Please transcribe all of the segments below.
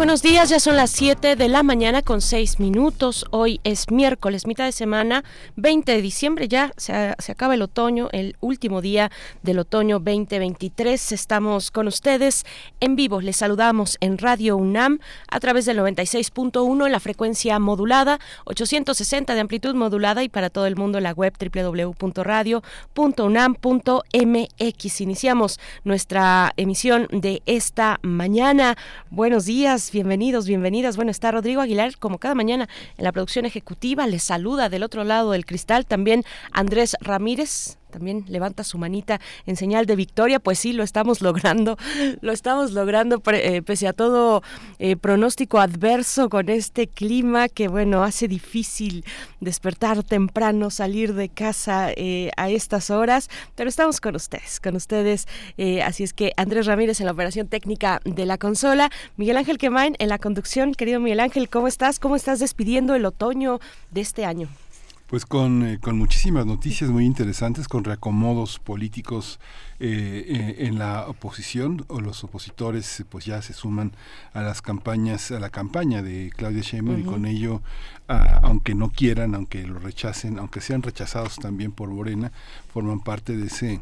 Buenos días, ya son las 7 de la mañana con 6 minutos. Hoy es miércoles, mitad de semana, 20 de diciembre, ya se, acaba el otoño, el último día del otoño 2023. Estamos con ustedes en vivo, les saludamos en Radio UNAM a través del 96.1 en la frecuencia modulada, 860 de amplitud modulada y para todo el mundo en la web www.radio.unam.mx. Iniciamos nuestra emisión de esta mañana. Buenos días bienvenidos, bienvenidas. Bueno, está Rodrigo Aguilar, como cada mañana, en la producción ejecutiva. Les saluda del otro lado del cristal también Andrés Ramírez también levanta su manita en señal de victoria, pues sí, lo estamos logrando, lo estamos logrando eh, pese a todo eh, pronóstico adverso con este clima que, bueno, hace difícil despertar temprano, salir de casa eh, a estas horas, pero estamos con ustedes, con ustedes, así es que Andrés Ramírez en la operación técnica de la consola, Miguel Ángel Quemain en la conducción, querido Miguel Ángel, ¿cómo estás? ¿Cómo estás despidiendo el otoño de este año? Pues con, eh, con muchísimas noticias muy interesantes, con reacomodos políticos eh, eh, en la oposición o los opositores pues ya se suman a las campañas, a la campaña de Claudia Sheinbaum y con ello, aunque no quieran, aunque lo rechacen, aunque sean rechazados también por Morena, forman parte de ese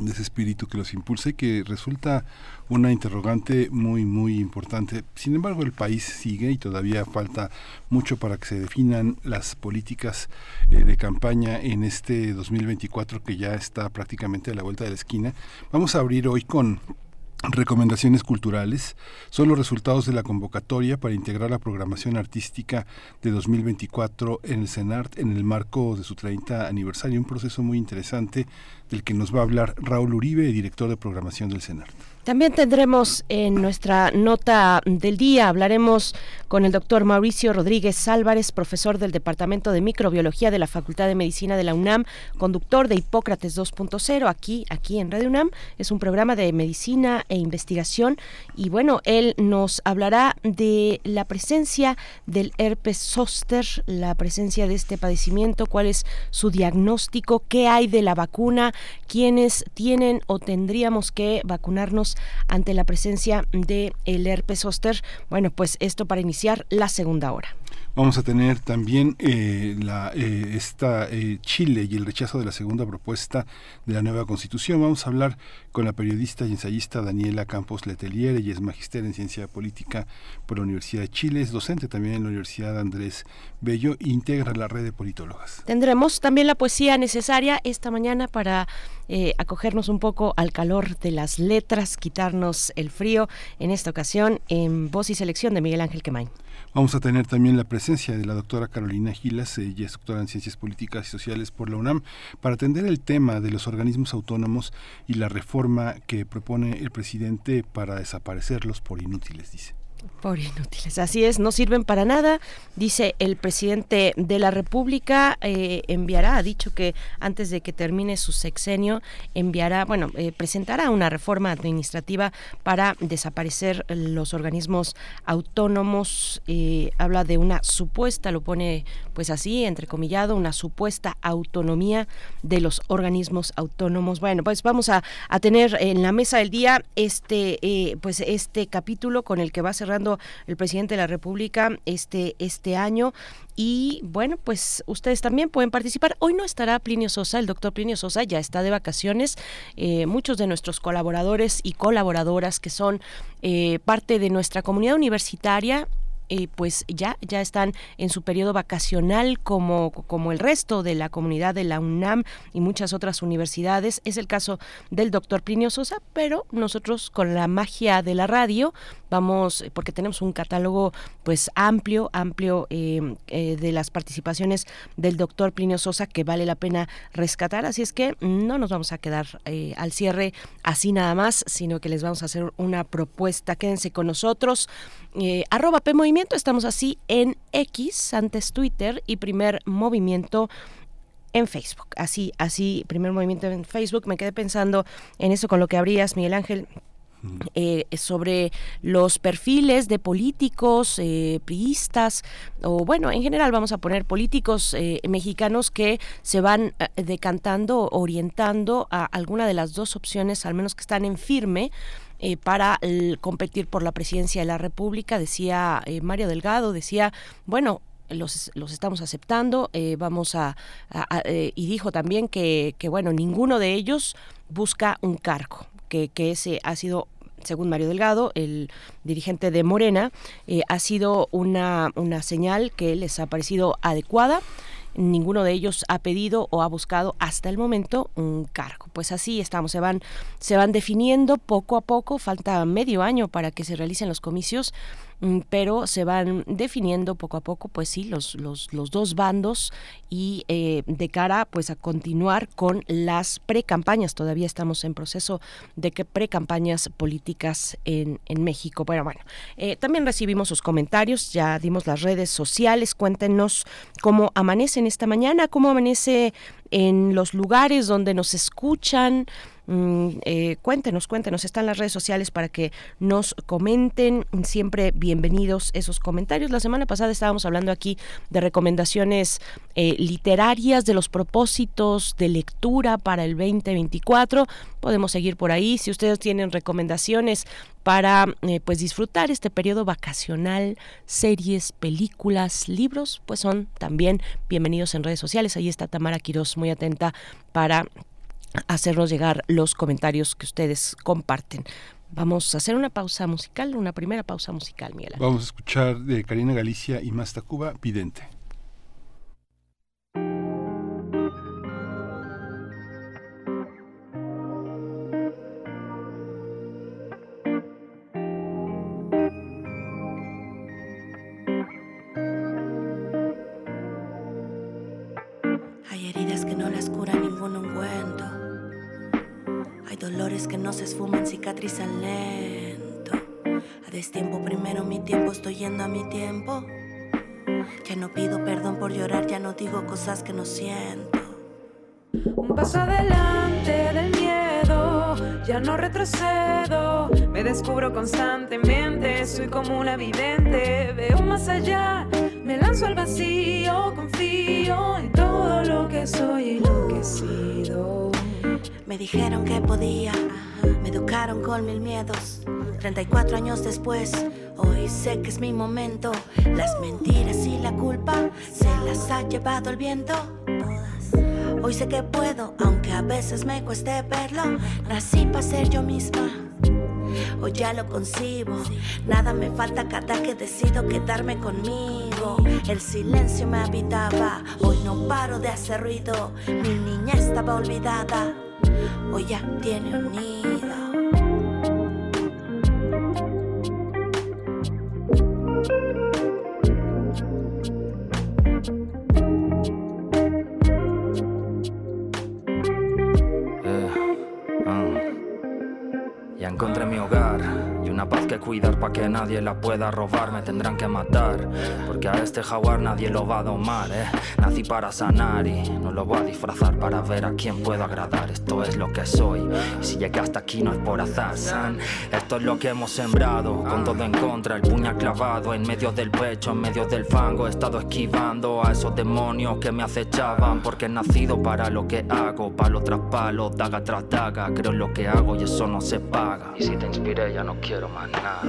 de ese espíritu que los impulsa y que resulta una interrogante muy muy importante. Sin embargo, el país sigue y todavía falta mucho para que se definan las políticas eh, de campaña en este 2024 que ya está prácticamente a la vuelta de la esquina. Vamos a abrir hoy con Recomendaciones culturales son los resultados de la convocatoria para integrar la programación artística de 2024 en el CENART en el marco de su 30 aniversario, un proceso muy interesante del que nos va a hablar Raúl Uribe, director de programación del CENART. También tendremos en nuestra nota del día, hablaremos con el doctor Mauricio Rodríguez Álvarez, profesor del Departamento de Microbiología de la Facultad de Medicina de la UNAM, conductor de Hipócrates 2.0, aquí, aquí en Radio UNAM. Es un programa de medicina e investigación y bueno, él nos hablará de la presencia del herpes zóster, la presencia de este padecimiento, cuál es su diagnóstico, qué hay de la vacuna, quiénes tienen o tendríamos que vacunarnos ante la presencia del el herpes zóster. Bueno, pues esto para iniciar la segunda hora. Vamos a tener también eh, la, eh, esta eh, Chile y el rechazo de la segunda propuesta de la nueva constitución. Vamos a hablar con la periodista y ensayista Daniela Campos Letelier. Ella es magíster en ciencia política por la Universidad de Chile, es docente también en la Universidad Andrés Bello e integra la red de politólogas. Tendremos también la poesía necesaria esta mañana para acogernos un poco al calor de las letras, quitarnos el frío en esta ocasión en voz y selección de Miguel Ángel Quemain. Vamos a tener también la presencia de la doctora Carolina Gilas, ella es doctora en Ciencias Políticas y Sociales por la UNAM, para atender el tema de los organismos autónomos y la reforma que propone el presidente para desaparecerlos por inútiles, dice. Por inútiles, así es, no sirven para nada. Dice el presidente de la República, eh, enviará, ha dicho que antes de que termine su sexenio, enviará, bueno, eh, presentará una reforma administrativa para desaparecer los organismos autónomos. Eh, habla de una supuesta, lo pone pues así, entrecomillado, una supuesta autonomía de los organismos autónomos. Bueno, pues vamos a, a tener en la mesa del día este, pues este capítulo con el que va a cerrar el presidente de la República este, este año. Y bueno, pues ustedes también pueden participar. Hoy no estará Plinio Sosa, el doctor Plinio Sosa ya está de vacaciones. Eh, muchos de nuestros colaboradores y colaboradoras que son eh, parte de nuestra comunidad universitaria eh, pues ya, ya están en su periodo vacacional como, como el resto de la comunidad de la UNAM y muchas otras universidades. Es el caso del doctor Plinio Sosa, pero nosotros con la magia de la radio vamos, porque tenemos un catálogo pues amplio, amplio eh, eh, de las participaciones del doctor Plinio Sosa que vale la pena rescatar. Así es que no nos vamos a quedar al cierre así nada más, sino que les vamos a hacer una propuesta. Quédense con nosotros. Eh, arroba P Movimiento, estamos así en X, antes Twitter y primer movimiento en Facebook. Así, así, primer movimiento en Facebook. Me quedé pensando en eso con lo que abrías, Miguel Ángel. Eh, sobre los perfiles de políticos, eh, priistas, o bueno, en general vamos a poner políticos eh, mexicanos que se van decantando, orientando a alguna de las dos opciones, al menos que están en firme. Para competir por la presidencia de la República, decía Mario Delgado, decía, bueno, los, los, estamos aceptando, vamos a, y dijo también que, que, bueno, ninguno de ellos busca un cargo, que, que ese ha sido según Mario Delgado, el dirigente de Morena, eh, ha sido una, una señal que les ha parecido adecuada ninguno de ellos ha pedido o ha buscado hasta el momento un cargo. Pues así estamos, se van, se van definiendo poco a poco, falta medio año para que se realicen los comicios pero se van definiendo poco a poco, pues sí, los, los, los dos bandos y eh, de cara pues a continuar con las precampañas. Todavía estamos en proceso de que precampañas políticas en, en México. Bueno, bueno, eh, también recibimos sus comentarios, ya dimos las redes sociales, cuéntenos cómo amanecen esta mañana, cómo amanece en los lugares donde nos escuchan. Mm, eh, cuéntenos, cuéntenos, están las redes sociales para que nos comenten. Siempre bienvenidos esos comentarios. La semana pasada estábamos hablando aquí de recomendaciones eh, literarias, de los propósitos de lectura para el 2024. Podemos seguir por ahí. Si ustedes tienen recomendaciones para eh, pues disfrutar este periodo vacacional, series, películas, libros, pues son también bienvenidos en redes sociales. Ahí está Tamara Quiroz muy atenta para hacernos llegar los comentarios que ustedes comparten. Vamos a hacer una pausa musical, una primera pausa musical, Miguel. Vamos a escuchar de Karina Galicia y Masta Cuba, Vidente. Hay heridas que no las cura ningún ungüento dolores que no se esfuman, cicatrizan lento. A destiempo primero mi tiempo, estoy yendo a mi tiempo. Ya no pido perdón por llorar, ya no digo cosas que no siento. Un paso adelante del miedo, ya no retrocedo. Me descubro constantemente, soy como una vidente. Veo más allá, me lanzo al vacío, confío en todo lo que soy y lo que he sido. Me dijeron que podía, me educaron con mil miedos. 34 años después, hoy sé que es mi momento. Las mentiras y la culpa se las ha llevado el viento. Hoy sé que puedo, aunque a veces me cueste verlo. Nací para ser yo misma. Hoy ya lo concibo, nada me falta cada que decido quedarme conmigo. El silencio me habitaba, hoy no paro de hacer ruido. Mi niña estaba olvidada hoy ya tiene un nido. Que cuidar para que nadie la pueda robar. Me tendrán que matar, porque a este jaguar nadie lo va a domar, eh. Nací para sanar y no lo voy a disfrazar para ver a quién puedo agradar. Esto es lo que soy, y si llegué hasta aquí no es por azar. Esto es lo que hemos sembrado, con todo en contra, el puñal clavado en medio del pecho, en medio del fango. He estado esquivando a esos demonios que me acechaban, porque he nacido para lo que hago, palo tras palo, daga tras daga. Creo en lo que hago y eso no se paga. Y si te inspiré, ya no quiero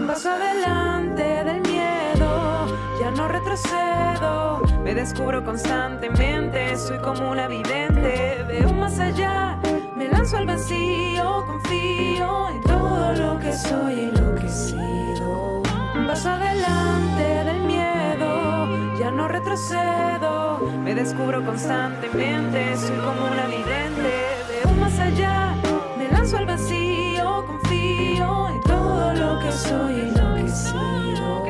Paso adelante del miedo, ya no retrocedo. Me descubro constantemente, soy como una vidente. Veo más allá, me lanzo al vacío, confío en todo lo que soy y lo que he sido. Paso adelante del miedo, ya no retrocedo. Me descubro constantemente, soy como una vidente. Veo más allá, me lanzo al vacío, confío en lo que soy y lo que sigo.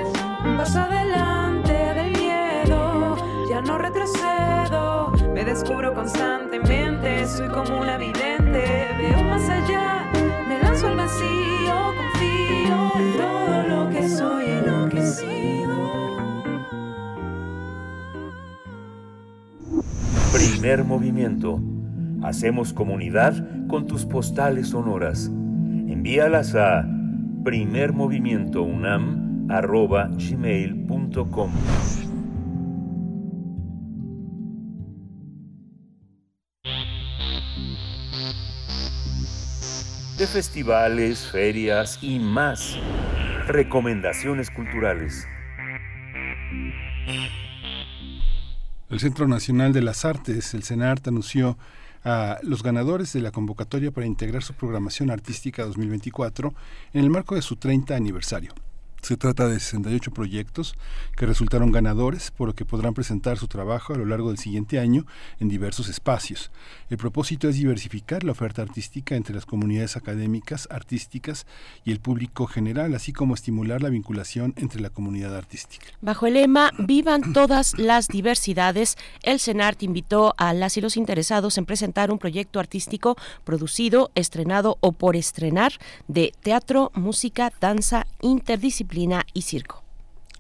Paso adelante del miedo, ya no retrocedo. Me descubro constantemente, soy como una vidente. Veo más allá, me lanzo al vacío, confío en todo lo que soy y lo que sigo. Primer movimiento. Hacemos comunidad con tus postales sonoras. Envíalas a primermovimientounam.gmail.com De festivales, ferias y más. Recomendaciones culturales. El Centro Nacional de las Artes, el CENART, anunció a los ganadores de la convocatoria para integrar su programación artística 2024 en el marco de su 30 aniversario. Se trata de 68 proyectos que resultaron ganadores, por lo que podrán presentar su trabajo a lo largo del siguiente año en diversos espacios. El propósito es diversificar la oferta artística entre las comunidades académicas, artísticas y el público general, así como estimular la vinculación entre la comunidad artística. Bajo el lema Vivan todas las diversidades, el CENART invitó a las y los interesados en presentar un proyecto artístico producido, estrenado o por estrenar de teatro, música, danza, interdisciplinaria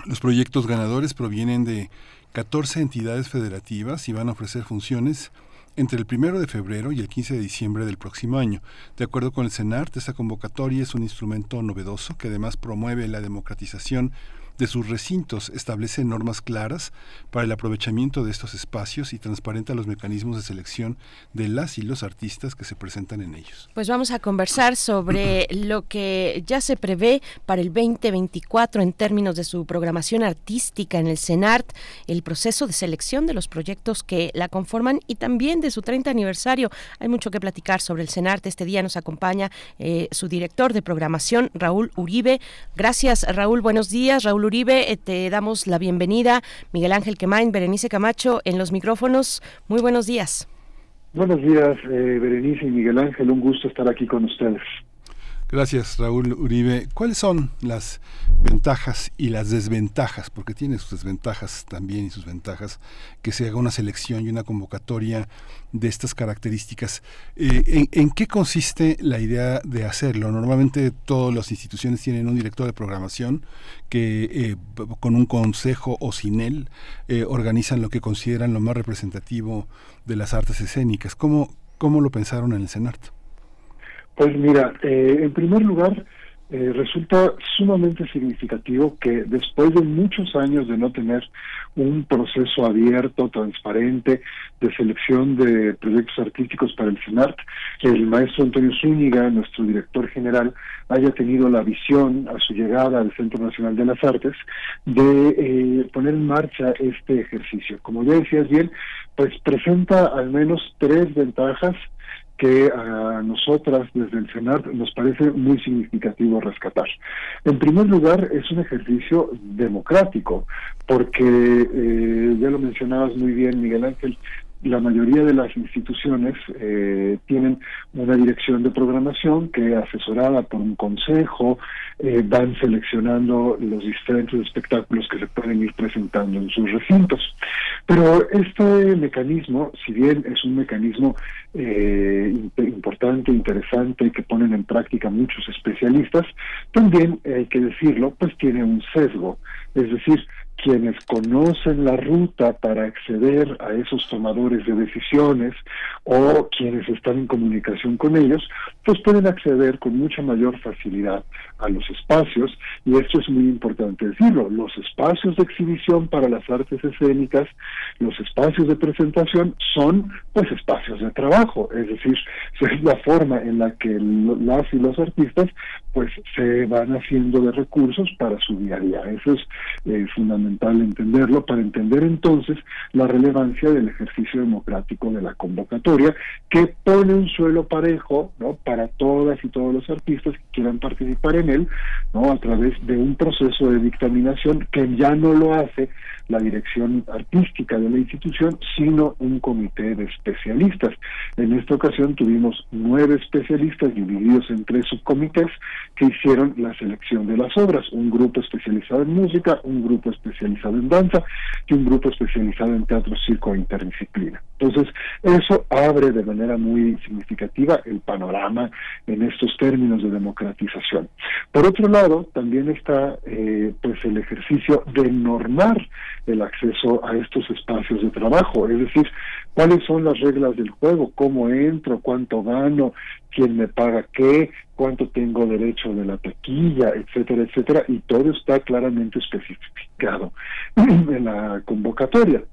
Los proyectos ganadores provienen de 14 entidades federativas y van a ofrecer funciones entre el 1 de febrero y el 15 de diciembre del próximo año. De acuerdo con el CENART, esta convocatoria es un instrumento novedoso que además promueve la democratización de sus recintos, establece normas claras para el aprovechamiento de estos espacios y transparenta los mecanismos de selección de las y los artistas que se presentan en ellos. Pues vamos a conversar sobre lo que ya se prevé para el 2024 en términos de su programación artística en el CENART, el proceso de selección de los proyectos que la conforman y también de su 30 aniversario. Hay mucho que platicar sobre el CENART. Este día nos acompaña eh, su director de programación, Raúl Uribe. Gracias, Raúl. Buenos días. Raúl Uribe, eh, te damos la bienvenida. Miguel Ángel Quemain, Berenice Camacho en los micrófonos. Muy buenos días. Buenos días, eh, Berenice y Miguel Ángel. Un gusto estar aquí con ustedes. Gracias, Raúl Uribe. ¿Cuáles son las ventajas y las desventajas? Porque tiene sus desventajas también y sus ventajas que se haga una selección y una convocatoria de estas características. Eh, ¿en, qué consiste la idea de hacerlo? Normalmente todas las instituciones tienen un director de programación que eh, con un consejo o sin él eh, organizan lo que consideran lo más representativo de las artes escénicas. ¿Cómo, cómo lo pensaron en el CENART? Pues mira, eh, en primer lugar, eh, resulta sumamente significativo que después de muchos años de no tener un proceso abierto, transparente, de selección de proyectos artísticos para el CENART, el maestro Antonio Zúñiga, nuestro director general, haya tenido la visión a su llegada al Centro Nacional de las Artes de eh, poner en marcha este ejercicio. Como ya decías bien, pues presenta al menos tres ventajas que a nosotras desde el CENART nos parece muy significativo rescatar. En primer lugar, es un ejercicio democrático, porque eh, ya lo mencionabas muy bien, Miguel Ángel, la mayoría de las instituciones eh, tienen una dirección de programación que asesorada por un consejo eh, van seleccionando los diferentes espectáculos que se pueden ir presentando en sus recintos. Pero este mecanismo, si bien es un mecanismo eh, importante, interesante que ponen en práctica muchos especialistas, también hay que decirlo, pues tiene un sesgo. Es decir, quienes conocen la ruta para acceder a esos tomadores de decisiones o quienes están en comunicación con ellos, pues pueden acceder con mucha mayor facilidad a los espacios y esto es muy importante decirlo, los espacios de exhibición para las artes escénicas, los espacios de presentación son pues espacios de trabajo, es decir, es la forma en la que las y los artistas pues se van haciendo de recursos para su día a día, eso es eh, fundamental entenderlo para entender entonces la relevancia del ejercicio democrático de la convocatoria que pone un suelo parejo ¿no? Todas y todos los artistas que quieran participar en él no a través de un proceso de dictaminación que ya no lo hace la dirección artística de la institución, sino un comité de especialistas. En esta ocasión tuvimos nueve especialistas divididos en tres subcomités que hicieron la selección de las obras, un grupo especializado en música, un grupo especializado en danza y un grupo especializado en teatro, circo e interdisciplina. Entonces, eso abre de manera muy significativa el panorama en estos términos de democratización. Por otro lado, también está eh, pues el ejercicio de normar el acceso a estos espacios de trabajo, es decir, cuáles son las reglas del juego, cómo entro, cuánto gano, quién me paga qué, cuánto tengo derecho de la taquilla, etcétera, etcétera, y todo está claramente especificado en la convocatoria.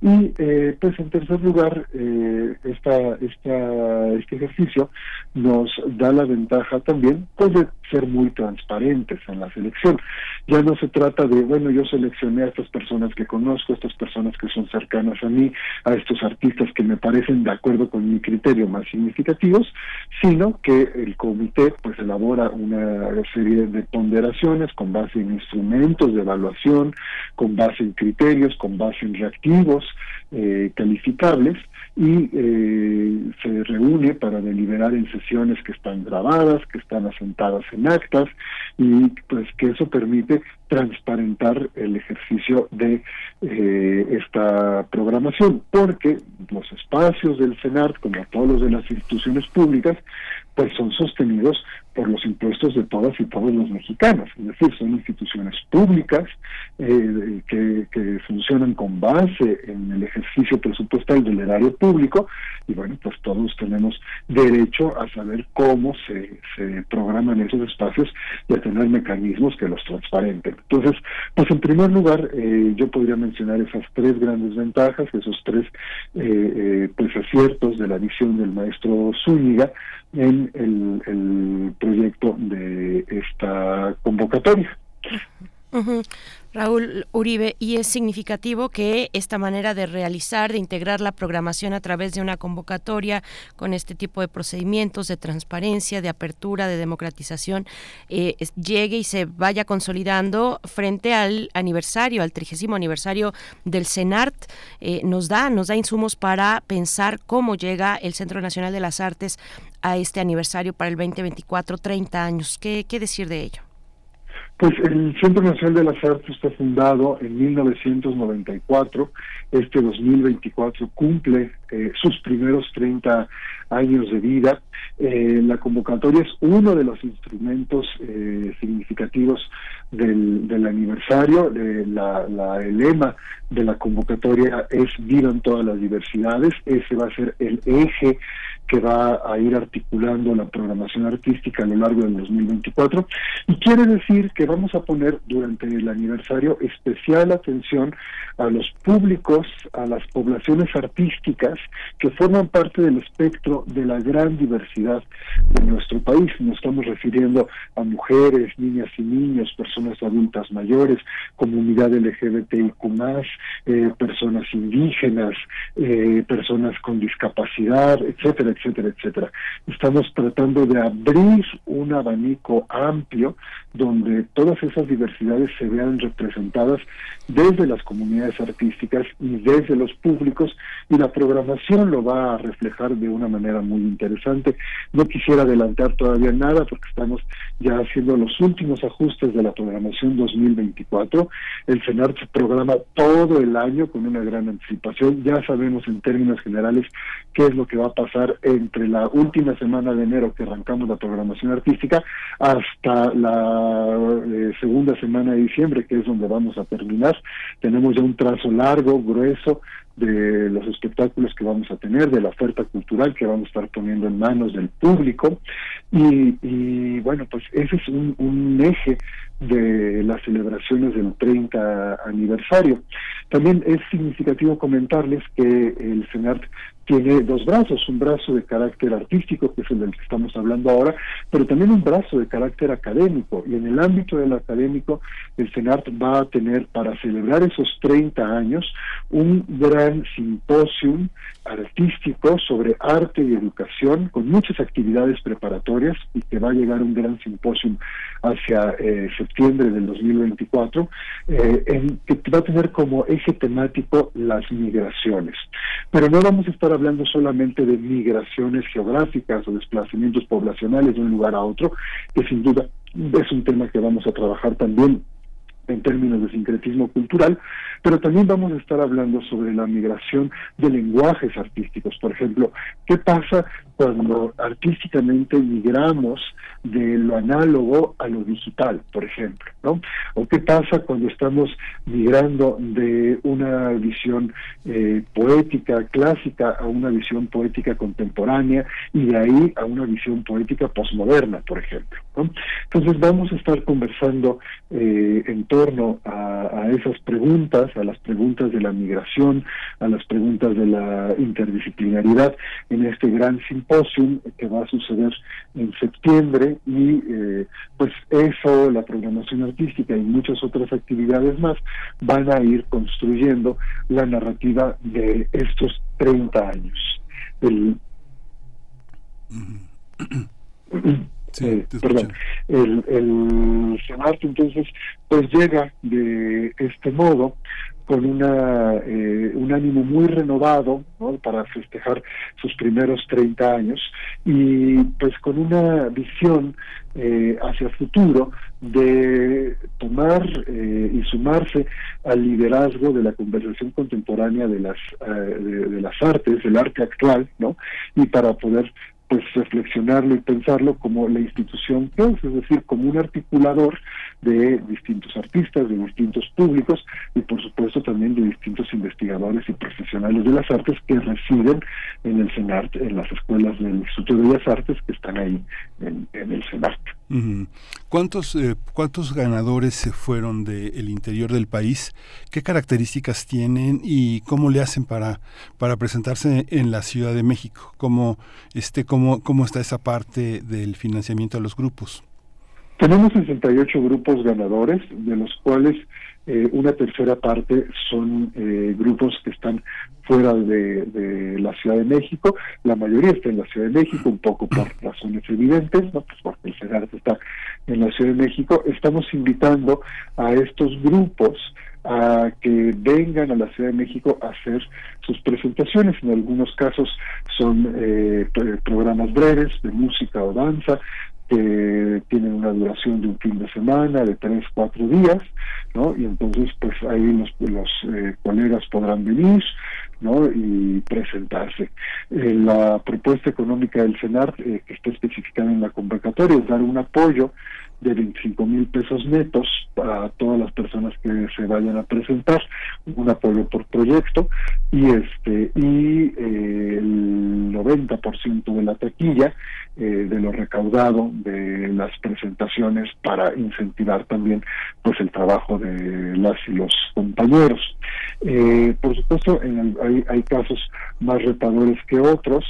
Y eh, pues en tercer lugar, eh, esta, esta, este ejercicio nos da la ventaja también pues, de ser muy transparentes en la selección. Ya no se trata de, bueno, yo seleccioné a estas personas que conozco, a estas personas que son cercanas a mí, a estos artistas que me parecen de acuerdo con mi criterio más significativos, sino que el comité pues elabora una serie de ponderaciones con base en instrumentos de evaluación, con base en criterios, con base en reactivos eh, calificables y eh, se reúne para deliberar en sesiones que están grabadas, que están asentadas en actas y pues que eso permite transparentar el ejercicio de eh, esta programación, porque los espacios del CENART, como todos los de las instituciones públicas, pues son sostenidos por los impuestos de todas y todos los mexicanos, es decir, son instituciones públicas eh, que, funcionan con base en el ejercicio presupuestal del erario público y bueno, pues todos tenemos derecho a saber cómo se, programan esos espacios y a tener mecanismos que los transparenten. Entonces, pues en primer lugar, eh, yo podría mencionar esas tres grandes ventajas, esos tres eh, pues aciertos de la visión del maestro Zúñiga, en el, proyecto de esta convocatoria. Raúl Uribe, y es significativo que esta manera de realizar, de integrar la programación a través de una convocatoria con este tipo de procedimientos de transparencia, de apertura, de democratización, eh, llegue y se vaya consolidando frente al aniversario, al trigésimo aniversario del CENART, eh, nos da, nos da insumos para pensar cómo llega el Centro Nacional de las Artes a este aniversario para el 2024, 30 años. ¿Qué, qué decir de ello? Pues el Centro Nacional de las Artes fue fundado en 1994. Este 2024 cumple eh, sus primeros 30 años de vida. Eh, la convocatoria es uno de los instrumentos eh, significativos del, del aniversario. La, la, el lema de la convocatoria es Vida en todas las diversidades. Ese va a ser el eje que va a ir articulando la programación artística a lo largo del 2024 y quiere decir que vamos a poner durante el aniversario especial atención a los públicos, a las poblaciones artísticas que forman parte del espectro de la gran diversidad de nuestro país. Nos estamos refiriendo a mujeres, niñas y niños, personas adultas mayores, comunidad LGBTIQ+, eh, personas indígenas, eh, personas con discapacidad, etcétera, etcétera, etcétera. Estamos tratando de abrir un abanico amplio donde todas esas diversidades se vean representadas desde las comunidades artísticas y desde los públicos y la programación lo va a reflejar de una manera muy interesante. No quisiera adelantar todavía nada porque estamos ya haciendo los últimos ajustes de la programación 2024. El CENAR se programa todo el año con una gran anticipación. Ya sabemos en términos generales qué es lo que va a pasar entre la última semana de enero que arrancamos la programación artística hasta la eh, segunda semana de diciembre, que es donde vamos a terminar. Tenemos ya un trazo largo, grueso, de los espectáculos que vamos a tener, de la oferta cultural que vamos a estar poniendo en manos del público. Y, bueno, pues ese es un, un eje de las celebraciones del 30 aniversario. También es significativo comentarles que el CENART tiene dos brazos, un brazo de carácter artístico, que es el del que estamos hablando ahora, pero también un brazo de carácter académico. Y en el ámbito del académico, el CENART va a tener para celebrar esos 30 años un gran simposium artístico sobre arte y educación, con muchas actividades preparatorias, y que va a llegar un gran simposium hacia eh, septiembre del 2024, eh, en, que va a tener como eje temático las migraciones. Pero no vamos a estar hablando solamente de migraciones geográficas o desplazamientos poblacionales de un lugar a otro, que sin duda es un tema que vamos a trabajar también en términos de sincretismo cultural, pero también vamos a estar hablando sobre la migración de lenguajes artísticos. Por ejemplo, ¿qué pasa cuando artísticamente migramos de lo análogo a lo digital, por ejemplo? ¿no? ¿O qué pasa cuando estamos migrando de una visión eh, poética clásica a una visión poética contemporánea y de ahí a una visión poética posmoderna, por ejemplo? Entonces vamos a estar conversando eh, en torno a, esas preguntas, a las preguntas de la migración, a las preguntas de la interdisciplinaridad en este gran simposium que va a suceder en septiembre y eh, pues eso, la programación artística y muchas otras actividades más van a ir construyendo la narrativa de estos 30 años. El, Sí, eh, perdón, el, el entonces pues llega de este modo con una eh, un ánimo muy renovado para festejar sus primeros 30 años y pues con una visión eh, hacia el futuro de tomar y sumarse al liderazgo de la conversación contemporánea de las de, de, las artes del arte actual no y para poder pues reflexionarlo y pensarlo como la institución que es, es decir, como un articulador de distintos artistas, de distintos públicos y por supuesto también de distintos investigadores y profesionales de las artes que residen en el CENART, en las escuelas del Instituto de Bellas Artes que están ahí en, el CENART. ¿Cuántos, eh, ¿Cuántos ganadores se fueron del interior del país? ¿Qué características tienen y cómo le hacen para, para presentarse en la Ciudad de México? ¿Cómo, este, cómo, ¿Cómo está esa parte del financiamiento de los grupos? Tenemos 68 grupos ganadores, de los cuales eh, una tercera parte son eh, grupos que están fuera de, la Ciudad de México, la mayoría está en la Ciudad de México, un poco por razones evidentes, ¿no? Está en la Ciudad de México. Estamos invitando a estos grupos a que vengan a la Ciudad de México a hacer sus presentaciones. En algunos casos son eh, programas breves de música o danza, que tienen una duración de un fin de semana, de tres, cuatro días, ¿no? Y entonces, pues ahí los, los eh, colegas podrán venir, ¿no? Y presentarse. Eh, la propuesta económica del CENAR, eh, que está especificada en la convocatoria, es dar un apoyo de 25 mil pesos netos a todas las personas que se vayan a presentar, un apoyo por proyecto y este y eh, el 90% de la taquilla eh, de lo recaudado de las presentaciones para incentivar también pues el trabajo de las y los compañeros. Eh, por supuesto, en hay, hay casos más retadores que otros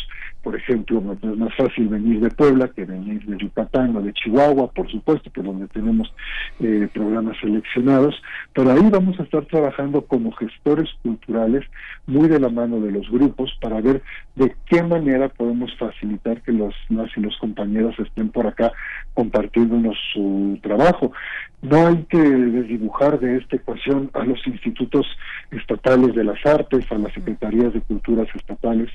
por ejemplo, es más fácil venir de Puebla que venir de Yucatán o de Chihuahua, por supuesto, que donde tenemos eh, programas seleccionados, pero ahí vamos a estar trabajando como gestores culturales muy de la mano de los grupos para ver de qué manera podemos facilitar que los las y los compañeros estén por acá compartiéndonos su trabajo. No hay que desdibujar de esta ecuación a los institutos estatales de las artes, a las secretarías de culturas estatales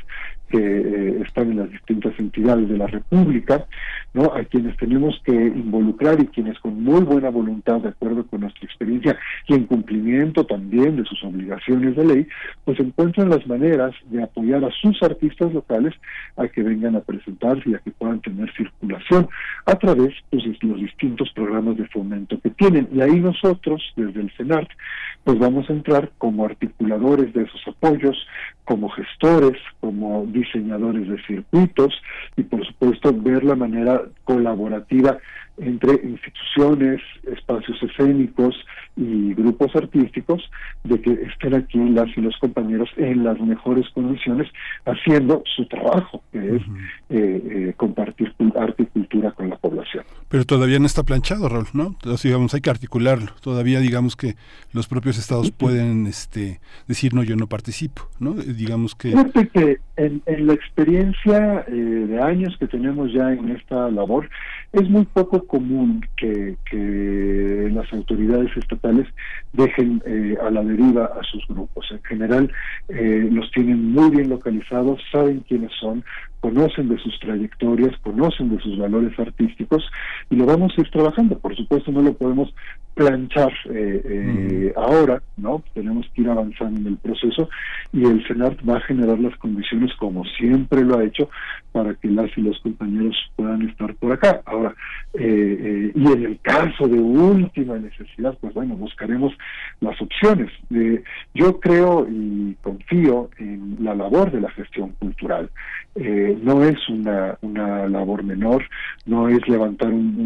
que eh, están en las distintas entidades de la República, ¿no? a quienes tenemos que involucrar y quienes con muy buena voluntad, de acuerdo con nuestra experiencia y en cumplimiento también de sus obligaciones de ley, pues encuentran las maneras de apoyar a sus artistas locales a que vengan a presentarse y a que puedan tener circulación a través pues, de los distintos programas de fomento que tienen. Y ahí nosotros, desde el CENART, pues vamos a entrar como articuladores de esos apoyos, como gestores, como diseñadores de circuitos y por supuesto ver la manera colaborativa entre instituciones, espacios escénicos y grupos artísticos de que estén aquí las y los compañeros en las mejores condiciones haciendo su trabajo, que es eh, eh, compartir arte y cultura con la población. Pero todavía no está planchado, Raúl, ¿no? Entonces, digamos, hay que articularlo. Todavía, digamos que los propios estados pueden este, decir, no, yo no participo, ¿no? Eh, digamos que... Fíjate que en, en la experiencia de años que tenemos ya en esta labor, es muy poco común que, que las autoridades estatales dejen eh, a la deriva a sus grupos. En general, eh, los tienen muy bien localizados, saben quiénes son, conocen de sus trayectorias, conocen de sus valores artísticos y lo vamos a ir trabajando. Por supuesto no lo podemos planchar eh, eh, ahora, ¿no? Tenemos que ir avanzando en el proceso y el Senat va a generar las condiciones como siempre lo ha hecho para que las y los compañeros puedan estar por acá. Ahora, eh, y en el caso de última necesidad, pues bueno, buscaremos las opciones. yo creo y confío en la labor de la gestión cultural. No es una, una labor menor, no es levantar un,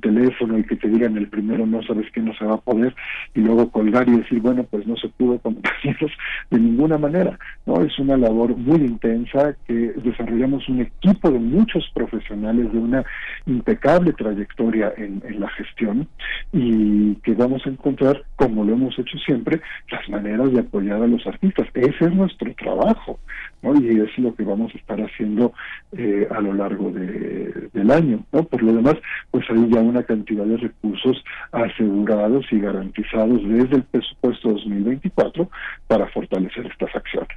teléfono y que te digan el primero no sabes que no se va a poder y luego colgar y decir, bueno, pues no se pudo compañeros de ninguna manera, ¿no? Es una labor muy intensa que desarrollamos un equipo de muchos profesionales de una impecable trayectoria en, la gestión y que vamos a encontrar, como lo hemos hecho siempre, las maneras de apoyar a los artistas. Ese es nuestro trabajo, ¿no? Y es lo que vamos a estar haciendo eh, a lo largo de, del año. Por lo demás, pues hay ya una cantidad de recursos asegurados y garantizados desde el presupuesto 2024 para fortalecer estas acciones.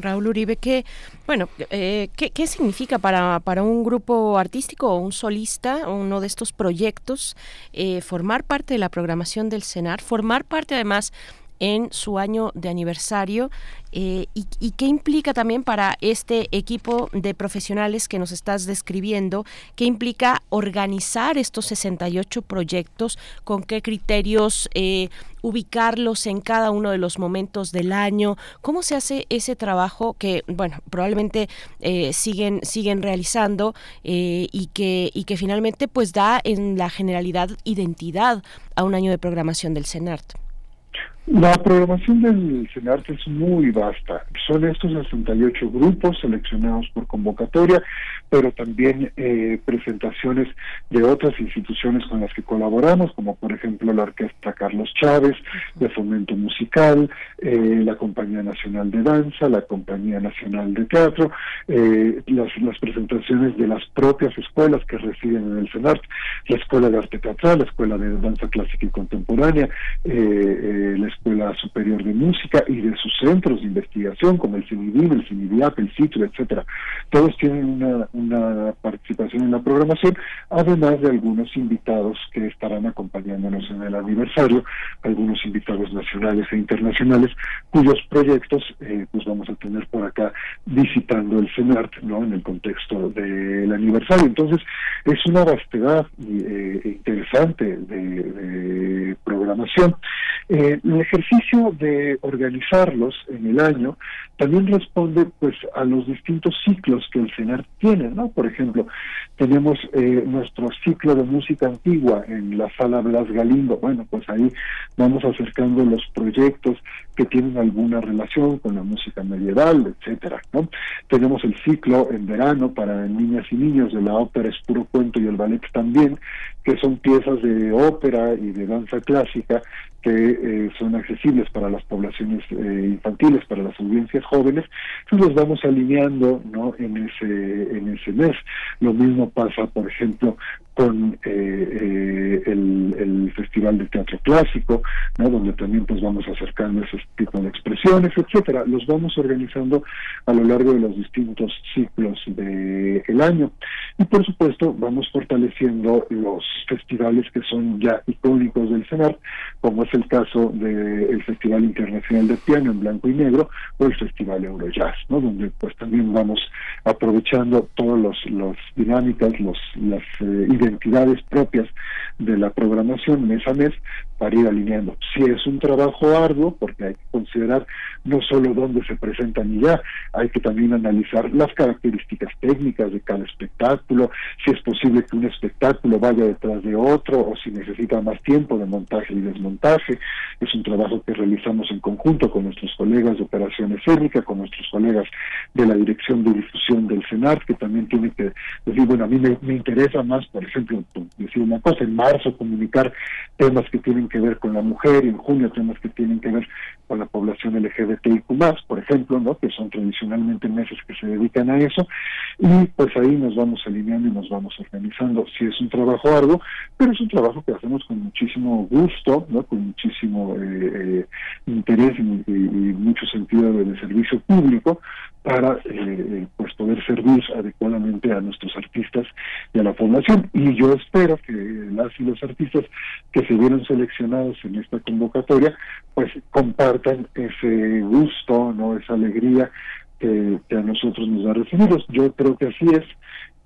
Raúl Uribe, ¿qué, bueno, eh, ¿qué, ¿qué, significa para, para un grupo artístico o un solista, uno de estos proyectos, eh, formar parte de la programación del CENAR, formar parte además en su año de aniversario eh, y, qué implica también para este equipo de profesionales que nos estás describiendo, qué implica organizar estos 68 proyectos, con qué criterios eh, ubicarlos en cada uno de los momentos del año, cómo se hace ese trabajo que, bueno, probablemente eh, siguen, siguen realizando y, que, y que finalmente pues da en la generalidad identidad a un año de programación del CENART. La programación del CENARTE es muy vasta. Son estos 68 grupos seleccionados por convocatoria, pero también eh, presentaciones de otras instituciones con las que colaboramos, como por ejemplo la Orquesta Carlos Chávez, de Fomento Musical, eh, la Compañía Nacional de Danza, la Compañía Nacional de Teatro, eh, las, presentaciones de las propias escuelas que residen en el CENART, la Escuela de Arte Teatral, la Escuela de Danza Clásica y Contemporánea, la Escuela Superior de Música y de sus centros de investigación, como el CINIDIM, el CINIDIAP, el CITRO, etcétera. Todos tienen una, una participación en la programación, además de algunos invitados que estarán acompañándonos en el aniversario, algunos invitados nacionales e internacionales, cuyos proyectos eh, pues vamos a tener por acá visitando el CENART, ¿no? En el contexto del aniversario. Entonces, es una vastedad eh, interesante de, programación. Eh, ejercicio de organizarlos en el año también responde pues a los distintos ciclos que el CENAR tiene, ¿no? Por ejemplo, tenemos eh, nuestro ciclo de música antigua en la sala Blas Galindo, bueno, pues ahí vamos acercando los proyectos que tienen alguna relación con la música medieval, etcétera, ¿no? Tenemos el ciclo en verano para niñas y niños de la ópera Es puro cuento y el ballet también, que son piezas de ópera y de danza clásica que eh, son accesibles para las poblaciones eh, infantiles, para las audiencias jóvenes, entonces los vamos alineando ¿no? en ese en ese mes. Lo mismo pasa, por ejemplo, con eh, el, el, Festival de Teatro Clásico, ¿no? donde también pues vamos acercando ese tipo de expresiones, etcétera. Los vamos organizando a lo largo de los distintos ciclos del el año. Y por supuesto vamos fortaleciendo los festivales que son ya icónicos del CENAR, como es el caso del Festival Internacional de Piano en Blanco y Negro o el Festival Eurojazz, ¿no? donde pues también vamos aprovechando todas los, los dinámicas, los, las eh, identidades propias de la programación mes a mes para ir alineando. Si es un trabajo arduo, porque hay que considerar no solo dónde se presentan y ya, hay que también analizar las características técnicas de cada espectáculo, si es posible que un espectáculo vaya detrás de otro o si necesita más tiempo de montaje y desmontaje. Es un trabajo que realizamos en conjunto con nuestros colegas de operación escénica, con nuestros colegas de la Dirección de Difusión del CENAR, que también tiene que decir, bueno, a mí me, interesa más, por ejemplo, decir una cosa, en marzo comunicar temas que tienen que ver con la mujer en junio temas que tienen que ver con la población LGBTIQ+, por ejemplo, ¿no? que son tradicionalmente meses que se dedican a eso, y pues ahí nos vamos alineando y nos vamos organizando. Sí es un trabajo arduo, pero es un trabajo que hacemos con muchísimo gusto, ¿no? con muchísimo eh, eh, interés y, mucho sentido de servicio público para eh, pues poder servir adecuadamente a nuestros artistas y a la población. Y yo espero que las y los artistas que se vieron seleccionados en esta convocatoria, pues compartan ese gusto, no esa alegría que, a nosotros nos ha recibido. Yo creo que así es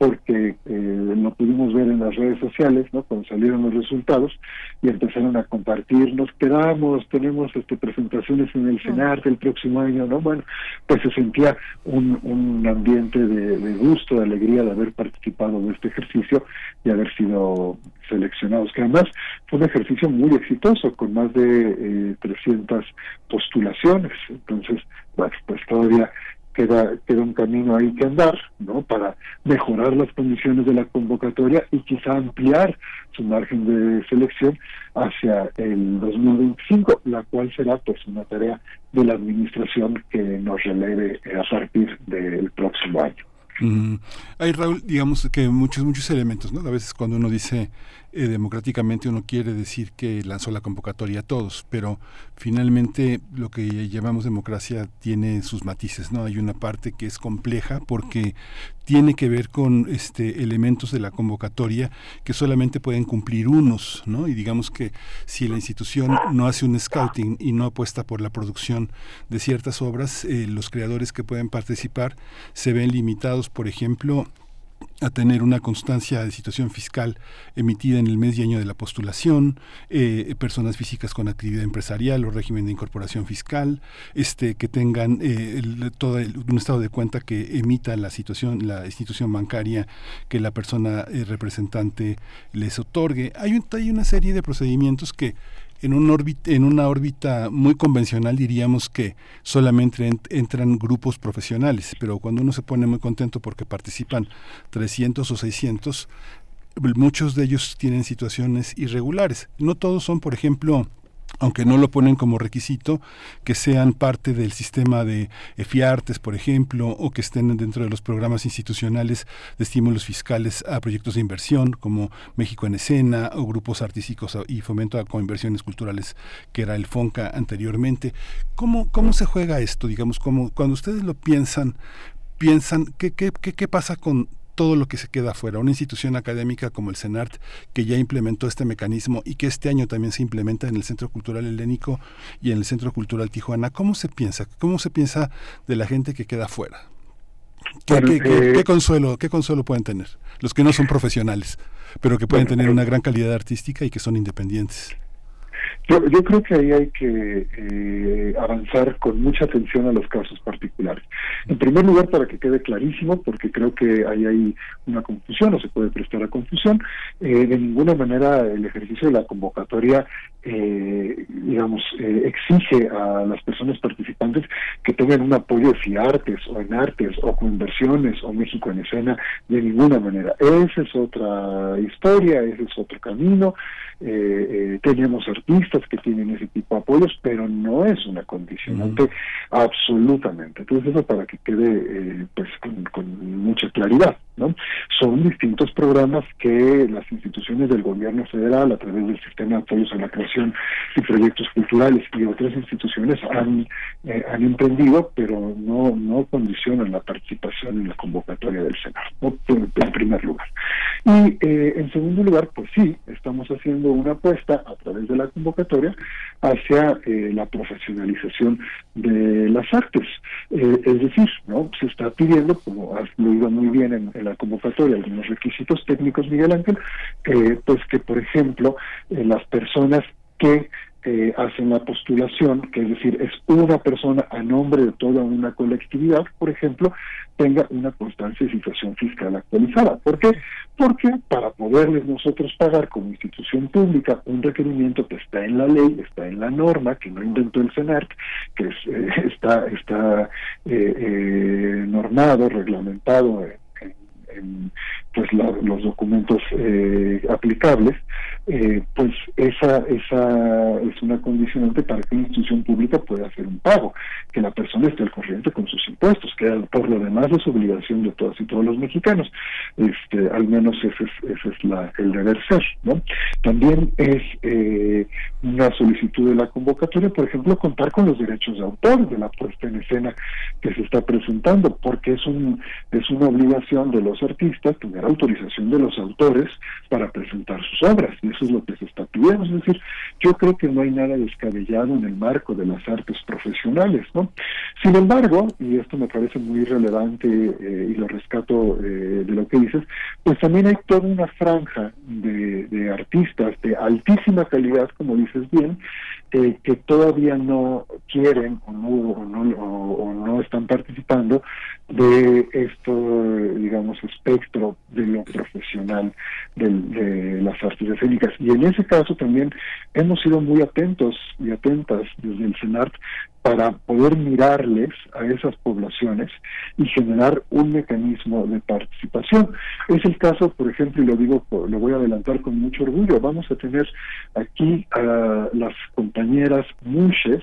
porque eh, lo pudimos ver en las redes sociales, ¿no? Cuando salieron los resultados y empezaron a compartir, nos quedamos, tenemos este presentaciones en el CENAR el próximo año, ¿no? Bueno, pues se sentía un, un ambiente de, gusto, de alegría de haber participado de este ejercicio y haber sido seleccionados, que además fue un ejercicio muy exitoso, con más de eh, 300 postulaciones. Entonces, bueno, pues todavía queda, queda un camino ahí que andar, ¿no? Para mejorar las condiciones de la convocatoria y quizá ampliar su margen de selección hacia el 2025, la cual será pues una tarea de la administración que nos releve a partir del próximo año. Hay, Raúl, digamos que muchos, muchos elementos, ¿no? A veces cuando uno dice eh, democráticamente uno quiere decir que lanzó la convocatoria a todos, pero finalmente lo que llamamos democracia tiene sus matices, ¿no? Hay una parte que es compleja porque tiene que ver con este elementos de la convocatoria que solamente pueden cumplir unos, ¿no? Y digamos que si la institución no hace un scouting y no apuesta por la producción de ciertas obras, eh, los creadores que pueden participar se ven limitados, por ejemplo, a tener una constancia de situación fiscal emitida en el mes y año de la postulación, eh, personas físicas con actividad empresarial o régimen de incorporación fiscal, este, que tengan eh, todo un estado de cuenta que emita la situación, la institución bancaria que la persona eh, representante les otorgue. Hay una serie de procedimientos que en, un en una órbita muy convencional diríamos que solamente entran grupos profesionales, pero cuando uno se pone muy contento porque participan 300 o 600, muchos de ellos tienen situaciones irregulares. No todos son, por ejemplo, aunque no lo ponen como requisito, que sean parte del sistema de FIARTES, por ejemplo, o que estén dentro de los programas institucionales de estímulos fiscales a proyectos de inversión, como México en Escena, o grupos artísticos y fomento a coinversiones culturales, que era el FONCA anteriormente. ¿Cómo, cómo se juega esto? Digamos, cuando ustedes lo piensan, piensan, ¿qué, qué, qué, qué pasa con todo lo que se queda afuera. Una institución académica como el CENART, que ya implementó este mecanismo y que este año también se implementa en el Centro Cultural Helénico y en el Centro Cultural Tijuana. ¿Cómo se piensa? ¿Cómo se piensa de la gente que queda afuera? ¿Qué, eh, consuelo, ¿Qué consuelo pueden tener? Los que no son profesionales, pero que pueden tener una gran calidad artística y que son independientes. Yo, yo creo que ahí hay que eh, avanzar con mucha atención a los casos particulares. En primer lugar, para que quede clarísimo, porque creo que ahí hay una confusión o se puede prestar a confusión, eh, de ninguna manera el ejercicio de la convocatoria, eh, digamos, exige a las personas participantes que tengan un apoyo de FIARTES o en artes o con inversiones o México en escena, de ninguna manera. Esa es otra historia, ese es otro camino. tenemos artistas que tienen ese tipo de apoyos, pero no es una condicionante absolutamente. Entonces eso para que quede eh, pues con, mucha claridad. Son distintos programas que las instituciones del gobierno federal a través del sistema de apoyos a la creación y proyectos culturales y otras instituciones han, eh, han emprendido, pero no, no condicionan la participación en la convocatoria del Senado, en, primer lugar. Y eh, en segundo lugar, pues sí, estamos haciendo una apuesta a través de la convocatoria hacia eh, la profesionalización de las artes. Es decir, no se está pidiendo, como has leído muy bien en, la convocatoria, algunos requisitos técnicos, Miguel Ángel, eh, pues que, por ejemplo, las personas que eh, hacen la postulación, que es decir, es una persona a nombre de toda una colectividad, por ejemplo, tenga una constancia de situación fiscal actualizada. ¿Por qué? Porque para poderles nosotros pagar como institución pública un requerimiento que está en la ley, está en la norma, que no inventó el CENARC, que eh, está, está eh, normado, reglamentado en, pues los documentos aplicables, eh, pues esa, esa es una condicionante para que una institución pública pueda hacer un pago, que la persona esté al corriente con sus impuestos, que por lo demás es obligación de todas y todos los mexicanos. Este, al menos ese es, ese es la, el deber ser. ¿no? También es eh, una solicitud de la convocatoria, por ejemplo, contar con los derechos de autor de la puesta en escena que se está presentando, porque es, un, es una obligación de los artistas tener autorización de los autores para presentar sus obras, y eso es lo que se está pidiendo. Es decir, yo creo que no hay nada descabellado en el marco de las artes profesionales. ¿no? Sin embargo, y esto me parece muy relevante eh, y lo rescato eh, de lo que dices, pues también hay toda una franja de, de artistas de altísima calidad, como dices bien, eh, que todavía no quieren o no, o no, o, no están participando de esto, digamos, espectro de lo profesional de, de las artes escénicas. Y en ese caso también hemos sido muy atentos y atentas desde el CENART para poder mirarles a esas poblaciones y generar un mecanismo de participación. Es el caso, por ejemplo, y lo digo, lo voy a adelantar con mucho orgullo, vamos a tener aquí a las compañeras Munches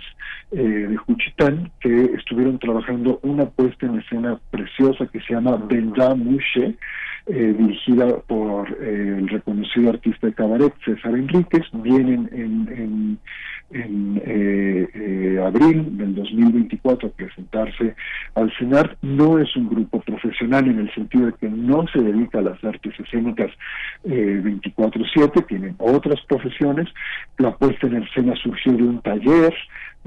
eh, de Juchitán que estuvieron trabajando una puesta en escena preciosa que se llama Benda Mushe, eh, dirigida por eh, el reconocido artista de cabaret César Enríquez, vienen en, en en eh, eh, abril del 2024 a presentarse al CENAR. No es un grupo profesional en el sentido de que no se dedica a las artes escénicas eh, 24/7, tienen otras profesiones. La puesta en escena surgió de un taller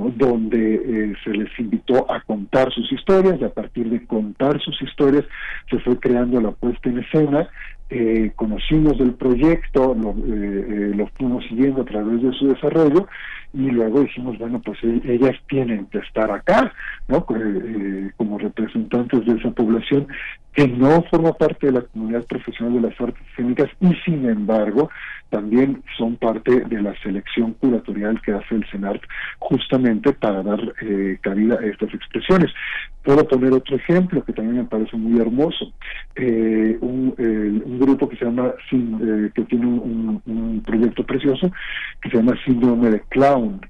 donde eh, se les invitó a contar sus historias y a partir de contar sus historias se fue creando la puesta en escena eh, conocimos del proyecto, lo, eh, eh, lo fuimos siguiendo a través de su desarrollo y luego dijimos, bueno, pues e-, ellas tienen que estar acá, ¿no? Eh, como representantes de esa población que no forma parte de la comunidad profesional de las artes escénicas y sin embargo también son parte de la selección curatorial que hace el CENART justamente para dar eh, cabida a estas expresiones. Puedo poner otro ejemplo que también me parece muy hermoso. Eh, un, un, grupo que se llama, eh, que tiene un, un, proyecto precioso que se llama Síndrome de Clown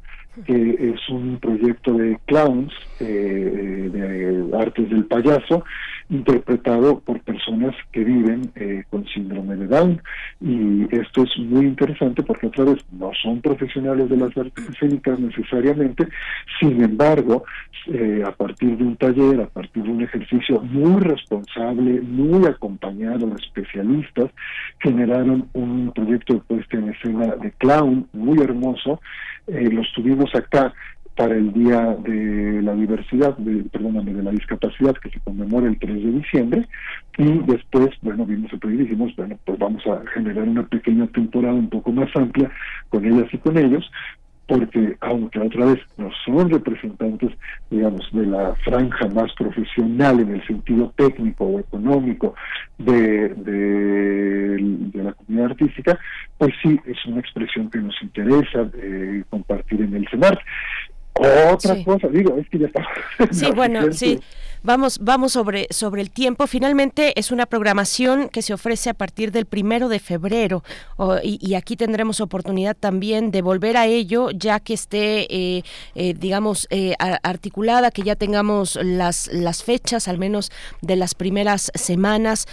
que es un proyecto de clowns, eh, de artes del payaso, interpretado por personas que viven eh, con síndrome de Down. Y esto es muy interesante porque otra vez no son profesionales de las artes escénicas necesariamente, sin embargo, eh, a partir de un taller, a partir de un ejercicio muy responsable, muy acompañado de especialistas, generaron un proyecto de puesta en escena de clown muy hermoso. Eh, los tuvimos acá para el Día de la Diversidad, de, perdóname, de la Discapacidad, que se conmemora el 3 de diciembre, y después, bueno, vimos el y dijimos, bueno, pues vamos a generar una pequeña temporada un poco más amplia con ellas y con ellos, porque aunque otra vez no son representantes, digamos, de la franja más profesional en el sentido técnico o económico de la comunidad artística, pues sí, es una expresión que nos interesa eh, compartir en el CENAR. Otra cosa, digo, es que ya está. Sí, bueno, sí. Vamos, vamos sobre, sobre el tiempo. Finalmente es una programación que se ofrece a partir del primero de febrero y, aquí tendremos oportunidad también de volver a ello ya que esté, eh, eh, digamos, eh, articulada, que ya tengamos las, las fechas, al menos de las primeras semanas.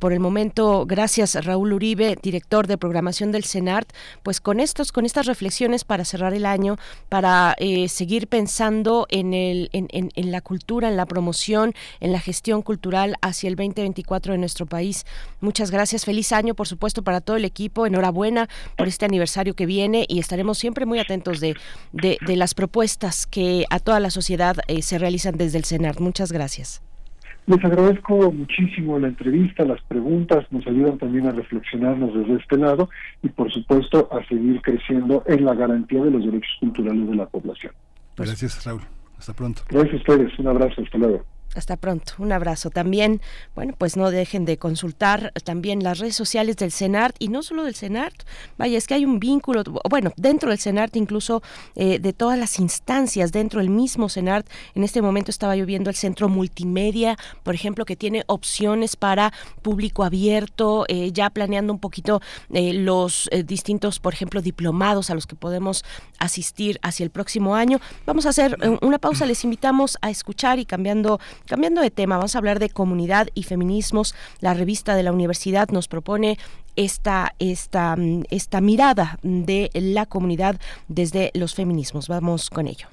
por el momento, gracias Raúl Uribe, director de programación del CENART, pues con estos, con estas reflexiones para cerrar el año, para seguir pensando en, el, en, en la cultura, en la promoción en la gestión cultural hacia el 2024 de nuestro país. Muchas gracias, feliz año por supuesto para todo el equipo, enhorabuena por este aniversario que viene y estaremos siempre muy atentos de, de, las propuestas que a toda la sociedad eh, se realizan desde el CENAR. Muchas gracias. Les agradezco muchísimo la entrevista, las preguntas, nos ayudan también a reflexionarnos desde este lado y por supuesto a seguir creciendo en la garantía de los derechos culturales de la población. Gracias, Raúl. Hasta pronto. Gracias a ustedes. Un abrazo. Hasta luego. Hasta pronto, un abrazo. También, bueno, pues no dejen de consultar también las redes sociales del CENART y no solo del CENART, vaya, es que hay un vínculo, bueno, dentro del CENART incluso eh, de todas las instancias, dentro del mismo CENART, en este momento estaba yo viendo el centro multimedia, por ejemplo, que tiene opciones para público abierto, eh, ya planeando un poquito eh, los distintos, por ejemplo, diplomados a los que podemos asistir hacia el próximo año. Vamos a hacer una pausa, les invitamos a escuchar y cambiando Cambiando de tema, vamos a hablar de comunidad y feminismos. La revista de la universidad nos propone esta, esta, mm, esta mirada de la comunidad desde los feminismos. Vamos con ello.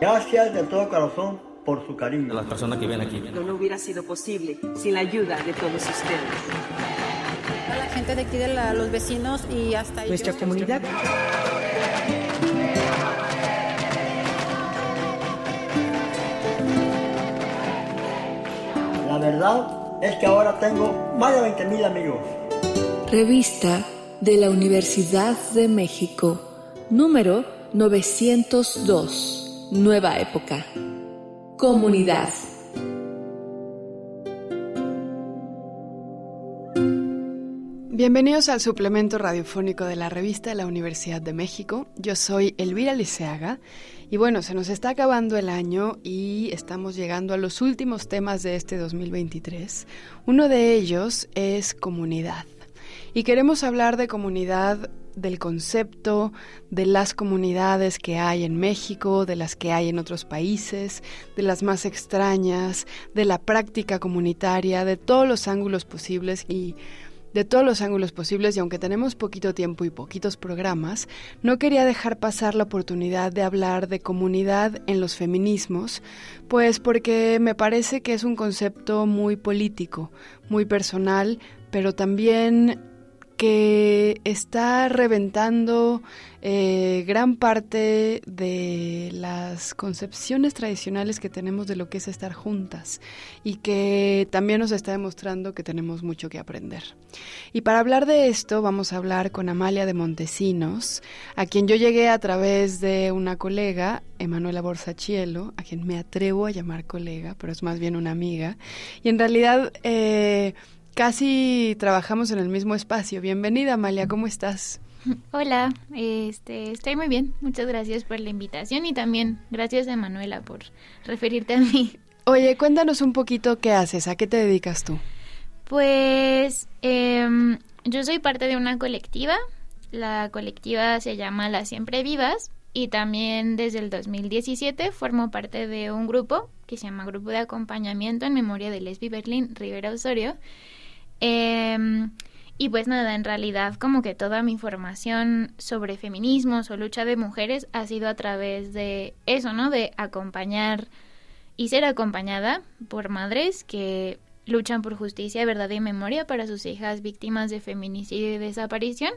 Gracias de todo corazón por su cariño. A las personas que vienen aquí. No, hubiera sido posible sin la ayuda de todos ustedes. A la gente de aquí, de los vecinos y hasta Nuestra comunidad. La verdad es que ahora tengo más de 20.000 amigos. Revista de la Universidad de México, número 902, Nueva Época. Comunidad. Bienvenidos al suplemento radiofónico de la revista de la Universidad de México. Yo soy Elvira Liceaga y bueno, se nos está acabando el año y estamos llegando a los últimos temas de este 2023. Uno de ellos es comunidad. Y queremos hablar de comunidad del concepto, de las comunidades que hay en México, de las que hay en otros países, de las más extrañas, de la práctica comunitaria, de todos los ángulos posibles y de todos los ángulos posibles y aunque tenemos poquito tiempo y poquitos programas, no quería dejar pasar la oportunidad de hablar de comunidad en los feminismos, pues porque me parece que es un concepto muy político, muy personal, pero también que está reventando eh, gran parte de las concepciones tradicionales que tenemos de lo que es estar juntas y que también nos está demostrando que tenemos mucho que aprender. Y para hablar de esto vamos a hablar con Amalia de Montesinos, a quien yo llegué a través de una colega, Emanuela Borsachielo, a quien me atrevo a llamar colega, pero es más bien una amiga, y en realidad... Eh, Casi trabajamos en el mismo espacio. Bienvenida, Amalia, ¿cómo estás? Hola, este, estoy muy bien. Muchas gracias por la invitación y también gracias a Manuela por referirte a mí. Oye, cuéntanos un poquito qué haces, a qué te dedicas tú. Pues em, yo soy parte de una colectiva. La colectiva se llama Las Siempre Vivas y también desde el 2017 formo parte de un grupo que se llama Grupo de Acompañamiento en Memoria de Lesbi Berlín Rivera Osorio Em, y pues nada, en realidad como que toda mi formación sobre feminismos o lucha de mujeres ha sido a través de eso, ¿no? De acompañar y ser acompañada por madres que luchan por justicia, verdad y memoria para sus hijas víctimas de feminicidio y desaparición.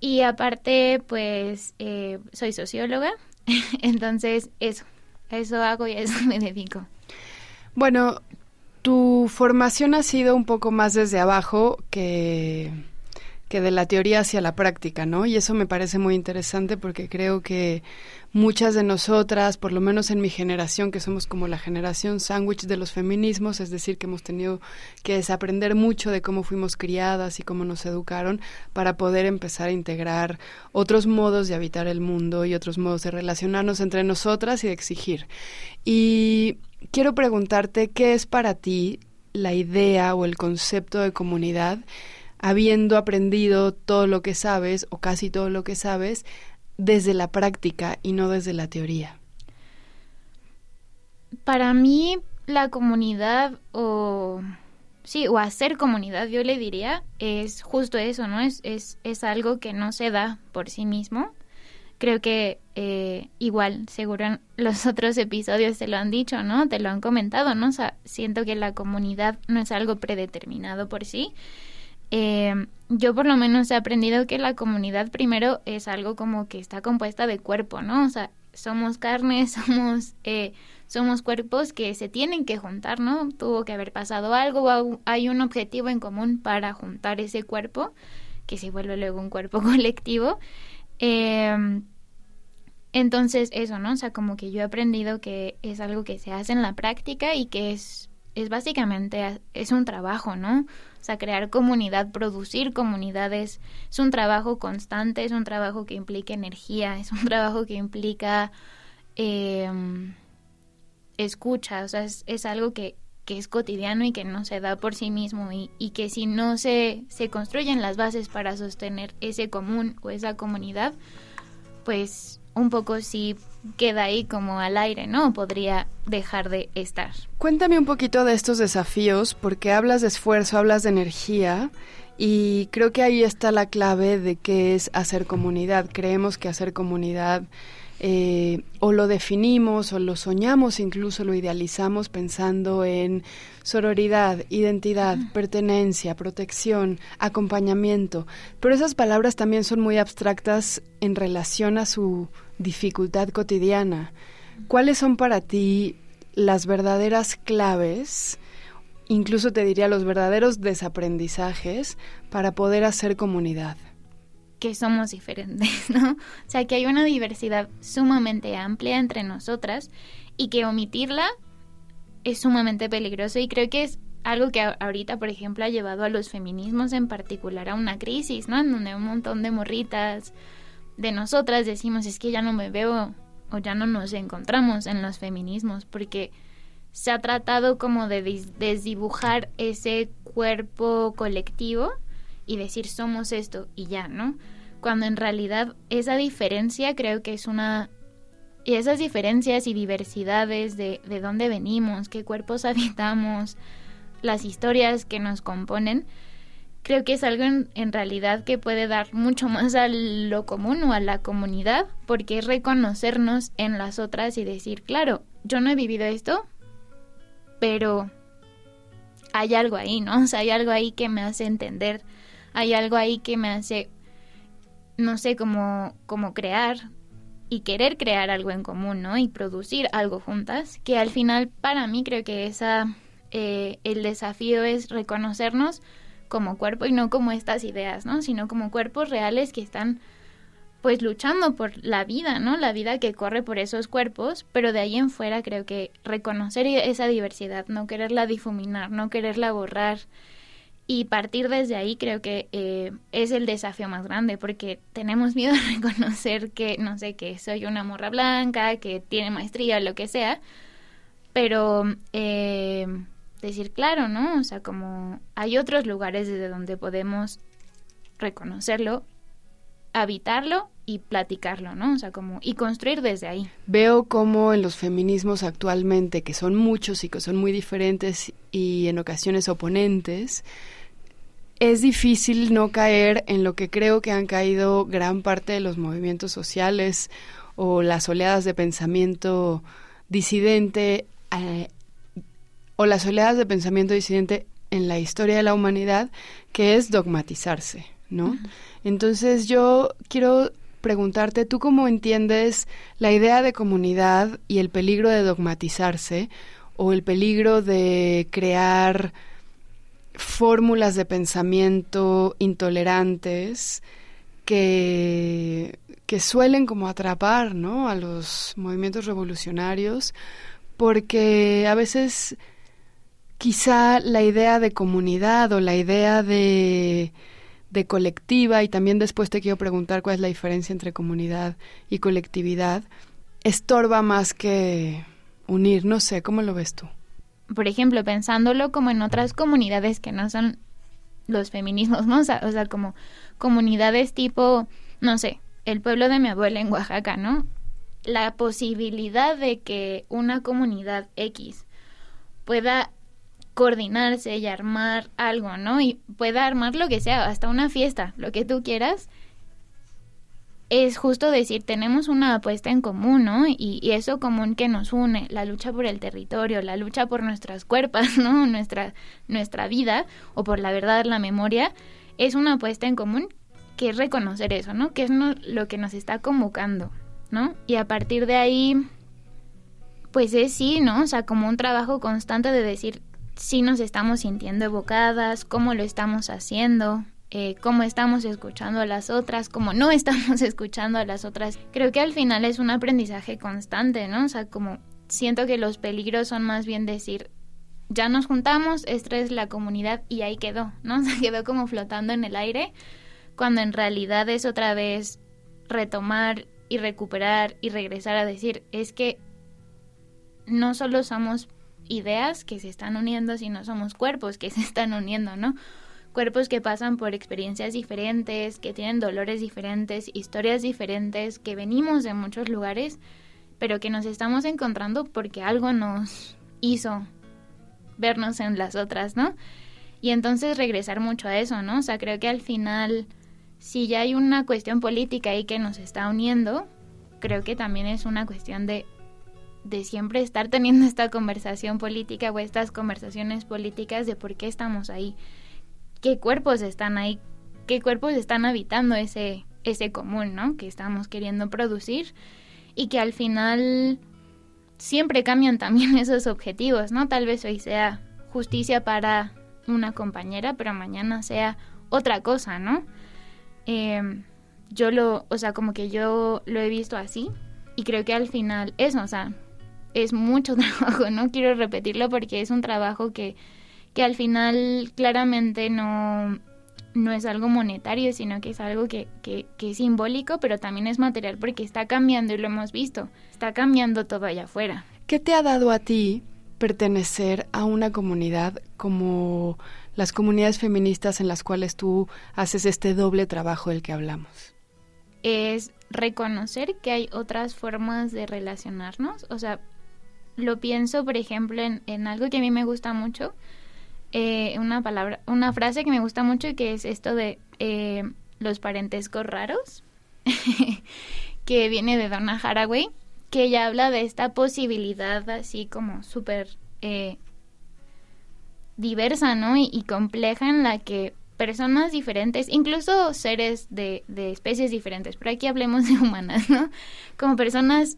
Y aparte, pues eh, soy socióloga, entonces eso, eso hago y a eso me dedico. Bueno, tu formación ha sido un poco más desde abajo que, que de la teoría hacia la práctica, ¿no? Y eso me parece muy interesante porque creo que muchas de nosotras, por lo menos en mi generación, que somos como la generación sándwich de los feminismos, es decir, que hemos tenido que desaprender mucho de cómo fuimos criadas y cómo nos educaron para poder empezar a integrar otros modos de habitar el mundo y otros modos de relacionarnos entre nosotras y de exigir. Y quiero preguntarte qué es para ti la idea o el concepto de comunidad, habiendo aprendido todo lo que sabes o casi todo lo que sabes desde la práctica y no desde la teoría. Para mí la comunidad o sí, o hacer comunidad, yo le diría, es justo eso, ¿no? Es, es, es algo que no se da por sí mismo, creo que eh, igual, seguro en los otros episodios te lo han dicho, ¿no? Te lo han comentado, ¿no? O sea, siento que la comunidad no es algo predeterminado por sí. Eh, yo por lo menos he aprendido que la comunidad primero es algo como que está compuesta de cuerpo, ¿no? O sea, somos carne, somos, eh, somos cuerpos que se tienen que juntar, ¿no? Tuvo que haber pasado algo, hay un objetivo en común para juntar ese cuerpo, que se vuelve luego un cuerpo colectivo. Eh, Entonces, eso, ¿no? O sea, como que yo he aprendido que es algo que se hace en la práctica y que es, es básicamente, es un trabajo, ¿no? O sea, crear comunidad, producir comunidades, es un trabajo constante, es un trabajo que implica energía, es un trabajo que implica eh, escucha, o sea, es, es algo que, que, es cotidiano y que no se da por sí mismo y, y que si no se, se construyen las bases para sostener ese común o esa comunidad, pues un poco sí queda ahí como al aire, ¿no? Podría dejar de estar. Cuéntame un poquito de estos desafíos, porque hablas de esfuerzo, hablas de energía, y creo que ahí está la clave de qué es hacer comunidad. Creemos que hacer comunidad eh, o lo definimos o lo soñamos, incluso lo idealizamos pensando en sororidad, identidad, pertenencia, protección, acompañamiento. Pero esas palabras también son muy abstractas en relación a su dificultad cotidiana. ¿Cuáles son para ti las verdaderas claves, incluso te diría los verdaderos desaprendizajes para poder hacer comunidad? Que somos diferentes, ¿no? O sea, que hay una diversidad sumamente amplia entre nosotras y que omitirla es sumamente peligroso y creo que es algo que ahorita, por ejemplo, ha llevado a los feminismos en particular a una crisis, ¿no? En donde un montón de morritas de nosotras decimos, es que ya no me veo o ya no nos encontramos en los feminismos porque se ha tratado como de desdibujar ese cuerpo colectivo y decir somos esto y ya, ¿no? Cuando en realidad esa diferencia creo que es una... Y esas diferencias y diversidades de, de dónde venimos, qué cuerpos habitamos, las historias que nos componen, creo que es algo en, en, realidad que puede dar mucho más a lo común o a la comunidad, porque es reconocernos en las otras y decir, claro, yo no he vivido esto, pero hay algo ahí, ¿no? O sea, hay algo ahí que me hace entender hay algo ahí que me hace, no sé, como, como crear y querer crear algo en común, ¿no? Y producir algo juntas, que al final para mí creo que esa, eh, el desafío es reconocernos como cuerpo y no como estas ideas, ¿no? Sino como cuerpos reales que están pues luchando por la vida, ¿no? La vida que corre por esos cuerpos, pero de ahí en fuera creo que reconocer esa diversidad, no quererla difuminar, no quererla borrar, y partir desde ahí creo que eh, es el desafío más grande porque tenemos miedo a reconocer que, no sé, que soy una morra blanca, que tiene maestría, lo que sea, pero eh, decir claro, ¿no? O sea, como hay otros lugares desde donde podemos reconocerlo, habitarlo y platicarlo, ¿no? O sea, como y construir desde ahí. Veo como en los feminismos actualmente, que son muchos y que son muy diferentes y en ocasiones oponentes, es difícil no caer en lo que creo que han caído gran parte de los movimientos sociales o las oleadas de pensamiento disidente eh, o las oleadas de pensamiento disidente en la historia de la humanidad, que es dogmatizarse, ¿no? Entonces yo quiero preguntarte, ¿tú cómo entiendes la idea de comunidad y el peligro de dogmatizarse o el peligro de crear fórmulas de pensamiento intolerantes que, que suelen como atrapar ¿no? a los movimientos revolucionarios porque a veces quizá la idea de comunidad o la idea de, de colectiva, y también después te quiero preguntar cuál es la diferencia entre comunidad y colectividad, estorba más que unir. No sé, ¿cómo lo ves tú? Por ejemplo, pensándolo como en otras comunidades que no son los feminismos, ¿no? O sea, como comunidades tipo, no sé, el pueblo de mi abuela en Oaxaca, ¿no? La posibilidad de que una comunidad X pueda coordinarse y armar algo, ¿no? Y pueda armar lo que sea, hasta una fiesta, lo que tú quieras, es justo decir, tenemos una apuesta en común, ¿no? Y, eso común que nos une, la lucha por el territorio, la lucha por nuestras cuerpos, ¿no? Nuestra, nuestra vida, o por la verdad, la memoria, es una apuesta en común que es reconocer eso, ¿no? Que es lo que nos está convocando, ¿no? Y a partir de ahí, pues es sí, ¿no? O sea, como un trabajo constante de decir si nos estamos sintiendo evocadas, cómo lo estamos haciendo, eh, cómo estamos escuchando a las otras, cómo no estamos escuchando a las otras. Creo que al final es un aprendizaje constante, ¿no? O sea, como siento que los peligros son más bien decir, ya nos juntamos, esta es la comunidad y ahí quedó, ¿no? Se quedó como flotando en el aire, cuando en realidad es otra vez retomar y recuperar y regresar a decir, es que no solo somos ideas que se están uniendo, sino somos cuerpos que se están uniendo, ¿no? Cuerpos que pasan por experiencias diferentes, que tienen dolores diferentes, historias diferentes, que venimos de muchos lugares, pero que nos estamos encontrando porque algo nos hizo vernos en las otras, ¿no? Y entonces regresar mucho a eso, ¿no? O sea, creo que al final, si ya hay una cuestión política ahí que nos está uniendo, creo que también es una cuestión de de siempre estar teniendo esta conversación política o estas conversaciones políticas de por qué estamos ahí, qué cuerpos están ahí, qué cuerpos están habitando ese, ese común, ¿no? Que estamos queriendo producir y que al final siempre cambian también esos objetivos, ¿no? Tal vez hoy sea justicia para una compañera, pero mañana sea otra cosa, ¿no? Em, yo lo, o sea, como que yo lo he visto así y creo que al final eso, o sea, es mucho trabajo, no quiero repetirlo porque es un trabajo que, que al final claramente no, no es algo monetario, sino que es algo que, que, que, es simbólico, pero también es material porque está cambiando y lo hemos visto, está cambiando todo allá afuera. ¿Qué te ha dado a ti pertenecer a una comunidad como las comunidades feministas en las cuales tú haces este doble trabajo del que hablamos? Es reconocer que hay otras formas de relacionarnos, o sea, lo pienso, por ejemplo, en, algo que a mí me gusta mucho, eh, una palabra, una frase que me gusta mucho y que es esto de eh, los parentescos raros, que viene de Donna Haraway, que ella habla de esta posibilidad así como súper eh, diversa, ¿no? Y, compleja en la que personas diferentes, incluso seres de, de especies diferentes, pero aquí hablemos de humanas, ¿no? Como personas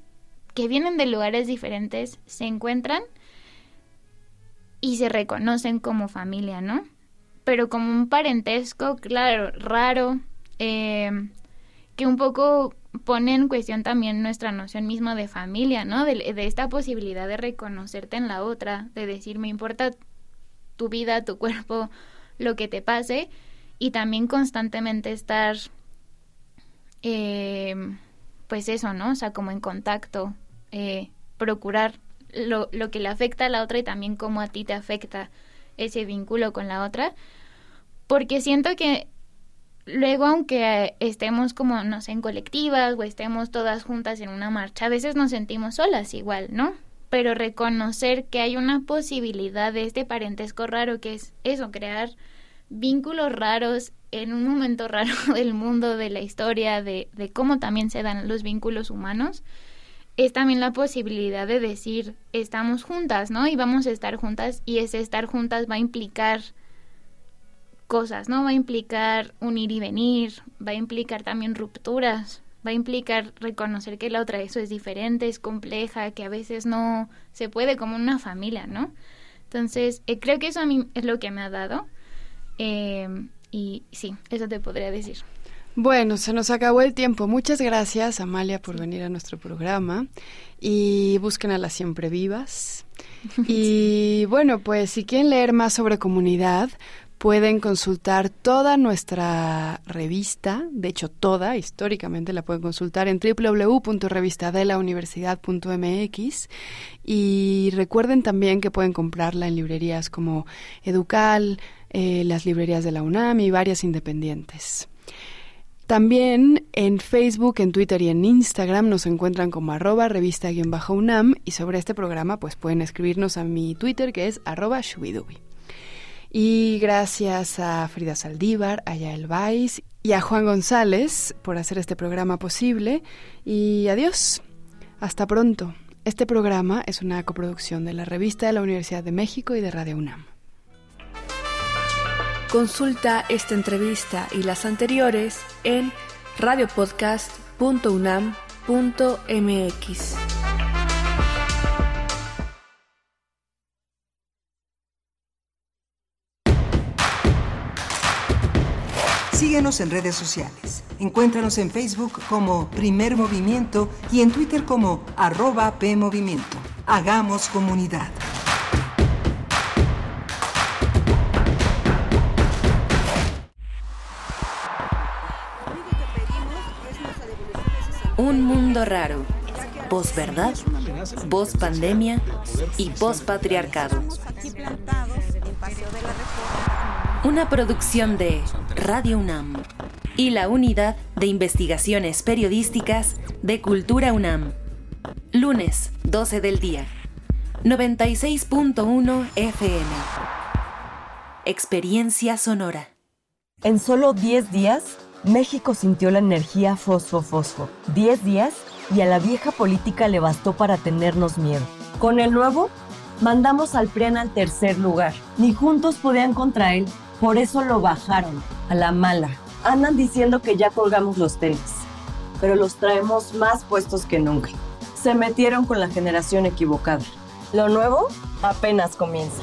que vienen de lugares diferentes se encuentran y se reconocen como familia, ¿no? Pero como un parentesco, claro, raro, eh, que un poco pone en cuestión también nuestra noción misma de familia, ¿no? De, esta posibilidad de reconocerte en la otra, de decir, me importa tu vida, tu cuerpo, lo que te pase, y también constantemente estar, eh, pues eso, ¿no? O sea, como en contacto eh, procurar lo, lo que le afecta a la otra y también cómo a ti te afecta ese vínculo con la otra. Porque siento que luego, aunque estemos como, no sé, en colectivas o estemos todas juntas en una marcha, a veces nos sentimos solas igual, ¿no? Pero reconocer que hay una posibilidad de este parentesco raro que es eso, crear vínculos raros en un momento raro del mundo, de la historia, de, de cómo también se dan los vínculos humanos, es también la posibilidad de decir estamos juntas, ¿no? Y vamos a estar juntas y ese estar juntas va a implicar cosas, ¿no? Va a implicar unir y venir, va a implicar también rupturas, va a implicar reconocer que la otra eso es diferente, es compleja, que a veces no se puede como una familia, ¿no? Entonces, eh, creo que eso a mí es lo que me ha dado. Eh, y sí, eso te podría decir. Bueno, se nos acabó el tiempo. Muchas gracias, Amalia, por venir a nuestro programa. Y busquen a las siempre vivas. Y bueno, pues si quieren leer más sobre comunidad, pueden consultar toda nuestra revista, de hecho toda, históricamente la pueden consultar en www.revistadelauniversidad.mx y recuerden también que pueden comprarla en librerías como Educal, eh, las librerías de la UNAM y varias independientes. También en Facebook, en Twitter y en Instagram nos encuentran como arroba revista-unam y sobre este programa pues pueden escribirnos a mi Twitter que es arroba shubidubi. Y gracias a Frida Saldívar, a Yael Vais y a Juan González por hacer este programa posible. Y adiós. Hasta pronto. Este programa es una coproducción de la revista de la Universidad de México y de Radio UNAM. Consulta esta entrevista y las anteriores en radiopodcast.unam.mx. Síguenos en redes sociales. Encuéntranos en Facebook como Primer Movimiento y en Twitter como arroba PMovimiento. Hagamos comunidad. Un mundo raro. Posverdad, voz pandemia y voz patriarcado. Una producción de Radio UNAM y la Unidad de Investigaciones Periodísticas de Cultura UNAM. Lunes, 12 del día. 96.1 FM. Experiencia sonora. En solo 10 días, México sintió la energía fosfo-fosfo. 10 días y a la vieja política le bastó para tenernos miedo. Con el nuevo, mandamos al PRIAN al tercer lugar. Ni juntos podían contra él, por eso lo bajaron, a la mala. Andan diciendo que ya colgamos los tenis, pero los traemos más puestos que nunca. Se metieron con la generación equivocada. Lo nuevo apenas comienza.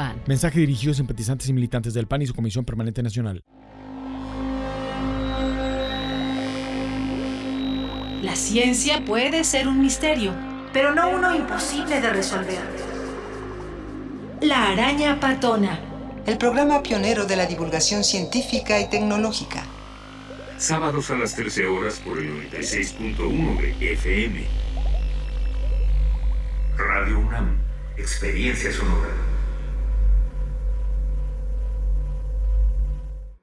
PAN. Mensaje dirigido a simpatizantes y militantes del PAN y su Comisión Permanente Nacional. La ciencia puede ser un misterio, pero no uno imposible de resolver. La araña patona. El programa pionero de la divulgación científica y tecnológica. Sábados a las 13 horas por el 96.1 de FM. Radio UNAM, experiencia sonora.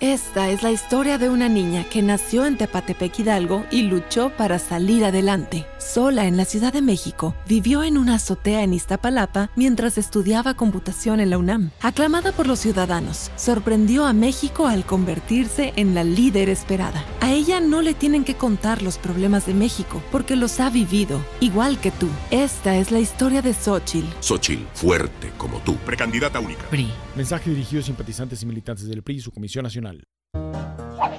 Esta es la historia de una niña que nació en Tepatepec Hidalgo y luchó para salir adelante. Sola en la Ciudad de México, vivió en una azotea en Iztapalapa mientras estudiaba computación en la UNAM. Aclamada por los ciudadanos, sorprendió a México al convertirse en la líder esperada. A ella no le tienen que contar los problemas de México porque los ha vivido, igual que tú. Esta es la historia de Xochitl. Xochil, fuerte como tú. Precandidata única. PRI. Mensaje dirigido a simpatizantes y militantes del PRI y su Comisión Nacional.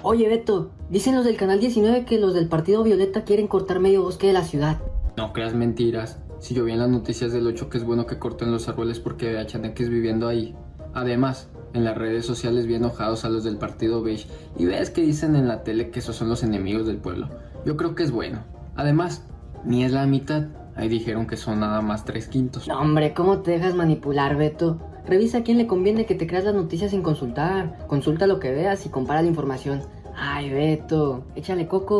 Oye, Beto, dicen los del Canal 19 que los del Partido Violeta quieren cortar medio bosque de la ciudad. No creas mentiras. Si yo vi en las noticias del 8 que es bueno que corten los árboles porque vea chaneques viviendo ahí. Además, en las redes sociales vi enojados a los del partido beige y ves que dicen en la tele que esos son los enemigos del pueblo. Yo creo que es bueno. Además, ni es la mitad. Ahí dijeron que son nada más tres quintos. No, hombre, ¿cómo te dejas manipular, Beto? Revisa a quién le conviene que te creas las noticias sin consultar. Consulta lo que veas y compara la información. Ay, Beto, échale coco.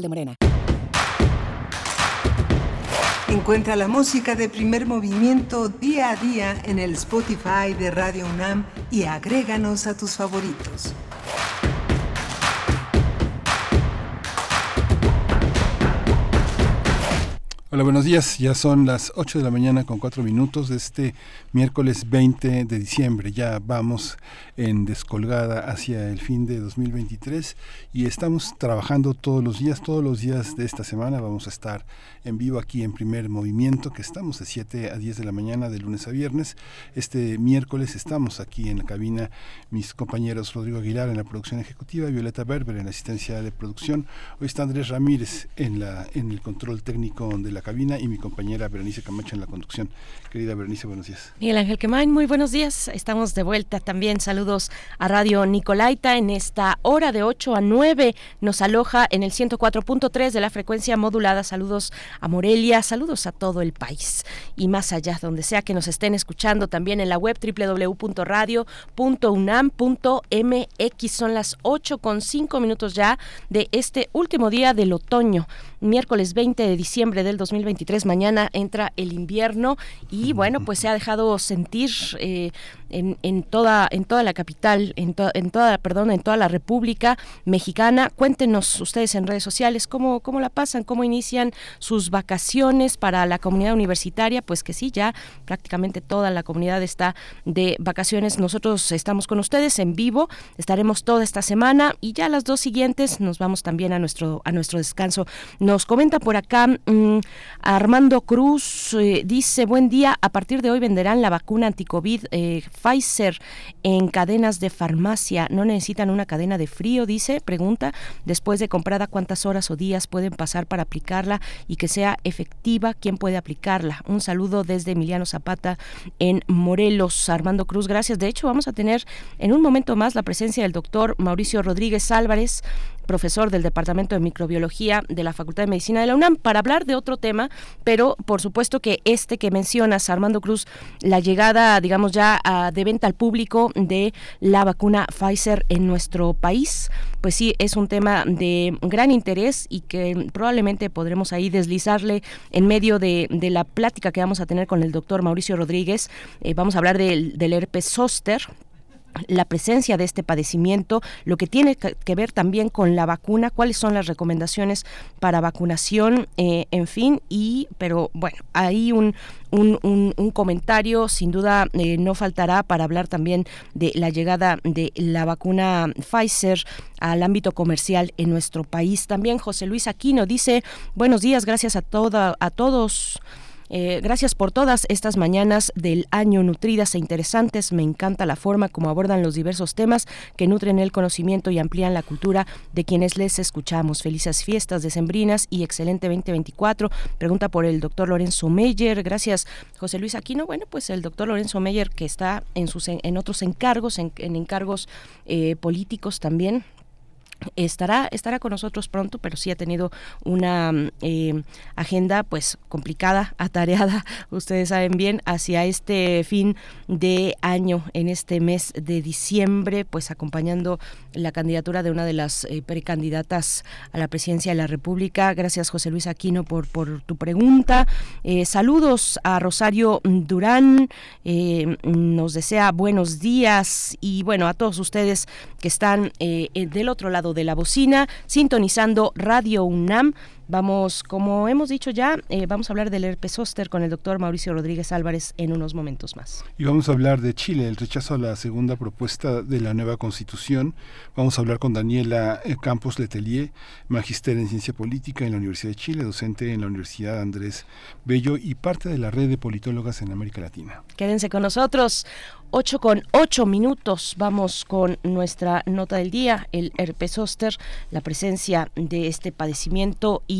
de Morena. Encuentra la música de primer movimiento día a día en el Spotify de Radio UNAM y agréganos a tus favoritos. Hola, buenos días. Ya son las 8 de la mañana con 4 minutos de este miércoles 20 de diciembre. Ya vamos en descolgada hacia el fin de 2023 y estamos trabajando todos los días, todos los días de esta semana. Vamos a estar en vivo aquí en primer movimiento, que estamos de 7 a 10 de la mañana de lunes a viernes. Este miércoles estamos aquí en la cabina mis compañeros Rodrigo Aguilar en la producción ejecutiva, Violeta Berber en la asistencia de producción. Hoy está Andrés Ramírez en, la, en el control técnico de la cabina y mi compañera Berenice Camacho en la conducción. Querida Berenice, buenos días. Miguel Ángel Quemain, muy buenos días. Estamos de vuelta también. Saludos a Radio Nicolaita en esta hora de 8 a 9. Nos aloja en el 104.3 de la frecuencia modulada. Saludos a Morelia, saludos a todo el país y más allá, donde sea que nos estén escuchando también en la web www.radio.unam.mx. Son las 8 con 5 minutos ya de este último día del otoño miércoles 20 de diciembre del 2023. Mañana entra el invierno y bueno, pues se ha dejado sentir eh, en, en, toda, en toda la capital, en, en, toda, perdón, en toda la República Mexicana. Cuéntenos ustedes en redes sociales cómo, cómo la pasan, cómo inician sus vacaciones para la comunidad universitaria. Pues que sí, ya prácticamente toda la comunidad está de vacaciones. Nosotros estamos con ustedes en vivo, estaremos toda esta semana y ya las dos siguientes nos vamos también a nuestro, a nuestro descanso. Nos comenta por acá mm, Armando Cruz, eh, dice, buen día, a partir de hoy venderán la vacuna anticovid eh, Pfizer en cadenas de farmacia. ¿No necesitan una cadena de frío? Dice, pregunta, después de comprada, ¿cuántas horas o días pueden pasar para aplicarla y que sea efectiva? ¿Quién puede aplicarla? Un saludo desde Emiliano Zapata en Morelos. Armando Cruz, gracias. De hecho, vamos a tener en un momento más la presencia del doctor Mauricio Rodríguez Álvarez, profesor del Departamento de Microbiología de la Facultad de Medicina de la UNAM, para hablar de otro tema, pero por supuesto que este que mencionas, Armando Cruz, la llegada, digamos ya, de venta al público de la vacuna Pfizer en nuestro país, pues sí, es un tema de gran interés y que probablemente podremos ahí deslizarle en medio de, la plática que vamos a tener con el doctor Mauricio Rodríguez. Eh, vamos a hablar del, del herpes zóster, la presencia de este padecimiento, lo que tiene que ver también con la vacuna, cuáles son las recomendaciones para vacunación, eh, en fin, y pero bueno, hay un, un, comentario, sin duda eh, no faltará para hablar también de la llegada de la vacuna Pfizer al ámbito comercial en nuestro país. También José Luis Aquino dice, buenos días, gracias a, toda, a todos. Eh, gracias por todas estas mañanas del año nutridas e interesantes. Me encanta la forma como abordan los diversos temas que nutren el conocimiento y amplían la cultura de quienes les escuchamos. Felices fiestas decembrinas y excelente 2024. Pregunta por el doctor Lorenzo Meyer. Gracias, José Luis Aquino. Bueno, pues el doctor Lorenzo Meyer que está en, sus, en otros encargos, en, encargos eh, políticos también estará estará con nosotros pronto pero sí ha tenido una eh, agenda pues complicada atareada ustedes saben bien hacia este fin de año en este mes de diciembre pues acompañando la candidatura de una de las eh, precandidatas a la presidencia de la república. Gracias José Luis Aquino por por tu pregunta. Eh, saludos a Rosario Durán nos desea buenos días y bueno a todos ustedes que están del otro lado de la bocina, sintonizando Radio UNAM. Vamos, como hemos dicho ya, eh, vamos a hablar del herpes zóster con el doctor Mauricio Rodríguez Álvarez en unos momentos más. Y vamos a hablar de Chile, el rechazo a la segunda propuesta de la nueva constitución. Vamos a hablar con Daniela eh, Campos Letelier, magister en ciencia política en la Universidad de Chile, docente en la Universidad Andrés Bello y parte de la red de politólogas en América Latina. Quédense con nosotros. 8 con 8 minutos. Vamos con nuestra nota del día, el herpes zóster, la presencia de este padecimiento y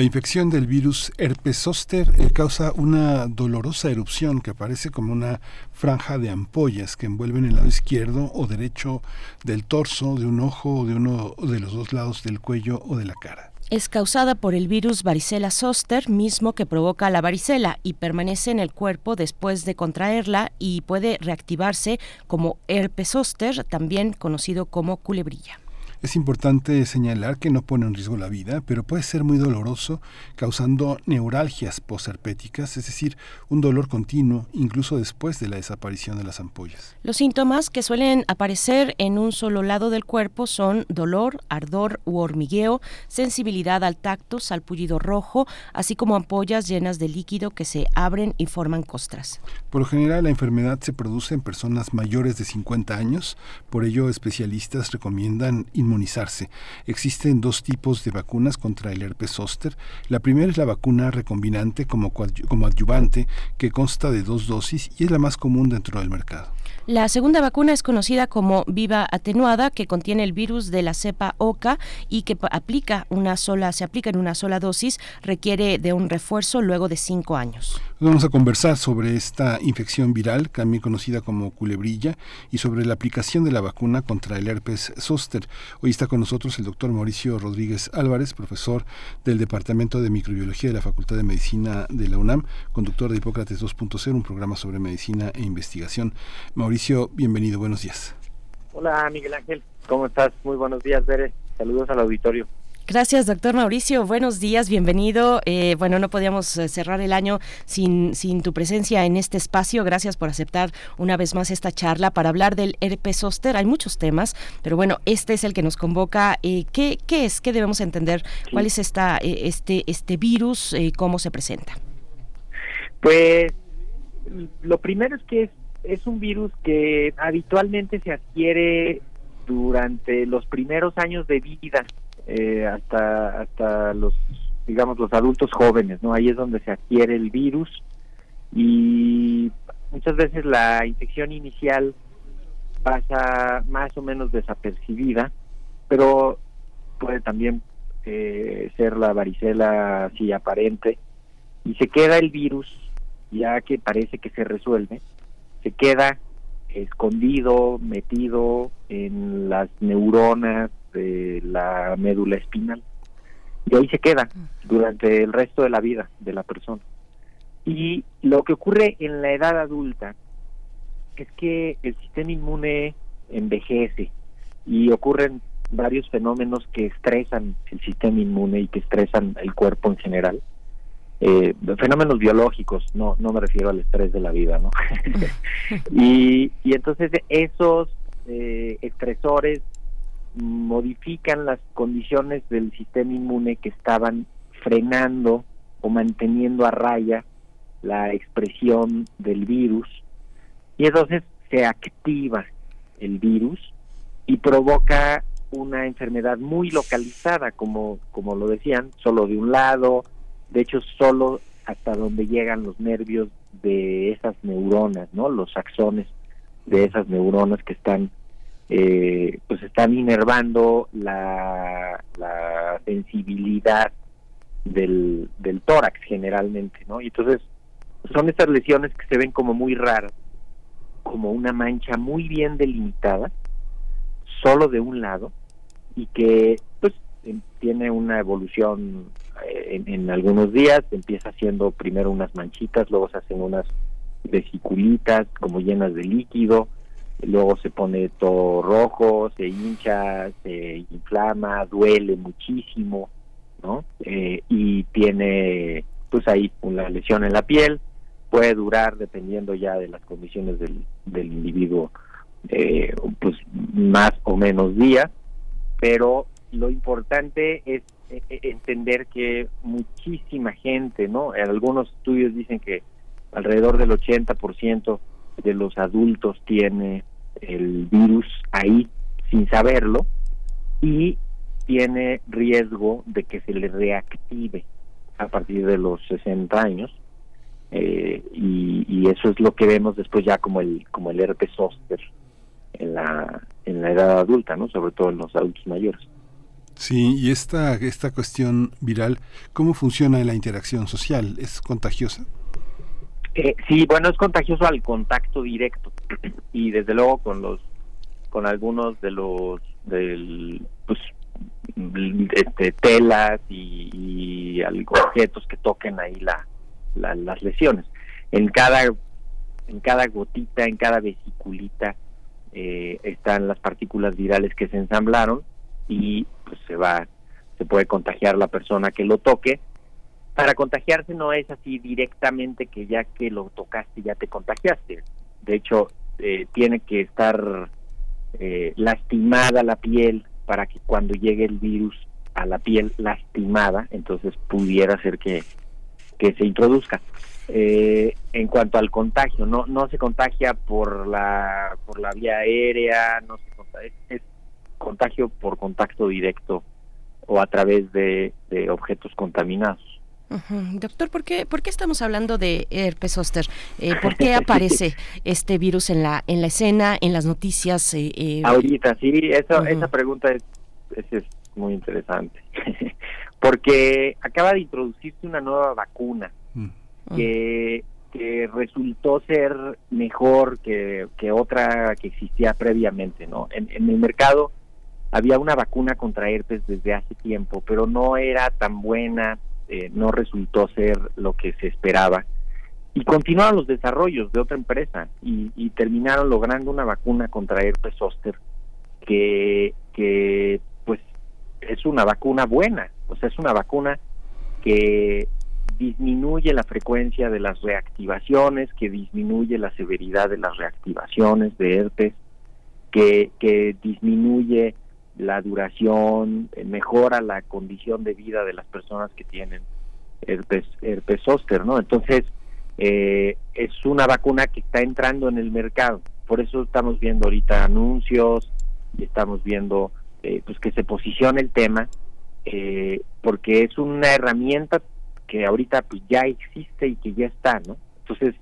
La infección del virus herpes zóster eh, causa una dolorosa erupción que aparece como una franja de ampollas que envuelven el lado izquierdo o derecho del torso, de un ojo o de uno de los dos lados del cuello o de la cara es causada por el virus varicela zoster mismo que provoca la varicela y permanece en el cuerpo después de contraerla y puede reactivarse como herpes zoster, también conocido como culebrilla. Es importante señalar que no pone en riesgo la vida, pero puede ser muy doloroso, causando neuralgias posherpéticas, es decir, un dolor continuo incluso después de la desaparición de las ampollas. Los síntomas que suelen aparecer en un solo lado del cuerpo son dolor, ardor u hormigueo, sensibilidad al tacto, salpullido rojo, así como ampollas llenas de líquido que se abren y forman costras. Por lo general, la enfermedad se produce en personas mayores de 50 años, por ello especialistas recomiendan Existen dos tipos de vacunas contra el herpes zóster. La primera es la vacuna recombinante como, como adyuvante, que consta de dos dosis y es la más común dentro del mercado. La segunda vacuna es conocida como Viva Atenuada, que contiene el virus de la cepa OCA y que aplica una sola, se aplica en una sola dosis, requiere de un refuerzo luego de cinco años. Vamos a conversar sobre esta infección viral, también conocida como culebrilla, y sobre la aplicación de la vacuna contra el herpes zóster. Hoy está con nosotros el doctor Mauricio Rodríguez Álvarez, profesor del Departamento de Microbiología de la Facultad de Medicina de la UNAM, conductor de Hipócrates 2.0, un programa sobre medicina e investigación. Mauricio, bienvenido, buenos días. Hola Miguel Ángel, ¿cómo estás? Muy buenos días, Bere. Saludos al auditorio. Gracias, doctor Mauricio. Buenos días, bienvenido. Eh, bueno, no podíamos eh, cerrar el año sin, sin tu presencia en este espacio. Gracias por aceptar una vez más esta charla para hablar del herpes zóster. Hay muchos temas, pero bueno, este es el que nos convoca. Eh, ¿qué, ¿qué, es? ¿Qué debemos entender? ¿Cuál es esta, este, este virus? ¿Cómo se presenta? Pues lo primero es que es, es un virus que habitualmente se adquiere durante los primeros años de vida eh, hasta hasta los digamos los adultos jóvenes no ahí es donde se adquiere el virus y muchas veces la infección inicial pasa más o menos desapercibida pero puede también eh, ser la varicela así aparente y se queda el virus ya que parece que se resuelve se queda escondido metido en las neuronas de la médula espinal y ahí se queda durante el resto de la vida de la persona. Y lo que ocurre en la edad adulta es que el sistema inmune envejece y ocurren varios fenómenos que estresan el sistema inmune y que estresan el cuerpo en general. Eh, fenómenos biológicos, no, no me refiero al estrés de la vida, ¿no? y, y entonces esos eh, estresores modifican las condiciones del sistema inmune que estaban frenando o manteniendo a raya la expresión del virus. Y entonces se activa el virus y provoca una enfermedad muy localizada como como lo decían solo de un lado de hecho solo hasta donde llegan los nervios de esas neuronas no los axones de esas neuronas que están eh, pues están inervando la, sensibilidad del, del tórax generalmente, ¿no? Y entonces son estas lesiones que se ven como muy raras, como una mancha muy bien delimitada, solo de un lado, y que pues tiene una evolución eh, en, en, algunos días, empieza haciendo primero unas manchitas, luego se hacen unas vesiculitas como llenas de líquido, luego se pone todo rojo, se hincha, se inflama, duele muchísimo, ¿no? Eh, y tiene, pues ahí, una lesión en la piel, puede durar, dependiendo ya de las condiciones del, del individuo, eh, pues más o menos días, pero lo importante es eh, entender que muchísima gente, ¿no? Algunos estudios dicen que alrededor del 80% de los adultos tiene el virus ahí sin saberlo y tiene riesgo de que se le reactive a partir de los 60 años eh, y, eso es lo que vemos después ya como el como el herpes zóster en la en la edad adulta no sobre todo en los adultos mayores Sí, y esta, esta cuestión viral, ¿cómo funciona la interacción social? ¿Es contagiosa? Eh, sí, bueno, es contagioso al contacto directo y desde luego con los con algunos de los del pues este, telas y, y objetos que toquen ahí la, las lesiones. En cada en cada gotita, en cada vesiculita eh, están las partículas virales que se ensamblaron y pues se va se puede contagiar la persona que lo toque para contagiarse no es así directamente que ya que lo tocaste ya te contagiaste. De hecho, eh, tiene que estar eh, lastimada la piel para que cuando llegue el virus a la piel lastimada, entonces pudiera ser que, que se introduzca. Eh, en cuanto al contagio, no no se contagia por la por la vía aérea, no se contagia, es, contagio por contacto directo o a través de objetos contaminados. Doctor, ¿por qué, ¿por qué estamos hablando de herpes zóster? Eh, ¿Por qué aparece este virus en la en la escena, en las noticias? Eh, eh? Ahorita, sí, eso, esa pregunta es, es, muy interesante. Porque acaba de introducirse una nueva vacuna mm. que, que resultó ser mejor que, que otra que existía previamente, ¿no? En, en el mercado había una vacuna contra herpes desde hace tiempo, pero no era tan buena eh, no resultó ser lo que se esperaba. Y continuaron los desarrollos de otra empresa y, terminaron logrando una vacuna contra herpes zóster que, que pues es una vacuna buena, o sea, es una vacuna que disminuye la frecuencia de las reactivaciones, que disminuye la severidad de las reactivaciones de herpes, que, que disminuye la duración, eh, mejora la condición de vida de las personas que tienen herpes, herpes zóster, ¿no? Entonces, eh, es una vacuna que está entrando en el mercado. Por eso estamos viendo ahorita anuncios y estamos viendo eh, pues que se posicione el tema, porque es una herramienta que ahorita pues ya existe y que ya está, ¿no? Entonces,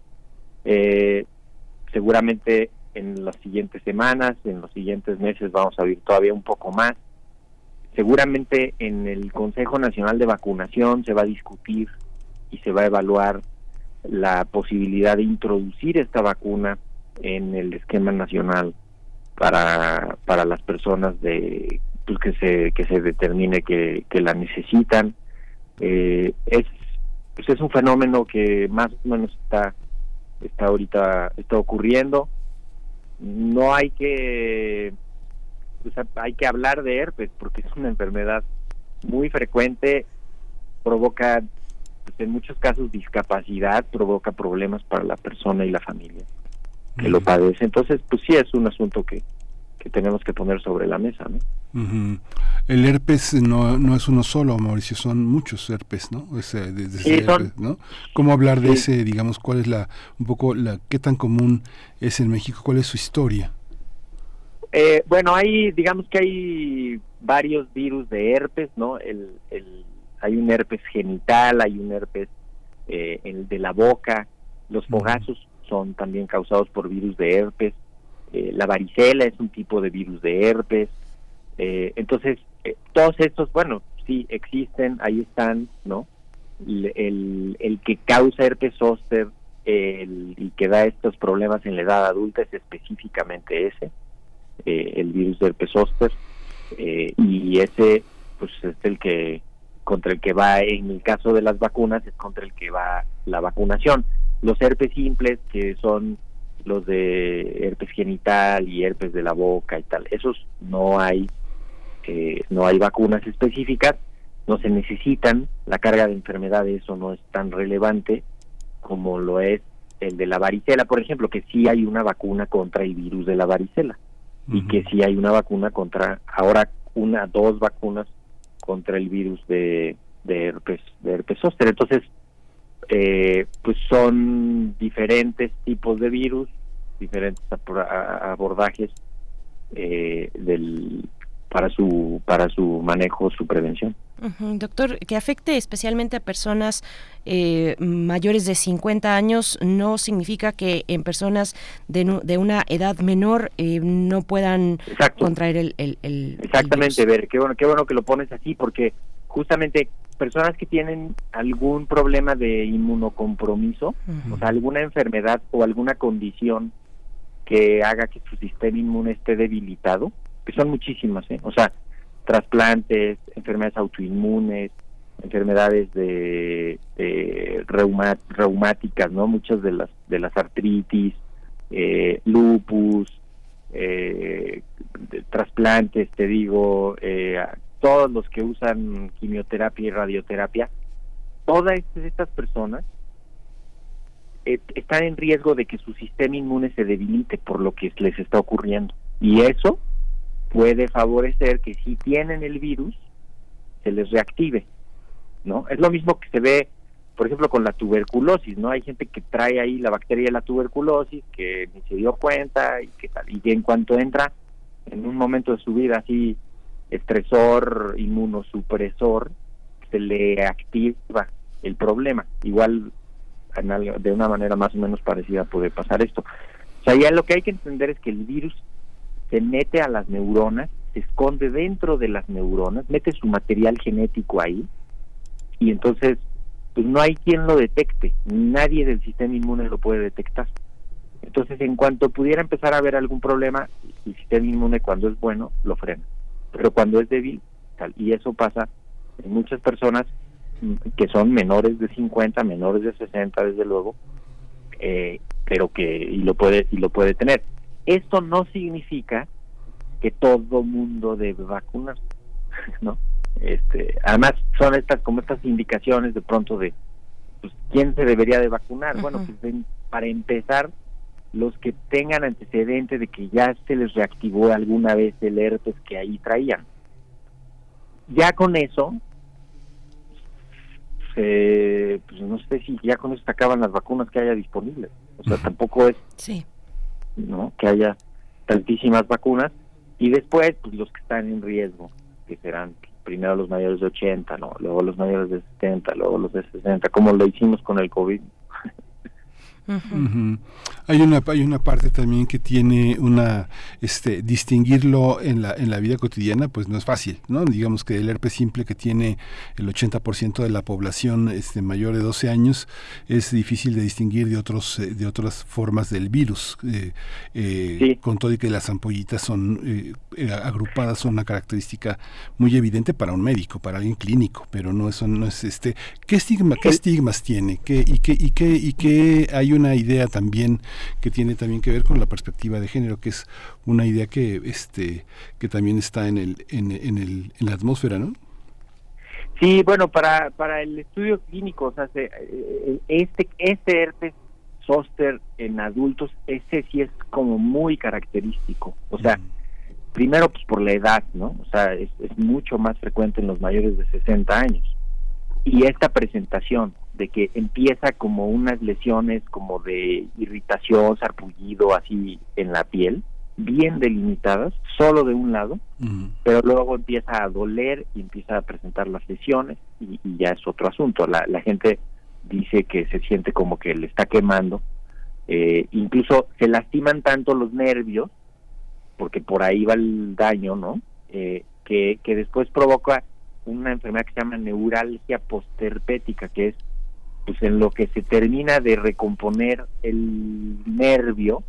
seguramente en las siguientes semanas, en los siguientes meses vamos a ver todavía un poco más. Seguramente en el Consejo Nacional de Vacunación se va a discutir y se va a evaluar la posibilidad de introducir esta vacuna en el esquema nacional para, para las personas de pues, que se que se determine que, que la necesitan eh, es pues es un fenómeno que más o menos está está ahorita está ocurriendo no hay que hay que hablar de herpes porque es una enfermedad muy frecuente provoca pues, en muchos casos discapacidad provoca problemas para la persona y la familia que lo padece. Entonces pues sí es un asunto que que tenemos que poner sobre la mesa. ¿no? El herpes no, no es uno solo, Mauricio, son muchos herpes, ¿no? Ese, ¿no? ¿Cómo hablar de ese, digamos, cuál es la, un poco, la, qué tan común es en México, cuál es su historia? Eh, bueno, hay, digamos que hay varios virus de herpes, ¿no? El, el, hay un herpes genital, hay un herpes eh, el de la boca, los fogazos son también causados por virus de herpes, eh, la varicela es un tipo de virus de herpes. Eh, entonces, eh, todos estos, bueno, sí existen, ahí están, ¿no? El, el, que causa herpes zóster el, y que da estos problemas en la edad adulta es específicamente ese, el virus de herpes zóster. y ese, pues, es el que contra el que va, en el caso de las vacunas, es contra el que va la vacunación. Los herpes simples, que son los de herpes genital y herpes de la boca y tal. Esos no hay, eh, no hay vacunas específicas, no se necesitan, la carga de enfermedad de eso no es tan relevante como lo es el de la varicela, por ejemplo, que sí hay una vacuna contra el virus de la varicela y que sí hay una vacuna contra, ahora una, dos vacunas contra el virus de, de herpes, de herpes zóster. Entonces, eh, pues son diferentes tipos de virus, diferentes abordajes eh, del para su para su manejo, su prevención. doctor, que afecte especialmente a personas eh, mayores de 50 años no significa que en personas de, de una edad menor eh, no puedan contraer el, el, Exactamente, ver, qué bueno, qué bueno que lo pones así, porque justamente personas que tienen algún problema de inmunocompromiso, o sea, alguna enfermedad o alguna condición que haga que su sistema inmune esté debilitado, que son muchísimas, ¿eh? o sea, trasplantes, enfermedades autoinmunes, enfermedades de, reumáticas, ¿no? Muchas de las de las artritis, eh, lupus, eh, trasplantes, te digo, eh, todos los que usan quimioterapia y radioterapia, todas estas personas eh, están en riesgo de que su sistema inmune se debilite por lo que les está ocurriendo. Y eso puede favorecer que si tienen el virus, se les reactive, ¿no? Es lo mismo que se ve, por ejemplo, con la tuberculosis, ¿no? Hay gente que trae ahí la bacteria de la tuberculosis, que ni se dio cuenta y que tal, y en cuanto entra en un momento de su vida así estresor, inmunosupresor, se le activa el problema. Igual de una manera más o menos parecida puede pasar esto. O sea, ya lo que hay que entender es que el virus se mete a las neuronas, se esconde dentro de las neuronas, mete su material genético ahí y entonces pues no hay quien lo detecte, nadie del sistema inmune lo puede detectar. Entonces, en cuanto pudiera empezar a haber algún problema, el sistema inmune cuando es bueno lo frena, pero cuando es débil, tal, y eso pasa en muchas personas que son menores de 50, menores de 60, desde luego, eh, pero que y lo puede y lo puede tener. Esto no significa que todo mundo debe vacunar, ¿no? Este, además son estas como estas indicaciones de pronto de pues, quién se debería de vacunar. Bueno, pues para empezar, los que tengan antecedentes de que ya se les reactivó alguna vez el herpes que ahí traían. Ya con eso, pues no sé si ya con eso se acaban las vacunas que haya disponibles. O sea, tampoco es sí. ¿no? Que haya tantísimas vacunas y después pues los que están en riesgo, que serán primero los mayores de 80, ¿no? luego los mayores de 70, luego los de 60, como lo hicimos con el COVID. Hay una hay una parte también que tiene una este distinguirlo en la en la vida cotidiana pues no es fácil, ¿no? Digamos que el herpes simple que tiene el 80% de la población este mayor de 12 años es difícil de distinguir de otros eh, de otras formas del virus. Eh, eh, con todo y que las ampollitas son agrupadas son una característica muy evidente para un médico, para alguien clínico, pero no eso no es este qué estigma qué estigmas tiene, qué y qué y qué y qué hay una idea también que tiene también que ver con la perspectiva de género, que es una idea que este que también está en el en, en el en la atmósfera, ¿no? Sí, bueno, para para el estudio clínico, o sea, eh, este este herpes zóster en adultos, ese sí es como muy característico, o sea, primero pues por la edad, ¿no? O sea, es, es mucho más frecuente en los mayores de 60 años. Y esta presentación, de que empieza como unas lesiones como de irritación, sarpullido así en la piel, bien delimitadas, solo de un lado, pero luego empieza a doler y empieza a presentar las lesiones y, ya es otro asunto. La, la, gente dice que se siente como que le está quemando, eh, incluso se lastiman tanto los nervios, porque por ahí va el daño, ¿no? Eh, que, que después provoca una enfermedad que se llama neuralgia posterpética, que es pues en lo que se termina de recomponer el nervio,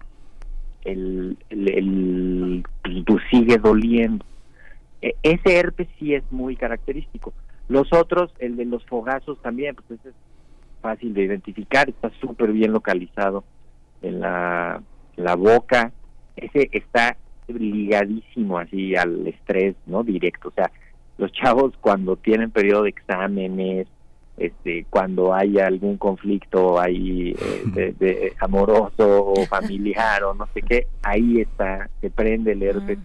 el, el, pues sigue doliendo. E, ese herpes sí es muy característico. Los otros, el de los fogazos también, pues ese es fácil de identificar, está súper bien localizado en la, la boca, ese está ligadísimo así al estrés, ¿no? Directo, o sea, los chavos cuando tienen periodo de exámenes, este, cuando hay algún conflicto ahí eh, de, amoroso o familiar o no sé qué, ahí está, se prende el herpes.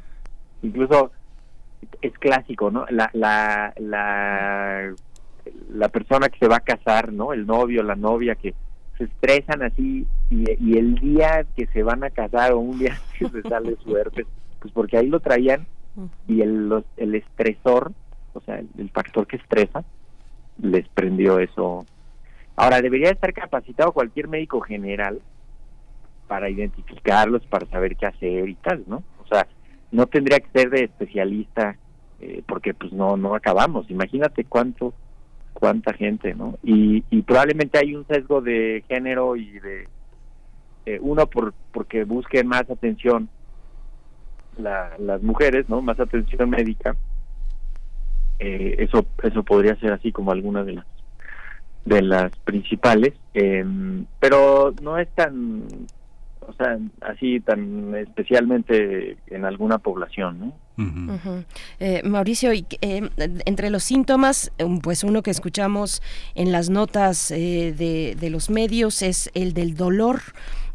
Incluso es clásico, ¿no? La, la, la, la persona que se va a casar, ¿no? El novio, la novia que se estresan así y, y el día que se van a casar o un día que se sale su herpes, pues porque ahí lo traían y el, el estresor o sea, el, factor que estresa, les prendió eso. Ahora, debería estar capacitado cualquier médico general para identificarlos, para saber qué hacer y tal, ¿no? O sea, no tendría que ser de especialista eh, porque pues no no acabamos. Imagínate cuánto cuánta gente, ¿no? Y, probablemente hay un sesgo de género y de eh, uno por porque busquen más atención las mujeres, ¿no? Más atención médica. Eh, eso eso podría ser así como alguna de las de las principales, em, pero no es tan o sea, así tan especialmente en alguna población, ¿no? Eh, Mauricio, y, eh, entre los síntomas, um, pues uno que escuchamos en las notas eh, de, los medios es el del dolor.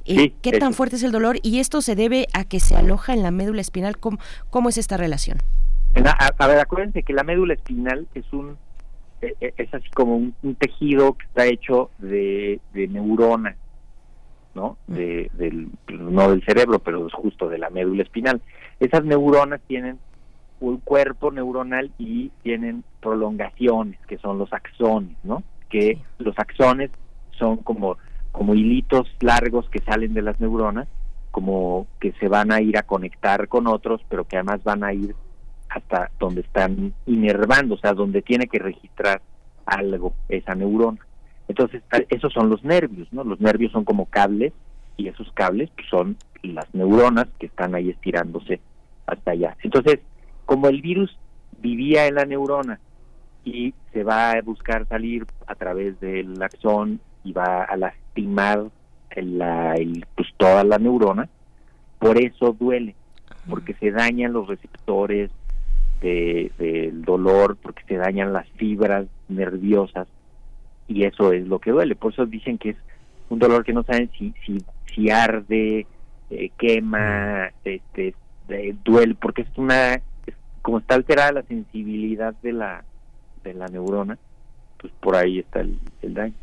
¿Qué tan fuerte es el dolor? Y esto se debe a que se aloja en la médula espinal. ¿Cómo, es esta relación? A, ver, acuérdense que la médula espinal es un es así como un, tejido que está hecho de, de neuronas ¿no? De, del, no del cerebro, pero es justo de la médula espinal. Esas neuronas tienen un cuerpo neuronal y tienen prolongaciones, que son los axones, ¿no? Que los axones son como, como hilitos largos que salen de las neuronas, como que se van a ir a conectar con otros, pero que además van a ir hasta donde están inervando, o sea, donde tiene que registrar algo esa neurona. Entonces, esos son los nervios, ¿no? Los nervios son como cables y esos cables pues, son las neuronas que están ahí estirándose hasta allá. Entonces, como el virus vivía en la neurona y se va a buscar salir a través del axón y va a lastimar el, pues, toda la neurona, por eso duele, porque se dañan los receptores del dolor, porque se dañan las fibras nerviosas y eso es lo que duele. Por eso dicen que es un dolor que no saben si, si, si arde, eh, quema, este, duele, porque es una, como está alterada la sensibilidad de la, de la neurona, pues por ahí está el, daño.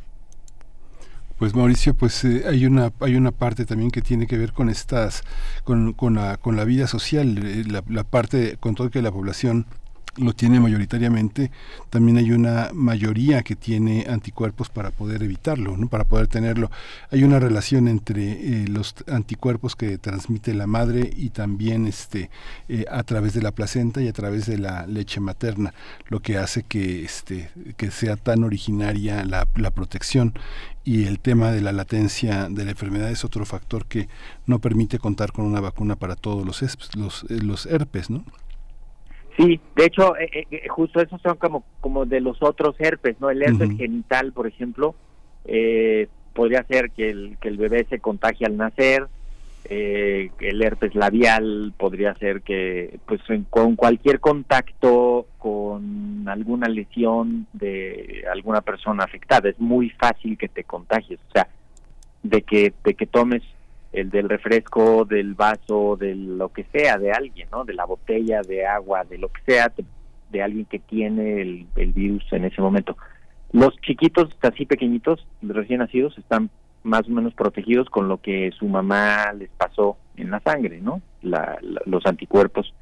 Pues Mauricio, pues eh, hay una hay una parte también que tiene que ver con estas con, con la con la vida social, eh, la, la parte con todo que la población lo tiene mayoritariamente, también hay una mayoría que tiene anticuerpos para poder evitarlo, ¿no? para poder tenerlo. Hay una relación entre eh, los anticuerpos que transmite la madre y también este eh, a través de la placenta y a través de la leche materna, lo que hace que este que sea tan originaria la, la protección y el tema de la latencia de la enfermedad es otro factor que no permite contar con una vacuna para todos los, los, los herpes, ¿no? Sí, de hecho, eh, eh, eh, justo esos son como, como de los otros herpes, ¿no? El herpes genital, por ejemplo, podría ser que el, que el bebé se contagie al nacer, el herpes labial podría ser que, pues, con cualquier contacto con alguna lesión de alguna persona afectada, es muy fácil que te contagies, o sea, de que, de que tomes el del refresco, del vaso, de lo que sea, de alguien, ¿no? De la botella de agua, de lo que sea, de, alguien que tiene el, virus en ese momento. Los chiquitos, así pequeñitos, recién nacidos, están más o menos protegidos con lo que su mamá les pasó en la sangre, ¿no? los anticuerpos.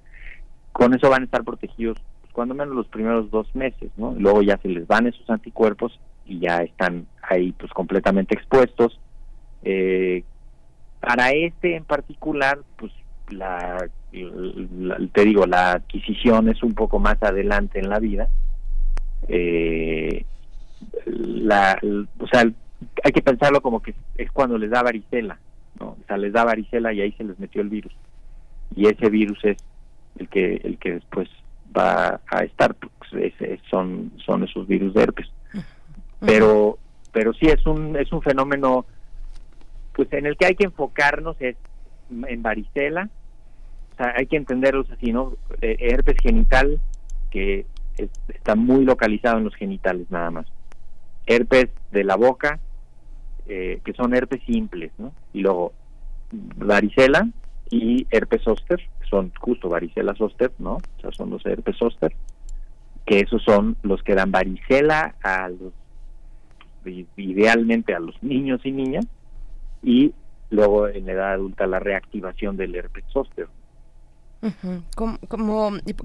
Con eso van a estar protegidos pues, cuando menos los primeros dos meses, ¿no? Luego ya se les van esos anticuerpos y ya están ahí pues completamente expuestos. Eh, para este en particular, pues la, te digo, la adquisición es un poco más adelante en la vida. Eh, la, o sea, hay que pensarlo como que es cuando les da varicela, ¿no? O sea, les da varicela y ahí se les metió el virus. Y ese virus es el que el que después va a estar, pues son son esos virus de herpes. Pero pero sí es un es un fenómeno pues en el que hay que enfocarnos es en varicela, o sea, hay que entenderlos así, ¿no? Eh, herpes genital, que está muy localizado en los genitales nada más. Herpes de la boca, eh, que son herpes simples, ¿no? Y luego varicela y herpes zóster, que son justo varicela zóster, ¿no? O sea, son los herpes zóster, que esos son los que dan varicela a los, idealmente a los niños y niñas, y luego en edad adulta la reactivación del herpes zóster.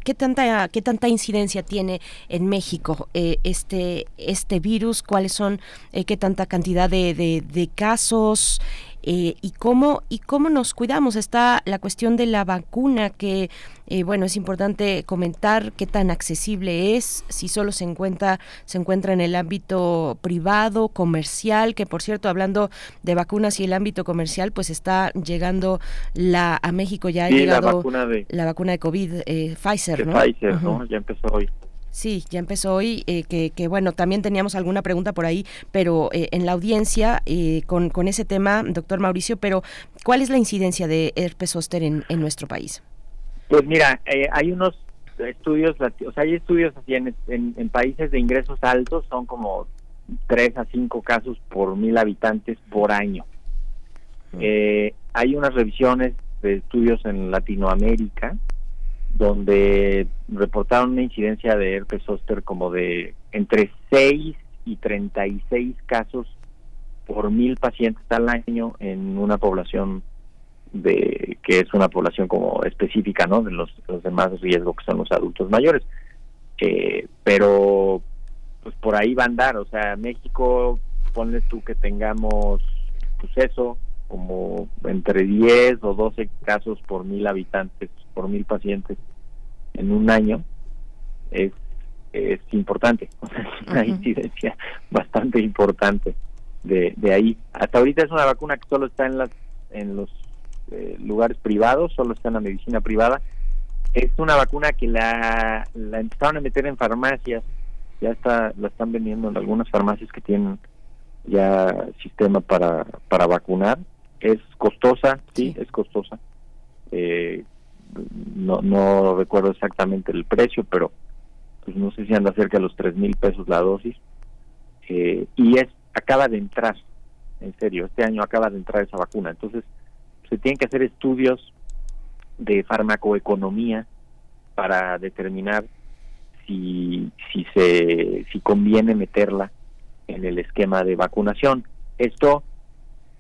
¿qué, tanta, ¿Qué tanta incidencia tiene en México eh, este, este virus? ¿Cuáles son, eh, qué tanta cantidad de, de casos? Eh, y cómo y cómo nos cuidamos. Está la cuestión de la vacuna que eh, bueno es importante comentar qué tan accesible es si solo se encuentra se encuentra en el ámbito privado comercial que por cierto hablando de vacunas y el ámbito comercial pues está llegando la a México ya ha llegado la vacuna de la vacuna de covid eh, Pfizer ¿no? Pfizer no ya empezó hoy Sí, ya empezó hoy, eh, que, que, bueno, también teníamos alguna pregunta por ahí, pero eh, en la audiencia eh, con, con, ese tema, doctor Mauricio, pero ¿cuál es la incidencia de herpes zóster en, en nuestro país? Pues mira, hay unos estudios, o sea, hay estudios así en, en, países de ingresos altos, son como 3 a 5 casos por mil habitantes por año. hay unas revisiones de estudios en Latinoamérica, donde reportaron una incidencia de herpes zóster como de entre 6 y 36 casos por mil pacientes al año en una población de que es una población como específica no de los, los demás riesgos que son los adultos mayores. Eh, pero pues por ahí va a andar. O sea México ponle tú que tengamos pues eso como entre 10 o 12 casos por mil habitantes, por mil pacientes en un año, es, es importante, o sea, es una incidencia bastante importante de, de ahí. Hasta ahorita es una vacuna que solo está en, las, en los eh, lugares privados, solo está en la medicina privada. Es una vacuna que la, la empezaron a meter en farmacias, ya está la están vendiendo en algunas farmacias que tienen ya sistema para, para vacunar es costosa, sí, es costosa. Eh, no, no recuerdo exactamente el precio, pero pues no sé si anda cerca de los tres mil pesos la dosis. Eh, y es acaba de entrar, en serio, este año acaba de entrar esa vacuna. Entonces, se tienen que hacer estudios de farmacoeconomía para determinar si, si, se, si conviene meterla en el esquema de vacunación. Esto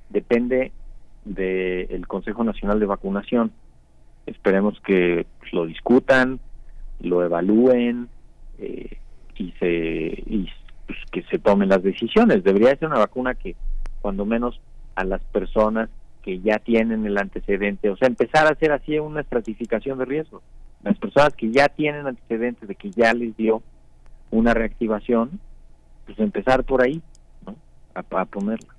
depende del Consejo Nacional de Vacunación. Esperemos que lo discutan, lo evalúen eh, y se pues, que se tomen las decisiones. Debería ser una vacuna que, cuando menos, a las personas que ya tienen el antecedente, o sea, empezar a hacer así una estratificación de riesgo. Las personas que ya tienen antecedentes de que ya les dio una reactivación, pues empezar por ahí, ¿no? a ponerla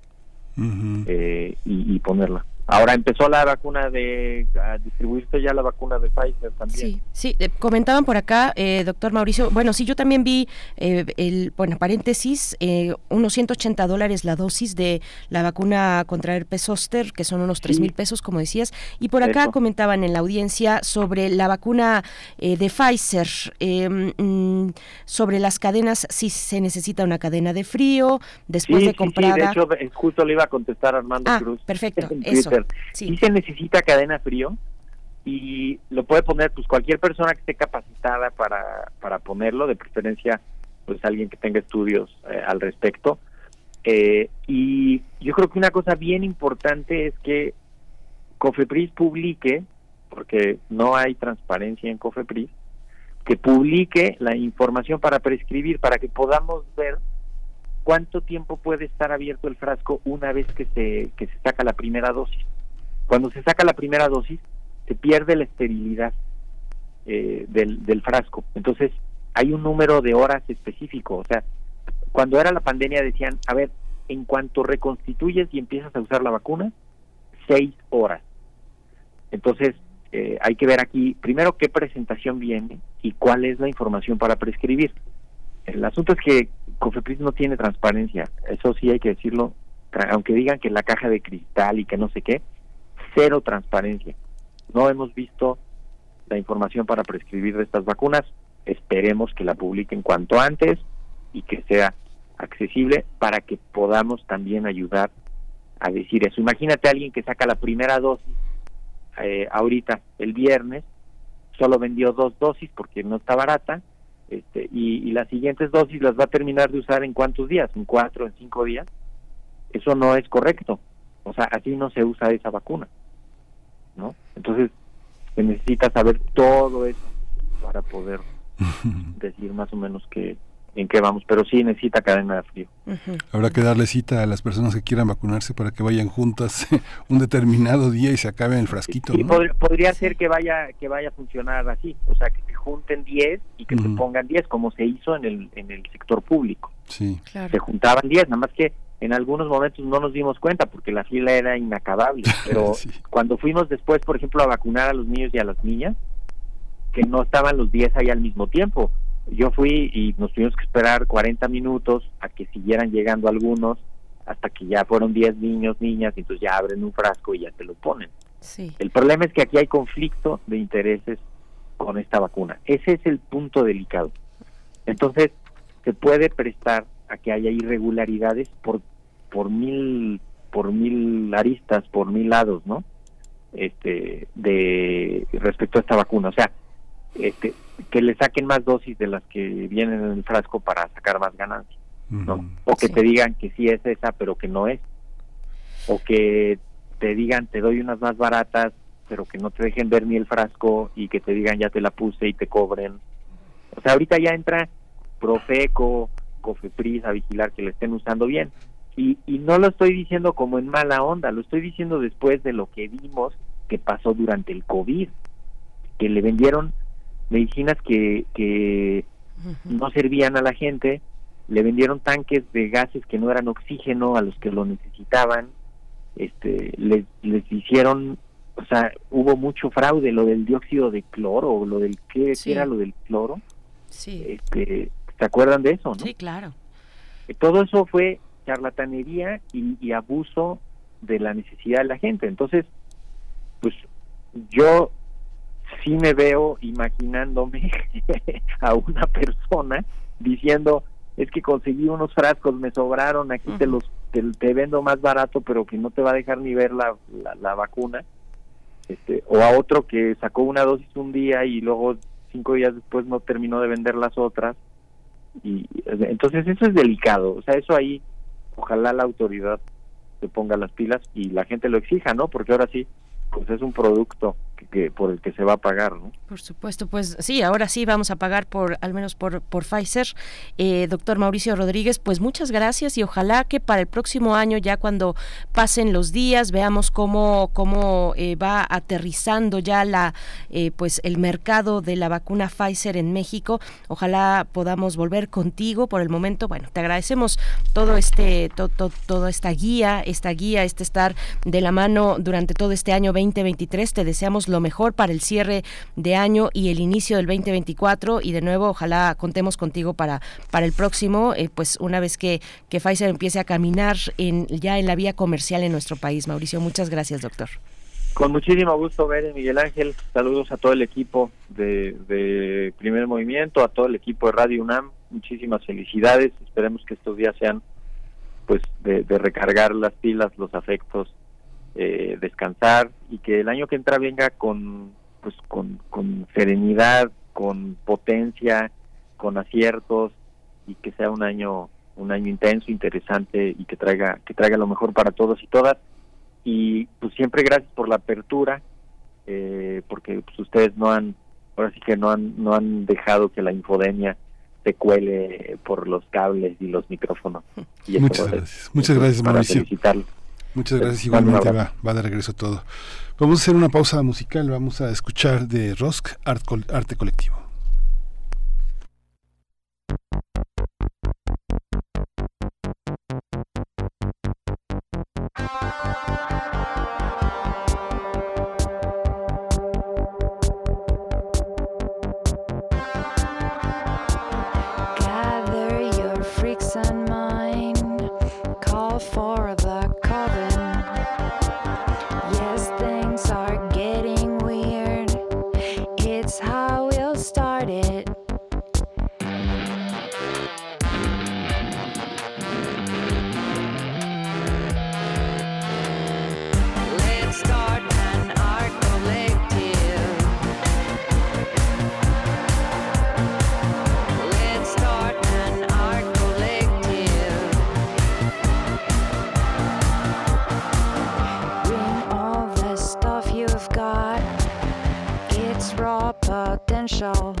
eh, y, y, ponerla. Ahora empezó la vacuna de a distribuirse ya la vacuna de Pfizer también. Sí, sí eh, comentaban por acá, eh, doctor Mauricio. Bueno, sí, yo también vi eh, el, bueno, paréntesis, eh, unos 180 dólares la dosis de la vacuna contra herpes zóster, que son unos 3 mil pesos, como decías. Y por acá comentaban en la audiencia sobre la vacuna de Pfizer, mm, sobre las cadenas, si se necesita una cadena de frío después de comprada. Sí, de hecho, justo le iba a contestar Armando ah, Cruz. Perfecto, eso. Sí. se necesita cadena frío y lo puede poner pues cualquier persona que esté capacitada para, para ponerlo, de preferencia pues alguien que tenga estudios eh, al respecto. Eh, y yo creo que una cosa bien importante es que Cofepris publique, porque no hay transparencia en Cofepris, que publique la información para prescribir, para que podamos ver cuánto tiempo puede estar abierto el frasco una vez que se, que se saca la primera dosis. Cuando se saca la primera dosis, se pierde la esterilidad eh, del, del frasco. Entonces, hay un número de horas específico. O sea, cuando era la pandemia decían, a ver, en cuanto reconstituyes y empiezas a usar la vacuna, seis horas. Entonces, eh, hay que ver aquí, primero, qué presentación viene y cuál es la información para prescribir. El asunto es que Cofepris no tiene transparencia, eso sí hay que decirlo, aunque digan que la caja de cristal y que no sé qué, cero transparencia. No hemos visto la información para prescribir de estas vacunas, esperemos que la publiquen cuanto antes y que sea accesible para que podamos también ayudar a decir eso. Imagínate a alguien que saca la primera dosis eh, ahorita, el viernes, solo vendió dos dosis porque no está barata, este, y, las siguientes dosis las va a terminar de usar en cuántos días, en cuatro, en cinco días. Eso no es correcto. O sea, así no se usa esa vacuna. ¿no? Entonces, se necesita saber todo eso para poder decir más o menos que en qué vamos, pero sí necesita cadena de frío. Habrá que darle cita a las personas que quieran vacunarse para que vayan juntas un determinado día y se acabe el frasquito. Y podría ser que vaya que vaya a funcionar así, o sea, que se junten 10 y que se pongan 10, como se hizo en el, en el sector público. Sí. Se juntaban 10, nada más que en algunos momentos no nos dimos cuenta porque la fila era inacabable, pero cuando fuimos después, por ejemplo, a vacunar a los niños y a las niñas, que no estaban los 10 ahí al mismo tiempo. Yo fui y nos tuvimos que esperar 40 minutos a que siguieran llegando algunos, hasta que ya fueron 10 niños, niñas, y entonces ya abren un frasco y ya te lo ponen. Sí. El problema es que aquí hay conflicto de intereses con esta vacuna. Ese es el punto delicado. Entonces, se puede prestar a que haya irregularidades por por mil por mil aristas, por mil lados, ¿no? Este de respecto a esta vacuna, o sea, este que le saquen más dosis de las que vienen en el frasco para sacar más ganancias, ¿no? O que te digan que sí es esa, pero que no es. O que te digan te doy unas más baratas, pero que no te dejen ver ni el frasco y que te digan ya te la puse y te cobren. O sea, ahorita ya entra Profeco, Cofepris a vigilar que le estén usando bien. Y, y no lo estoy diciendo como en mala onda, lo estoy diciendo después de lo que vimos que pasó durante el COVID, que le vendieron medicinas que, que no servían a la gente, le vendieron tanques de gases que no eran oxígeno a los que lo necesitaban, este, les, les hicieron, o sea, hubo mucho fraude, lo del dióxido de cloro, o lo del, ¿qué era lo del cloro? Sí. Este, ¿Se acuerdan de eso, no? Sí, claro. Todo eso fue charlatanería y, y abuso de la necesidad de la gente. Entonces, pues yo sí me veo imaginándome a una persona diciendo es que conseguí unos frascos, me sobraron, aquí te los te, te vendo más barato, pero que no te va a dejar ni ver la, la, la vacuna. Este, o a otro que sacó una dosis un día y luego cinco días después no terminó de vender las otras. Y entonces eso es delicado, o sea, eso ahí ojalá la autoridad se ponga las pilas y la gente lo exija, ¿no? Porque ahora sí, pues es un producto que, por el que se va a pagar, ¿no? Por supuesto, pues sí, ahora sí vamos a pagar por, al menos por, por Pfizer. Eh, doctor Mauricio Rodríguez, pues muchas gracias y ojalá que para el próximo año, ya cuando pasen los días, veamos cómo, cómo eh, va aterrizando ya la, eh, pues el mercado de la vacuna Pfizer en México. Ojalá podamos volver contigo por el momento. Bueno, te agradecemos todo este, to, to, toda esta guía, esta guía, este estar de la mano durante todo este año 2023. Te deseamos lo mejor para el cierre de año y el inicio del 2024 y de nuevo ojalá contemos contigo para, para el próximo, eh, pues una vez que, que Pfizer empiece a caminar en, ya en la vía comercial en nuestro país. Mauricio, muchas gracias, doctor. Con muchísimo gusto ver Miguel Ángel. Saludos a todo el equipo de, de Primer Movimiento, a todo el equipo de Radio UNAM. Muchísimas felicidades. Esperemos que estos días sean pues de, de recargar las pilas, los afectos eh, descansar y que el año que entra venga con pues con, con serenidad, con potencia, con aciertos y que sea un año un año intenso, interesante y que traiga que traiga lo mejor para todos y todas y pues siempre gracias por la apertura eh, porque pues ustedes no han ahora sí que no han no han dejado que la infodemia se cuele por los cables y los micrófonos. Y muchas gracias, muchas gracias Mauricio. Muchas gracias, igualmente va, va de regreso todo. Vamos a hacer una pausa musical, vamos a escuchar de Rosk Art, Arte Colectivo. Potential.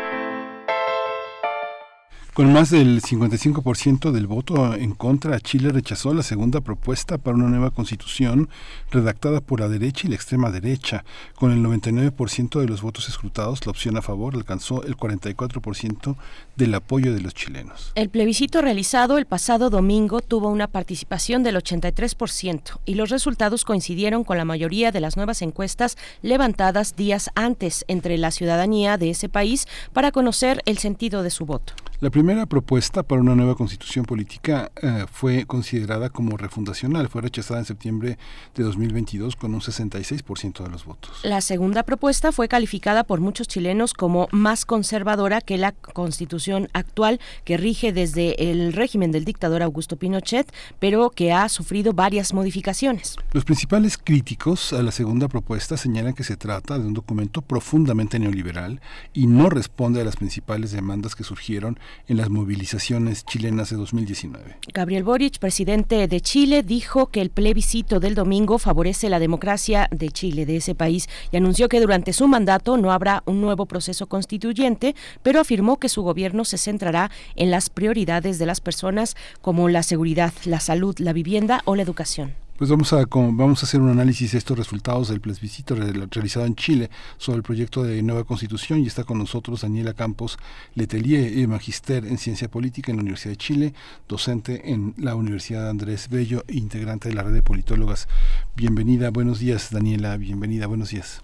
Con más del 55% del voto en contra, Chile rechazó la segunda propuesta para una nueva constitución redactada por la derecha y la extrema derecha. Con el 99% de los votos escrutados, la opción a favor alcanzó el 44% del apoyo de los chilenos. El plebiscito realizado el pasado domingo tuvo una participación del 83% y los resultados coincidieron con la mayoría de las nuevas encuestas levantadas días antes entre la ciudadanía de ese país para conocer el sentido de su voto. La primera propuesta para una nueva constitución política eh, fue considerada como refundacional. Fue rechazada en septiembre de 2022 con un 66% de los votos. La segunda propuesta fue calificada por muchos chilenos como más conservadora que la constitución actual que rige desde el régimen del dictador Augusto Pinochet, pero que ha sufrido varias modificaciones. Los principales críticos a la segunda propuesta señalan que se trata de un documento profundamente neoliberal y no responde a las principales demandas que surgieron en las movilizaciones chilenas de 2019. Gabriel Boric, presidente de Chile, dijo que el plebiscito del domingo favorece la democracia de Chile, de ese país, y anunció que durante su mandato no habrá un nuevo proceso constituyente, pero afirmó que su gobierno se centrará en las prioridades de las personas como la seguridad, la salud, la vivienda o la educación. Pues vamos a, vamos a hacer un análisis de estos resultados del plebiscito re- realizado en Chile sobre el proyecto de nueva constitución y está con nosotros Daniela Campos Letelier, eh, magister en ciencia política en la Universidad de Chile, docente en la Universidad Andrés Bello e integrante de la red de politólogas. Bienvenida, buenos días Daniela, bienvenida, buenos días.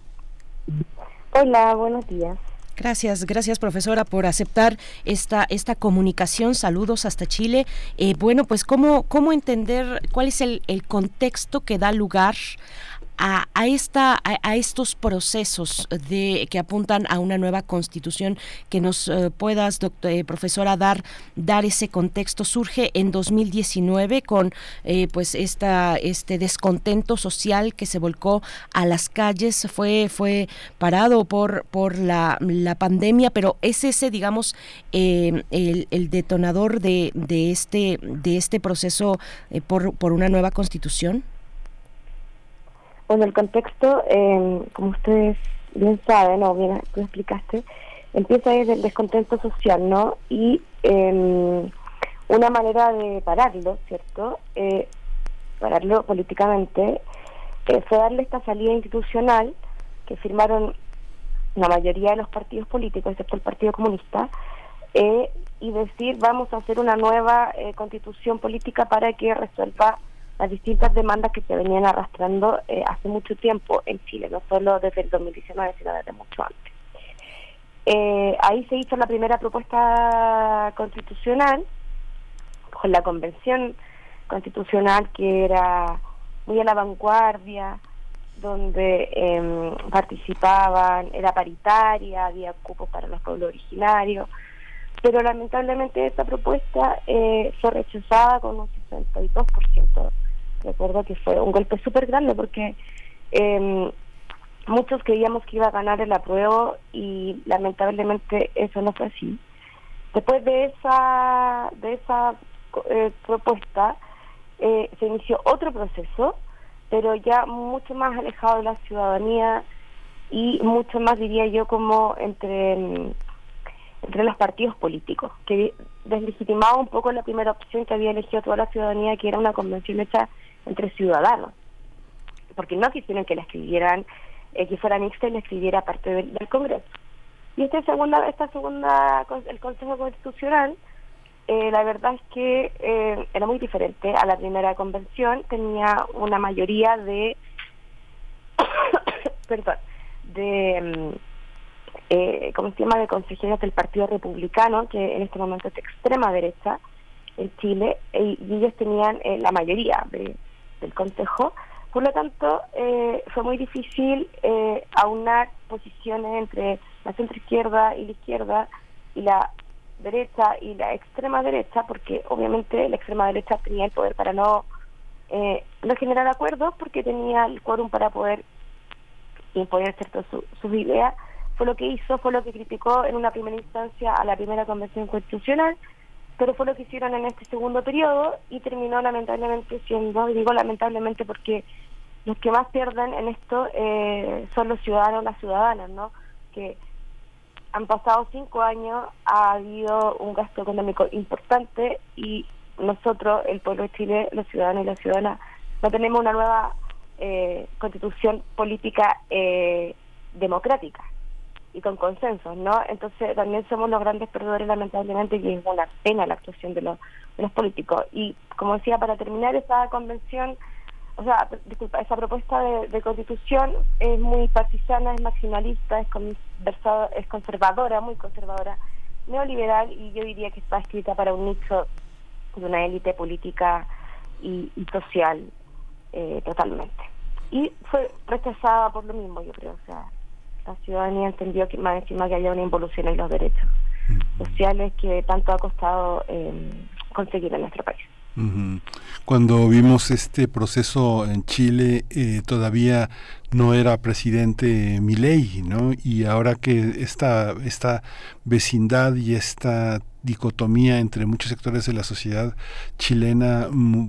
Hola, buenos días. Gracias, gracias profesora por aceptar esta, esta comunicación. Saludos hasta Chile. Eh, bueno, pues cómo, cómo entender cuál es el, el contexto que da lugar a, a esta, a, a estos procesos de que apuntan a una nueva constitución que nos eh, puedas, doctor, eh, profesora, dar, dar ese contexto. Surge en 2019 con eh, pues esta, este descontento social que se volcó a las calles, fue, fue parado por, por la, la pandemia, pero es ese, digamos, eh, el, el detonador de, de, este, de este proceso eh, por, por una nueva constitución. Bueno, el contexto, eh, como ustedes bien saben, o bien tú explicaste, empieza desde el descontento social, ¿no? Y eh, una manera de pararlo, ¿cierto? Eh, pararlo políticamente, eh, fue darle esta salida institucional que firmaron la mayoría de los partidos políticos, excepto el Partido Comunista, eh, y decir vamos a hacer una nueva eh, constitución política para que resuelva las distintas demandas que se venían arrastrando eh, hace mucho tiempo en Chile, no solo desde el 2019, sino desde mucho antes. Eh, ahí se hizo la primera propuesta constitucional con la convención constitucional que era muy a la vanguardia, donde em, participaban, era paritaria, había cupos para los pueblos originarios, pero lamentablemente esta propuesta eh, fue rechazada con un 62%. Recuerdo que fue un golpe súper grande porque em, muchos creíamos que iba a ganar el apruebo y lamentablemente eso no fue así. Después de esa, de esa eh, propuesta eh, se inició otro proceso, pero ya mucho más alejado de la ciudadanía y mucho más, diría yo, como entre, mm, entre los partidos políticos, que deslegitimaba un poco la primera opción que había elegido toda la ciudadanía, que era una convención hecha entre ciudadanos, porque no quisieron que la escribieran, eh, que fuera mixta y la escribiera parte del, Congreso. Y esta segunda, esta segunda, el Consejo Constitucional, eh, la verdad es que eh, era muy diferente a la primera convención, tenía una mayoría de, perdón, de, mm, eh, ¿cómo se llama?, de consejeros del Partido Republicano, que en este momento es de extrema derecha en Chile, y, y ellos tenían eh, la mayoría de, del Consejo. Por lo tanto, eh, fue muy difícil eh, aunar posiciones entre la centroizquierda y la izquierda y la derecha y la extrema derecha, porque obviamente la extrema derecha tenía el poder para no, eh, no generar acuerdos, porque tenía el quórum para poder imponer ciertas su, sus ideas. Fue lo que hizo, fue lo que criticó en una primera instancia a la primera convención constitucional, pero fue lo que hicieron en este segundo periodo y terminó lamentablemente siendo, digo lamentablemente porque los que más pierden en esto eh, son los ciudadanos, las ciudadanas, ¿no? Que han pasado cinco años, ha habido un gasto económico importante y nosotros, el pueblo de Chile, los ciudadanos y las ciudadanas, no tenemos una nueva eh, constitución política eh, democrática y con consensos, ¿no? Entonces también somos los grandes perdedores, lamentablemente, y es una pena la actuación de los, políticos. Y como decía, para terminar, esa convención o sea, disculpa, esa propuesta de, constitución es muy partisana, es maximalista, es, es conservadora, muy conservadora, neoliberal y yo diría que está escrita para un nicho de una élite política y, y social eh, totalmente. Y fue rechazada por lo mismo, yo creo, o sea, la ciudadanía entendió que más encima que haya una involución en los derechos sociales que tanto ha costado eh, conseguir en nuestro país. Cuando vimos este proceso en Chile, eh, todavía no era presidente Milei, ¿no? Y ahora que esta, esta vecindad y esta dicotomía entre muchos sectores de la sociedad chilena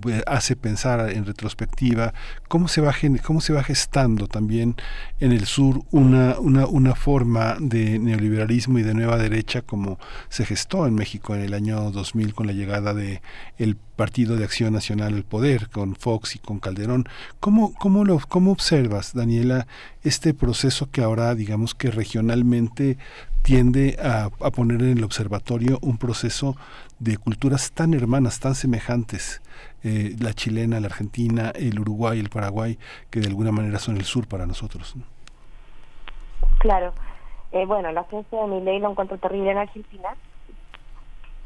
eh, hace pensar en retrospectiva cómo se va cómo se va gestando también en el sur una, una, una forma de neoliberalismo y de nueva derecha como se gestó en México en el año 2000 con la llegada de el Partido de Acción Nacional al poder con Fox y con Calderón. Cómo cómo lo cómo observas Daniela este proceso que ahora digamos que regionalmente tiende a, poner en el observatorio un proceso de culturas tan hermanas, tan semejantes, eh, la chilena, la argentina, el Uruguay, el Paraguay, que de alguna manera son el sur para nosotros. ¿no? Claro. Eh, bueno, la ciencia de mi ley lo encuentro terrible en Argentina,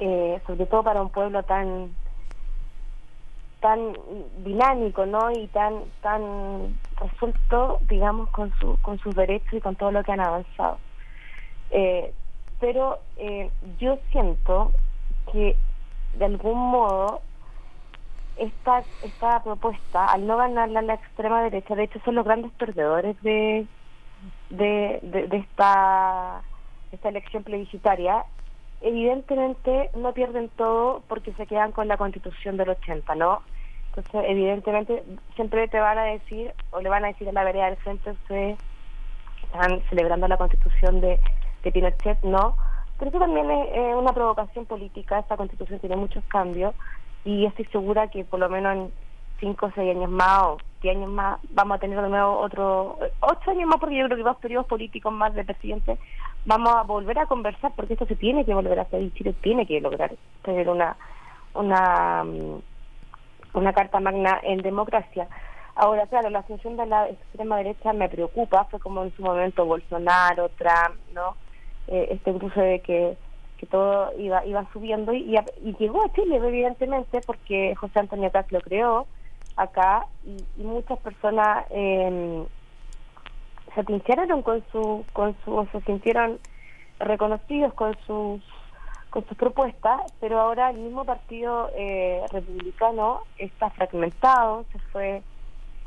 eh, sobre todo para un pueblo tan tan dinámico, ¿no? Y tan tan resuelto, digamos, con su con sus derechos y con todo lo que han avanzado. Eh, pero eh, yo siento que de algún modo esta esta propuesta al no ganarla la extrema derecha de hecho son los grandes perdedores de de, de, esta esta elección plebiscitaria evidentemente no pierden todo porque se quedan con la constitución del 80 no entonces evidentemente siempre te van a decir o le van a decir a la vereda del frente se están celebrando la constitución de de Pinochet no, pero eso también es una provocación política, esta constitución tiene muchos cambios y estoy segura que por lo menos en 5 o 6 años más o 10 años más vamos a tener de nuevo otro, 8 años más porque yo creo que dos periodos políticos más de presidente vamos a volver a conversar porque esto se tiene que volver a hacer y Chile tiene que lograr tener una una mm, una carta magna en democracia. Ahora, claro, la asunción de la extrema derecha me preocupa, fue como en su momento Bolsonaro, Trump, ¿no? Eh, este cruce de que, que todo iba iba subiendo y, llegó a Chile, evidentemente, porque José Antonio Caz lo creó acá y, muchas personas eh, se atincharon con su, con su, se sintieron reconocidos con sus con sus propuestas, pero ahora el mismo partido eh, republicano está fragmentado, se fue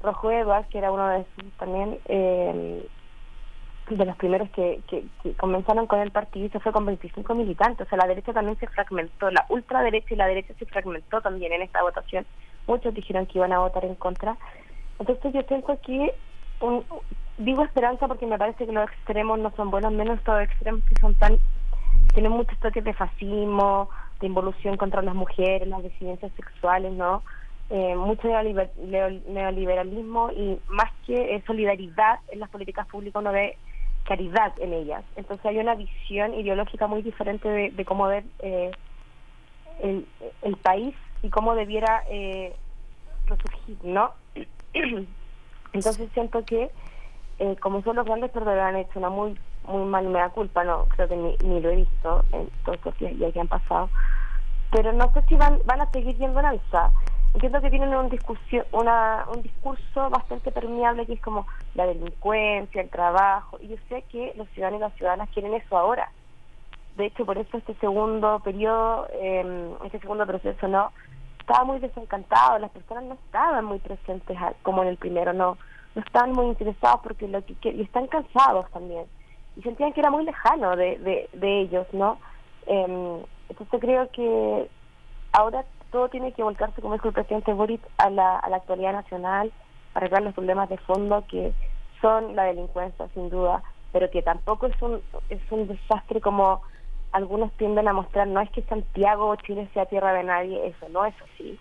Rojo Evas, que era uno de sus también eh, de los primeros que, que, comenzaron con el partido y se fue con 25 militantes, o sea, la derecha también se fragmentó, la ultraderecha y la derecha se fragmentó también en esta votación, muchos dijeron que iban a votar en contra, entonces yo tengo aquí un, digo esperanza porque me parece que los extremos no son buenos, menos estos extremos que son tan tienen muchos toques de fascismo, de involución contra las mujeres, las disidencias sexuales, ¿no? Eh, mucho neoliber- neo- neoliberalismo y más que eh, solidaridad en las políticas públicas uno ve caridad en ellas. Entonces hay una visión ideológica muy diferente de, de cómo ver eh, el, el país y cómo debiera eh, resurgir, ¿no? Entonces siento que eh, como son los grandes perdedores han hecho una muy muy mal mea culpa, no creo que ni, ni lo he visto en todos los días que han pasado, pero no sé si van van a seguir yendo en alza. Entiendo que tienen un discusión, una, un discurso bastante permeable que es como la delincuencia, el trabajo, y yo sé que los ciudadanos y las ciudadanas quieren eso ahora. De hecho, por eso este segundo periodo, eh, este segundo proceso, no estaba muy desencantado, las personas no estaban muy presentes como en el primero, no no estaban muy interesados porque lo que, que- y están cansados también y sentían que era muy lejano de, de, de ellos, ¿no? Eh, entonces creo que ahora todo tiene que volcarse, como dijo el presidente Boric, a la, a la actualidad nacional, para arreglar los problemas de fondo que son la delincuencia, sin duda, pero que tampoco es un, es un desastre como algunos tienden a mostrar. No es que Santiago o Chile sea tierra de nadie, eso no es así.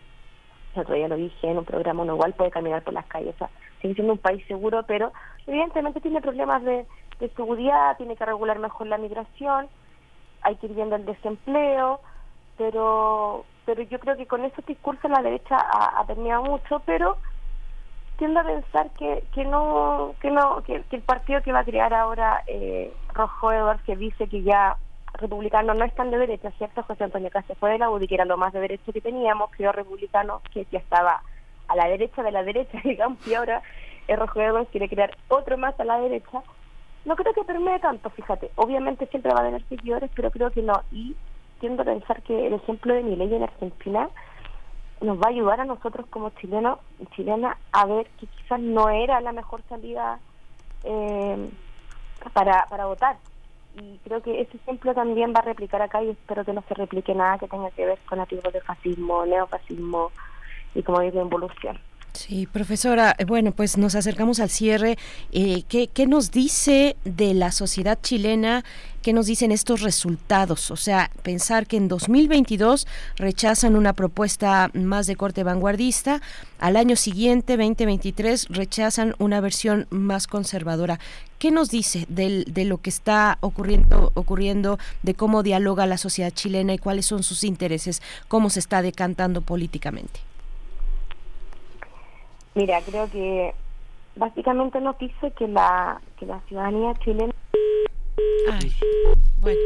El otro día lo dije en un programa, uno igual puede caminar por las calles, sigue siendo un país seguro, pero evidentemente tiene problemas de seguridad, tiene que regular mejor la migración, hay que ir viendo el desempleo, pero pero yo creo que con esos discursos la derecha ha, ha permeado mucho, pero tiendo a pensar que que no que no que, el partido que va a crear ahora eh, Rojo Edwards que dice que ya republicano no es tan de derecha, ¿cierto? José Antonio Cáceres fue de la UDI, que era lo más de derecha que teníamos, creó republicano que ya estaba a la derecha de la derecha, digamos, y ahora el Rojo Edwards quiere crear otro más a la derecha. No creo que permee tanto, fíjate. Obviamente siempre va a tener seguidores, pero creo que no. Y pensar que el ejemplo de mi ley en Argentina nos va a ayudar a nosotros como chilenos y chilenas a ver que quizás no era la mejor salida eh, para, para votar. Y creo que ese ejemplo también va a replicar acá y espero que no se replique nada que tenga que ver con activos de fascismo, neofascismo y como digo, involución. Sí, profesora, eh, bueno, pues nos acercamos al cierre. Eh, ¿qué, ¿Qué nos dice de la sociedad chilena? ¿Qué nos dicen estos resultados? O sea, pensar que en 2022 rechazan una propuesta más de corte vanguardista, al año siguiente, 2023, rechazan una versión más conservadora. ¿Qué nos dice de lo que está ocurriendo, ocurriendo, de cómo dialoga la sociedad chilena y cuáles son sus intereses, cómo se está decantando políticamente? Mira, creo que básicamente nos dice que la, que la ciudadanía chilena... Ay, bueno.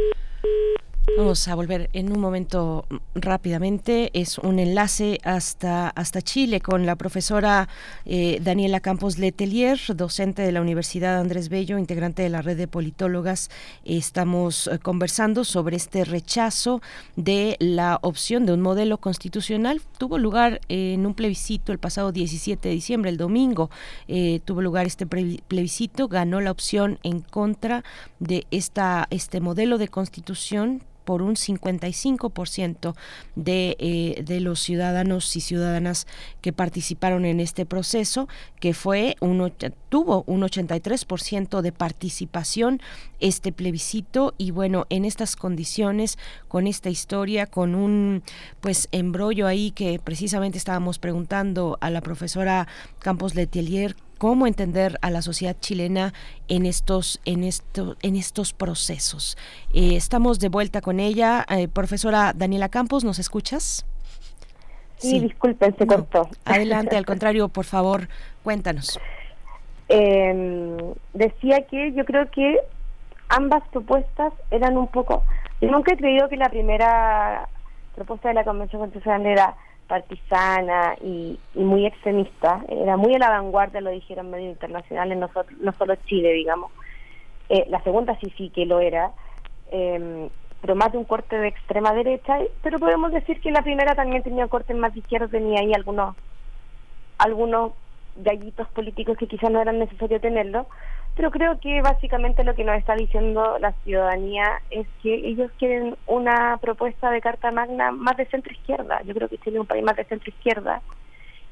Vamos a volver en un momento rápidamente. Es un enlace hasta, hasta Chile con la profesora eh, Daniela Campos Letelier, docente de la Universidad Andrés Bello, integrante de la red de politólogas. Estamos eh, conversando sobre este rechazo de la opción de un modelo constitucional. Tuvo lugar en un plebiscito el pasado 17 de diciembre, el domingo. eh, tuvo lugar este plebiscito, ganó la opción en contra de esta, este modelo de constitución por un 55% de, eh, de los ciudadanos y ciudadanas que participaron en este proceso, que fue un, tuvo un 83% de participación este plebiscito. Y bueno, en estas condiciones, con esta historia, con un pues embrollo ahí que precisamente estábamos preguntando a la profesora Campos Letelier cómo entender a la sociedad chilena en estos, en esto, en estos procesos. Eh, estamos de vuelta con ella. Eh, profesora Daniela Campos, ¿nos escuchas? Sí, disculpen, se cortó. Adelante, al contrario, por favor, cuéntanos. Eh, decía que yo creo que ambas propuestas eran un poco... Yo nunca he creído que la primera propuesta de la Convención Constitucional era partisana y, muy extremista, era muy a la vanguardia, lo dijeron medios internacionales, no, so- no solo Chile, digamos. Eh, la segunda sí, sí que lo era, eh, pero más de un corte de extrema derecha, pero podemos decir que la primera también tenía cortes más de izquierda, tenía ahí algunos algunos gallitos políticos que quizás no eran necesario tenerlo, pero creo que básicamente lo que nos está diciendo la ciudadanía es que ellos quieren una propuesta de Carta Magna más de centro izquierda. Yo creo que Chile es un país más de centro izquierda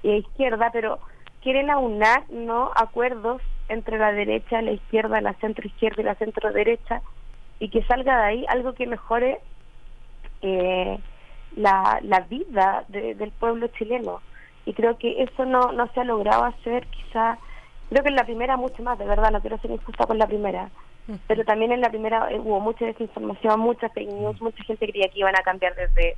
y de izquierda, pero quieren aunar no acuerdos entre la derecha, la izquierda, la centro izquierda y la centro derecha y que salga de ahí algo que mejore eh, la, la vida de- del pueblo chileno. Y creo que eso no, no se ha logrado hacer. Quizá creo que en la primera mucho más de verdad no quiero ser injusta con la primera pero también en la primera eh, hubo mucha desinformación mucha fake news mucha gente creía que iban a cambiar desde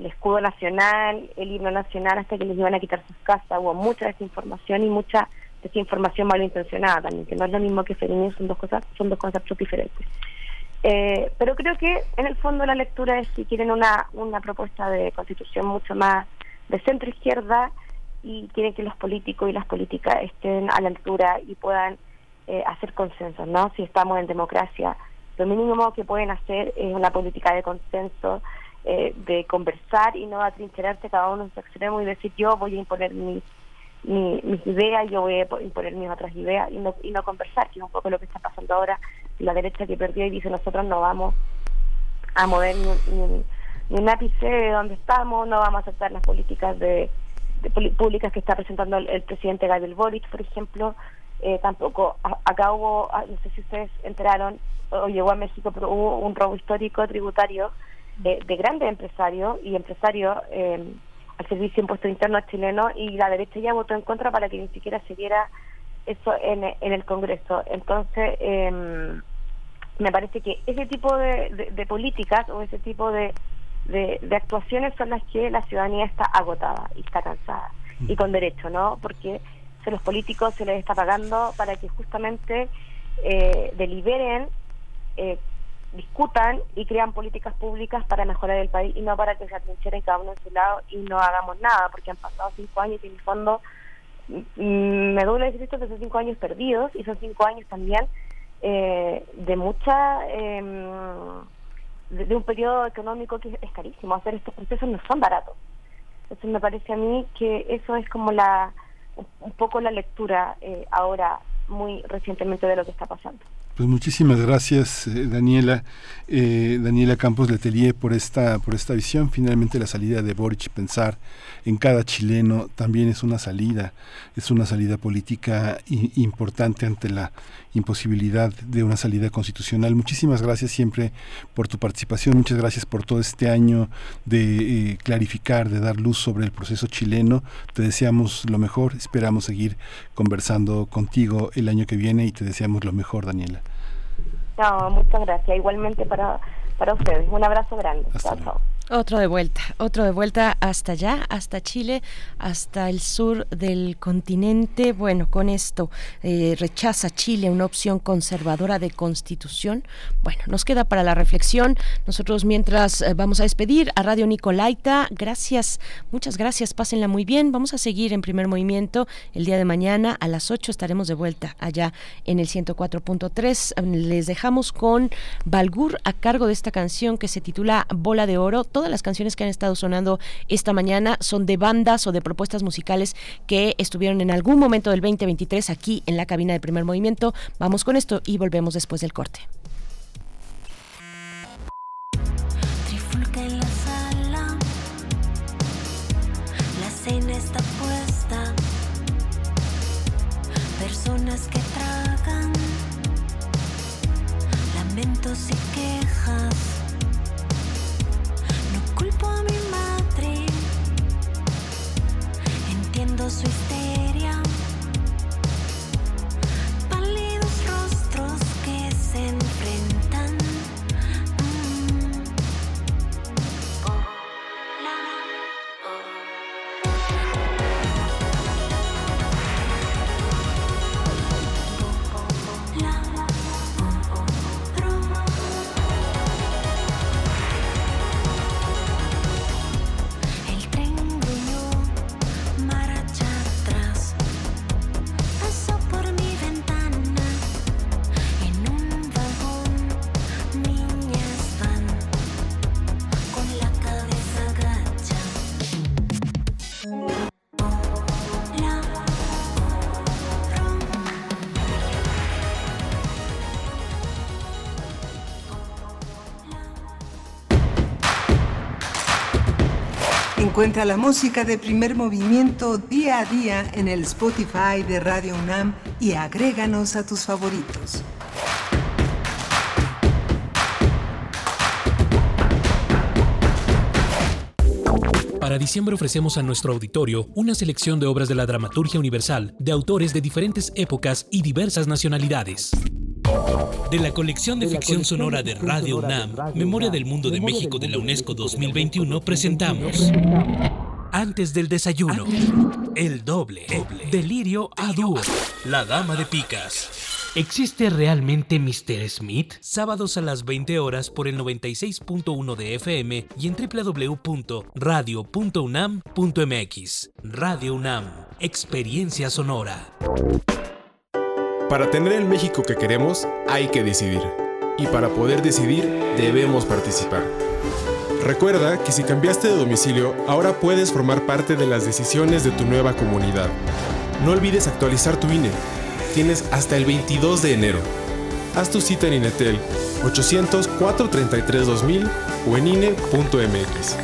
el escudo nacional el himno nacional hasta que les iban a quitar sus casas. Hubo mucha desinformación y mucha desinformación malintencionada también que no es lo mismo que fake news son dos cosas son dos conceptos diferentes. Eh, pero creo que en el fondo la lectura es si quieren una, una propuesta de constitución mucho más de centro izquierda y quieren que los políticos y las políticas estén a la altura y puedan eh, hacer consensos, ¿no? Si estamos en democracia, lo mínimo que pueden hacer es una política de consenso, eh, de conversar y no atrincherarse cada uno en su extremo y decir yo voy a imponer mi, mi- mis ideas, yo voy a po- imponer mis otras ideas y no, y no conversar, que es un poco lo que está pasando ahora, la derecha que perdió y dice nosotros no vamos a mover ni, ni ni un ápice de donde estamos, no vamos a aceptar las políticas de, públicas que está presentando el, el presidente Gabriel Boric, por ejemplo, eh, tampoco, a- acá hubo, ah, no sé si ustedes enteraron, o llegó a México, pero hubo un robo histórico tributario de, de grandes empresarios y empresarios eh, al servicio de impuesto interno chileno y la derecha ya votó en contra para que ni siquiera se viera eso en, en el Congreso. Entonces, em, me parece que ese tipo de, de- de políticas o ese tipo de, de, de actuaciones son las que la ciudadanía está agotada y está cansada. Y con derecho, ¿no? Porque a los políticos se les está pagando para que justamente eh, deliberen, eh, discutan y crean políticas públicas para mejorar el país y no para que se atrincheren cada uno en su lado y no hagamos nada, porque han pasado cinco años y en el fondo mm, me duele decir esto, pero son cinco años perdidos y son cinco años también eh, de mucha em, de, un periodo económico que es carísimo hacer estos procesos no son baratos. Entonces me parece a mí que eso es como la un poco la lectura eh, ahora muy recientemente de lo que está pasando Pues muchísimas gracias, eh, Daniela, eh, Daniela Campos Letelier, por esta, por esta visión. Finalmente la salida de Boric, pensar en cada chileno, también es una salida, es una salida política importante ante la imposibilidad de una salida constitucional. Muchísimas gracias siempre por tu participación, muchas gracias por todo este año de eh, clarificar, de dar luz sobre el proceso chileno. Te deseamos lo mejor, esperamos seguir conversando contigo el año que viene y te deseamos lo mejor, Daniela. No muchas gracias. Igualmente para para ustedes. Un abrazo grande. Chao chao Otro de vuelta, otro de vuelta hasta allá, hasta Chile, hasta el sur del continente. Bueno, con esto eh, rechaza Chile una opción conservadora de constitución. Bueno, nos queda para la reflexión. Nosotros mientras eh, vamos a despedir a Radio Nicolaita, gracias, muchas gracias, pásenla muy bien. Vamos a seguir en primer movimiento el día de mañana a las 8 estaremos de vuelta allá en el 104.3. Les dejamos con Balgur a cargo de esta canción que se titula Bola de Oro. Todas las canciones que han estado sonando esta mañana son de bandas o de propuestas musicales que estuvieron en algún momento del 2023 aquí en la cabina de primer movimiento. Vamos con esto y volvemos después del corte. Personas que tragan, lamentos y entiendo su Encuentra la música de primer movimiento día a día en el Spotify de Radio UNAM y agréganos a tus favoritos. Para diciembre ofrecemos a nuestro auditorio una selección de obras de la dramaturgia universal de autores de diferentes épocas y diversas nacionalidades. De la colección de ficción sonora de Radio UNAM, Memoria del Mundo de México de la UNESCO 2021, presentamos Antes del desayuno, El Doble, Delirio a dúo, La Dama de Picas. ¿Existe realmente Mr. Smith? Sábados a las 20 horas por el 96.1 de FM y en www.radio.unam.mx. Radio UNAM, Experiencia Sonora. Para tener el México que queremos, hay que decidir. Y para poder decidir, debemos participar. Recuerda que si cambiaste de domicilio, ahora puedes formar parte de las decisiones de tu nueva comunidad. No olvides actualizar tu INE. Tienes hasta el 22 de enero. Haz tu cita en Inetel 800-433-2000 o en INE.mx.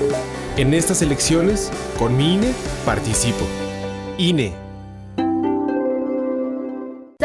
En estas elecciones, con mi INE, participo. INE.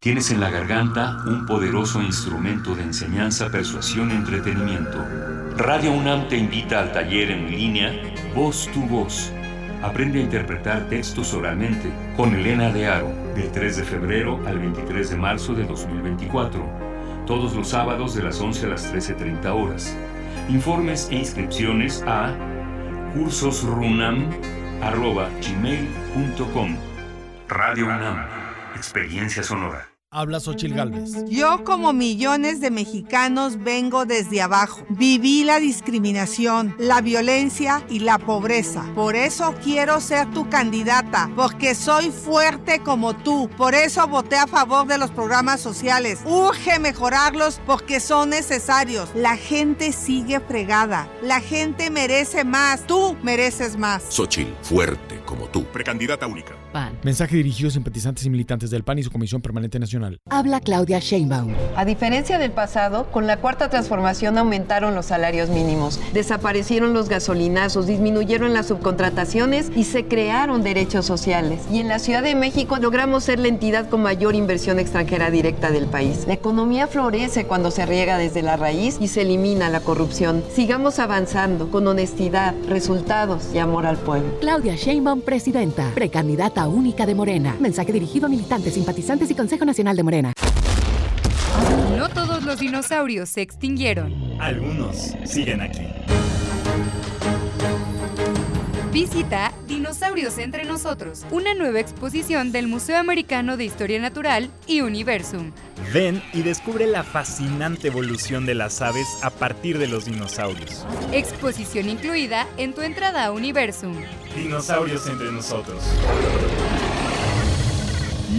Tienes en la garganta un poderoso instrumento de enseñanza, persuasión y entretenimiento. Radio UNAM te invita al taller en línea Voz tu Voz. Aprende a interpretar textos oralmente con Elena de Aro, del 3 de febrero al 23 de marzo de 2024. Todos los sábados de las 11 a las 13.30 horas. Informes e inscripciones a cursosrunam.gmail.com Radio UNAM. Experiencia sonora. Habla Xochil Gálvez. Yo como millones de mexicanos vengo desde abajo. Viví la discriminación, la violencia y la pobreza. Por eso quiero ser tu candidata, porque soy fuerte como tú. Por eso voté a favor de los programas sociales. Urge mejorarlos porque son necesarios. La gente sigue fregada. La gente merece más. Tú mereces más. Xochil, fuerte como tú. Precandidata única. PAN. Mensaje dirigido a simpatizantes y militantes del PAN y su Comisión Permanente Nacional. Habla Claudia Sheinbaum. A diferencia del pasado, con la cuarta transformación aumentaron los salarios mínimos, desaparecieron los gasolinazos, disminuyeron las subcontrataciones y se crearon derechos sociales. Y en la Ciudad de México logramos ser la entidad con mayor inversión extranjera directa del país. La economía florece cuando se riega desde la raíz y se elimina la corrupción. Sigamos avanzando con honestidad, resultados y amor al pueblo. Claudia Sheinbaum, presidenta. Precandidata única de Morena. Mensaje dirigido a militantes, simpatizantes y Consejo Nacional de Morena. No todos los dinosaurios se extinguieron. Algunos siguen aquí. Visita Dinosaurios entre nosotros, una nueva exposición del Museo Americano de Historia Natural y Universum. Ven y descubre la fascinante evolución de las aves a partir de los dinosaurios. Exposición incluida en tu entrada a Universum. Dinosaurios entre nosotros.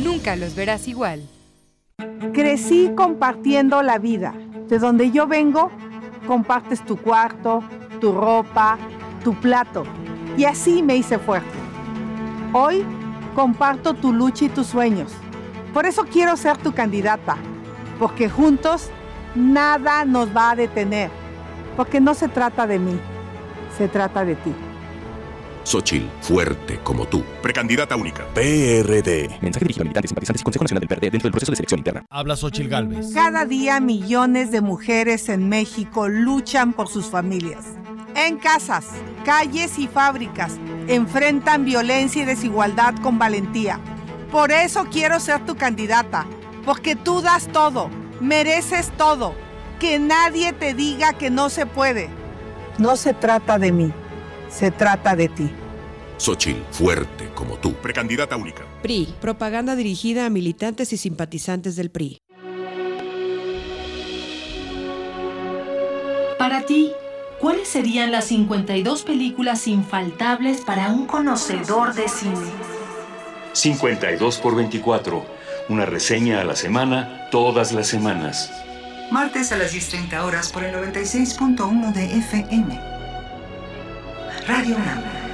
Nunca los verás igual. Crecí compartiendo la vida. De donde yo vengo, compartes tu cuarto, tu ropa, tu plato. Y así me hice fuerte. Hoy comparto tu lucha y tus sueños. Por eso quiero ser tu candidata. Porque juntos nada nos va a detener. Porque no se trata de mí, se trata de ti. Xochil, fuerte como tú. Precandidata única. PRD. Mensaje dirigido a militantes, simpatizantes y Consejo Nacional del PRD dentro del proceso de selección interna. Habla Xochil Gálvez. Cada día millones de mujeres en México luchan por sus familias. En casas, calles y fábricas enfrentan violencia y desigualdad con valentía. Por eso quiero ser tu candidata, porque tú das todo, mereces todo. Que nadie te diga que no se puede. No se trata de mí, se trata de ti. Xochil, fuerte como tú. Precandidata única. PRI, propaganda dirigida a militantes y simpatizantes del PRI. Para ti, ¿cuáles serían las 52 películas infaltables para un conocedor de cine? 52 por 24. Una reseña a la semana, todas las semanas. Martes a las 10.30 horas por el 96.1 de FM. Radio UNAM,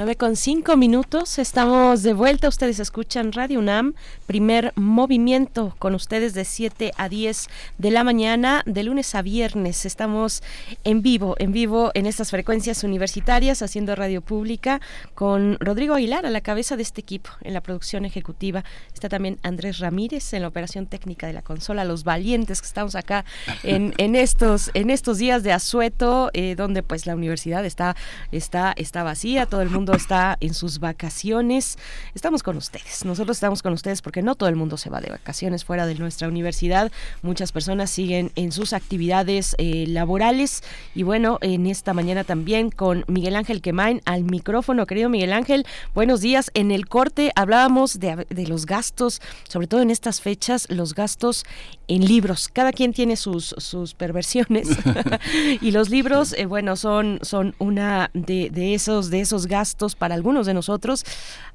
9 con 5 minutos, estamos de vuelta. Ustedes escuchan Radio UNAM, primer movimiento con ustedes de 7 a 10 de la mañana, de lunes a viernes. Estamos en vivo, en vivo en estas frecuencias universitarias, haciendo radio pública con Rodrigo Aguilar a la cabeza de este equipo en la producción ejecutiva. Está también Andrés Ramírez en la operación técnica de la consola, los valientes que estamos acá en, en estos, en estos días de asueto, eh, donde pues la universidad está, está, está vacía, todo el mundo está en sus vacaciones. Estamos con ustedes. Nosotros estamos con ustedes porque no todo el mundo se va de vacaciones fuera de nuestra universidad. Muchas personas siguen en sus actividades eh, laborales. Y bueno, en esta mañana también con Miguel Ángel Quemain al micrófono. Querido Miguel Ángel, buenos días. En el corte hablábamos de, de los gastos, sobre todo en estas fechas, los gastos en libros. Cada quien tiene sus, sus perversiones. y los libros, eh, bueno, son, son una de, de, esos, de esos gastos para algunos de nosotros.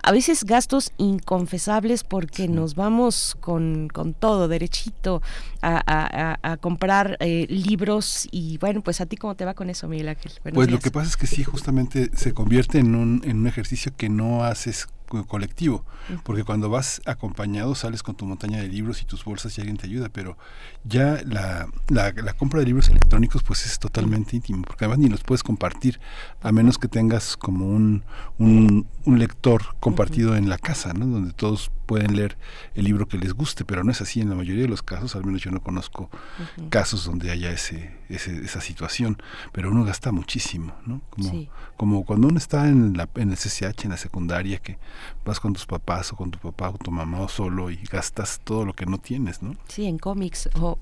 A veces gastos inconfesables porque nos vamos con, con todo derechito a, a, a comprar eh, libros. Y bueno, pues a ti cómo te va con eso, Miguel Ángel. Buenos pues días. lo que pasa es que sí, justamente se convierte en un, en un ejercicio que no haces colectivo, porque cuando vas acompañado sales con tu montaña de libros y tus bolsas y alguien te ayuda, pero ya la, la, la compra de libros electrónicos pues es totalmente íntimo, porque además ni los puedes compartir, a menos que tengas como un, un, un lector compartido uh -huh. en la casa, ¿no? donde todos pueden leer el libro que les guste, pero no es así en la mayoría de los casos, al menos yo no conozco uh -huh. casos donde haya ese, ese, esa situación, pero uno gasta muchísimo, ¿no? Como, sí. como cuando uno está en, la, en el CCH, en la secundaria, que vas con tus papás o con tu papá o tu mamá o solo y gastas todo lo que no tienes, ¿no? Sí, en cómics, o,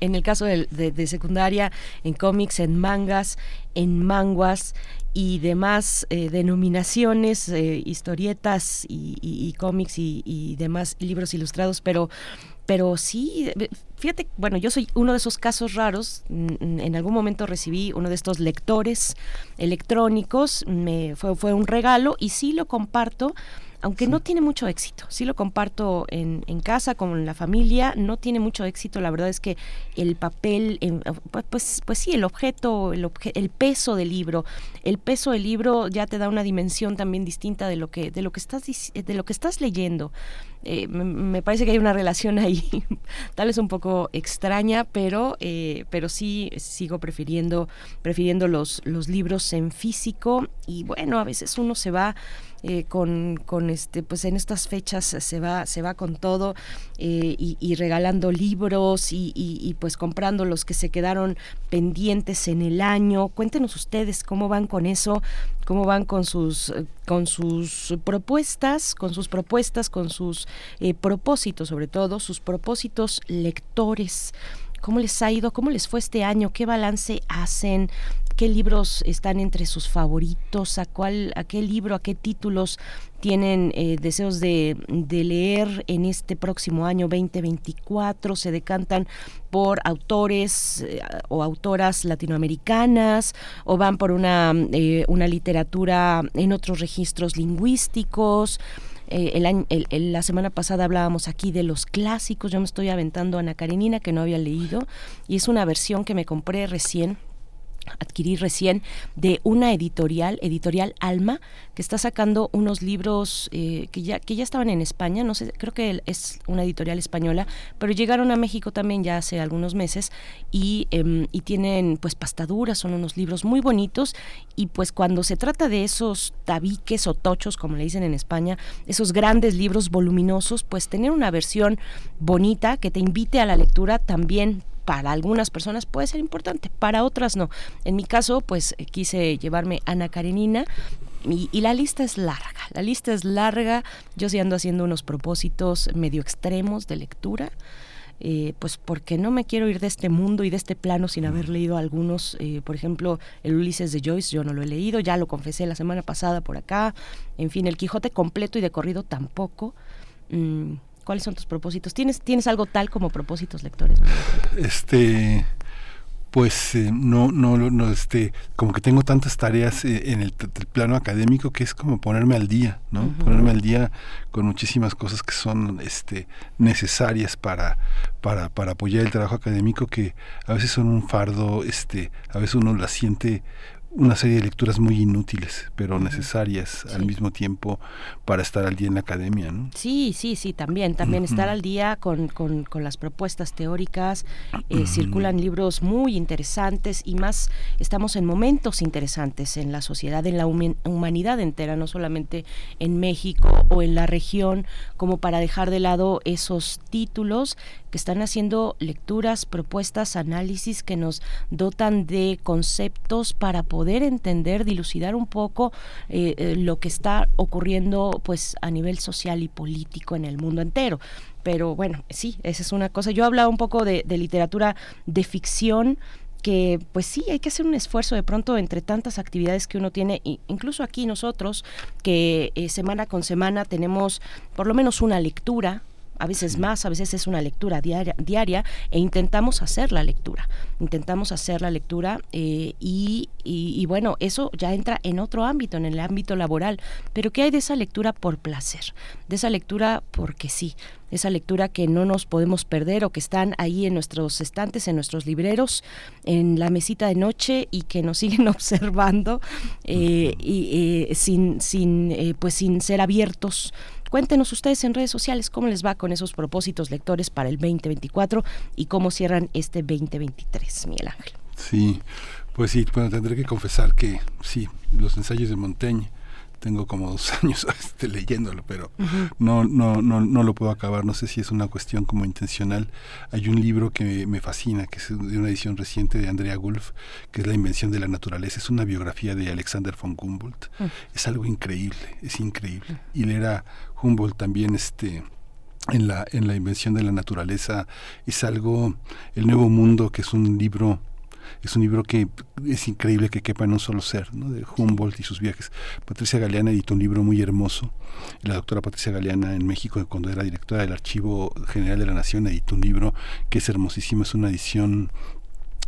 en el caso de secundaria, en cómics, en mangas, en manguas y demás eh, denominaciones, eh, historietas y, y, y cómics y, y, demás libros ilustrados, pero pero sí, fíjate, bueno, yo soy uno de esos casos raros, en algún momento recibí uno de estos lectores electrónicos, me fue, fue un regalo y sí lo comparto aunque sí. no tiene mucho éxito. Sí lo comparto en, en, casa con la familia, no tiene mucho éxito. La verdad es que el papel, pues, pues sí, el objeto, el, obje, el peso del libro, el peso del libro ya te da una dimensión también distinta de lo que, de lo que estás, de lo que estás leyendo. Eh, me, parece que hay una relación ahí, tal vez un poco extraña, pero, eh, pero sí sigo prefiriendo, prefiriendo los, los libros en físico. Y bueno, a veces uno se va eh, con, con este pues en estas fechas se va se va con todo eh, y, y, regalando libros y, y, pues comprando los que se quedaron pendientes en el año. Cuéntenos ustedes cómo van con eso cómo van con sus con sus propuestas con sus propuestas con sus eh, propósitos sobre todo sus propósitos lectores. Cómo les ha ido, cómo les fue este año, qué balance hacen, qué libros están entre sus favoritos, a cuál, a qué libro, a qué títulos tienen eh, deseos de, leer en este próximo año 2024, se decantan por autores eh, o autoras latinoamericanas o van por una, eh, una literatura en otros registros lingüísticos. El año, el, la semana pasada hablábamos aquí de los clásicos. Yo me estoy aventando Ana Karenina, que no había leído, y es una versión que me compré recién adquirí recién de una editorial, editorial Alma, que está sacando unos libros eh, que ya que ya estaban en España, no sé, creo que es una editorial española, pero llegaron a México también ya hace algunos meses y, eh, y tienen pues pastaduras, son unos libros muy bonitos. Y pues cuando se trata de esos tabiques o tochos, como le dicen en España, esos grandes libros voluminosos, pues tener una versión bonita que te invite a la lectura también para algunas personas puede ser importante, para otras no. En mi caso, pues quise llevarme Ana Karenina Y, y la lista es larga, la lista es larga. Yo sí ando haciendo unos propósitos medio extremos de lectura. eh, pues porque no me quiero ir de este mundo y de este plano sin haber leído algunos, eh, por ejemplo, el Ulises de Joyce, yo no lo he leído, ya lo confesé la semana pasada por acá, en fin, el Quijote completo y de corrido tampoco. Mm, ¿Cuáles son tus propósitos? ¿Tienes, ¿Tienes algo tal como propósitos lectores? Este pues eh, no, no, no, este, como que tengo tantas tareas eh, en el, plano académico que es como ponerme al día, ¿no? Ponerme al día con muchísimas cosas que son, este, necesarias para, para, para apoyar el trabajo académico que a veces son un fardo, este, a veces uno las siente una serie de lecturas muy inútiles, pero necesarias al mismo tiempo para estar al día en la academia, ¿no? Sí, sí, sí, también, también estar al día con, con- con las propuestas teóricas, eh, circulan libros muy interesantes y más estamos en momentos interesantes en la sociedad, en la humanidad entera, no solamente en México o en la región, como para dejar de lado esos títulos que están haciendo lecturas, propuestas, análisis que nos dotan de conceptos para poder entender, dilucidar un poco eh, eh, lo que está ocurriendo pues a nivel social y político en el mundo entero. Pero bueno, sí, esa es una cosa. Yo hablaba un poco de, de literatura de ficción que pues sí, hay que hacer un esfuerzo de pronto entre tantas actividades que uno tiene, incluso aquí nosotros, que eh, semana con semana tenemos por lo menos una lectura, a veces más, a veces es una lectura diaria, diaria e intentamos hacer la lectura, intentamos hacer la lectura eh, y, y- y bueno, eso ya entra en otro ámbito, en el ámbito laboral, pero ¿qué hay de esa lectura por placer? De esa lectura porque sí, de esa lectura que no nos podemos perder o que están ahí en nuestros estantes, en nuestros libreros, en la mesita de noche y que nos siguen observando eh, y, eh, sin, sin, pues sin ser abiertos Cuéntenos ustedes en redes sociales cómo les va con esos propósitos lectores para el 2024 y cómo cierran este 2023, Miguel Ángel. Sí, pues sí, bueno, tendré que confesar que sí, los ensayos de Montaigne, tengo como dos años este, leyéndolo, pero no, no, no, no lo puedo acabar, no sé si es una cuestión como intencional. Hay un libro que me fascina, que es de una edición reciente de Andrea Gulf, que es La invención de la naturaleza, es una biografía de Alexander von Humboldt. Mm. Es algo increíble, es increíble. Y leer a Humboldt también, este en la, en la invención de la naturaleza es algo, el nuevo mundo, que es un libro es un libro que es increíble que quepa en un solo ser, ¿no? de Humboldt y sus viajes. Patricia Galeana editó un libro muy hermoso. La doctora Patricia Galeana en México, cuando era directora del Archivo General de la Nación, editó un libro que es hermosísimo, es una edición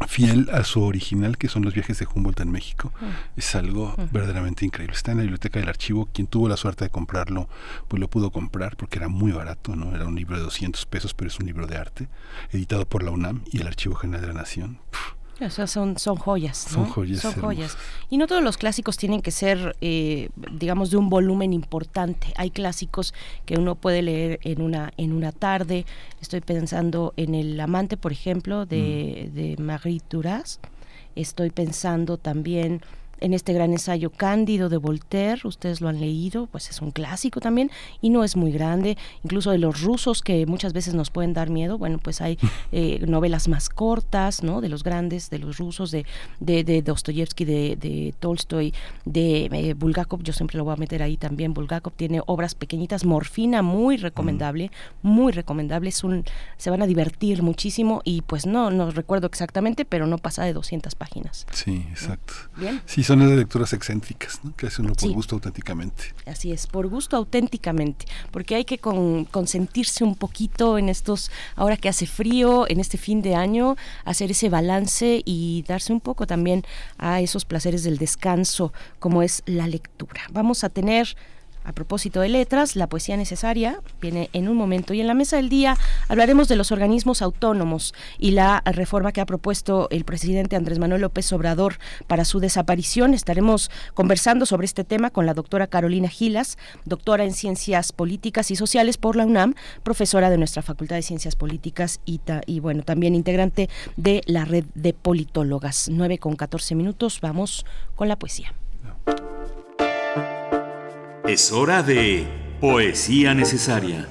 fiel a su original, que son los viajes de Humboldt en México. Es algo verdaderamente increíble. Está en la biblioteca del archivo. Quien tuvo la suerte de comprarlo, pues lo pudo comprar porque era muy barato, ¿no? Era un libro de 200 pesos, pero es un libro de arte, editado por la UNAM y el Archivo General de la Nación. O sea, son, son joyas. ¿no? Son joyas Son joyas. Y no todos los clásicos tienen que ser, eh, digamos, de un volumen importante. Hay clásicos que uno puede leer en una, en una tarde. Estoy pensando en El Amante, por ejemplo, de, de Marie Duras. Estoy pensando también en este gran ensayo Cándido de Voltaire, ustedes lo han leído, pues es un clásico también y no es muy grande, incluso de los rusos que muchas veces nos pueden dar miedo, bueno, pues hay eh, novelas más cortas, ¿no? De los grandes, de los rusos, de, de, de Dostoyevsky, de, de Tolstoy, de eh, Bulgakov, yo siempre lo voy a meter ahí también, Bulgakov tiene obras pequeñitas, Morfina, muy recomendable, muy recomendable, es un, se van a divertir muchísimo y pues no, no recuerdo exactamente, pero no pasa de 200 páginas. Sí, exacto. Bien. Sí, son esas lecturas excéntricas, ¿no? que hace uno por Sí. gusto auténticamente. Así es, por gusto auténticamente, porque hay que con- consentirse un poquito en estos, ahora que hace frío, en este fin de año, hacer ese balance y darse un poco también a esos placeres del descanso, como es la lectura. Vamos a tener... A propósito de letras, la poesía necesaria viene en un momento y en la mesa del día hablaremos de los organismos autónomos y la reforma que ha propuesto el presidente Andrés Manuel López Obrador para su desaparición. Estaremos conversando sobre este tema con la doctora Carolina Gilas, doctora en Ciencias Políticas y Sociales por la UNAM, profesora de nuestra Facultad de Ciencias Políticas y, ta- y bueno, también integrante de la red de politólogas. 9 con 14 minutos, vamos con la poesía. Es hora de Poesía Necesaria.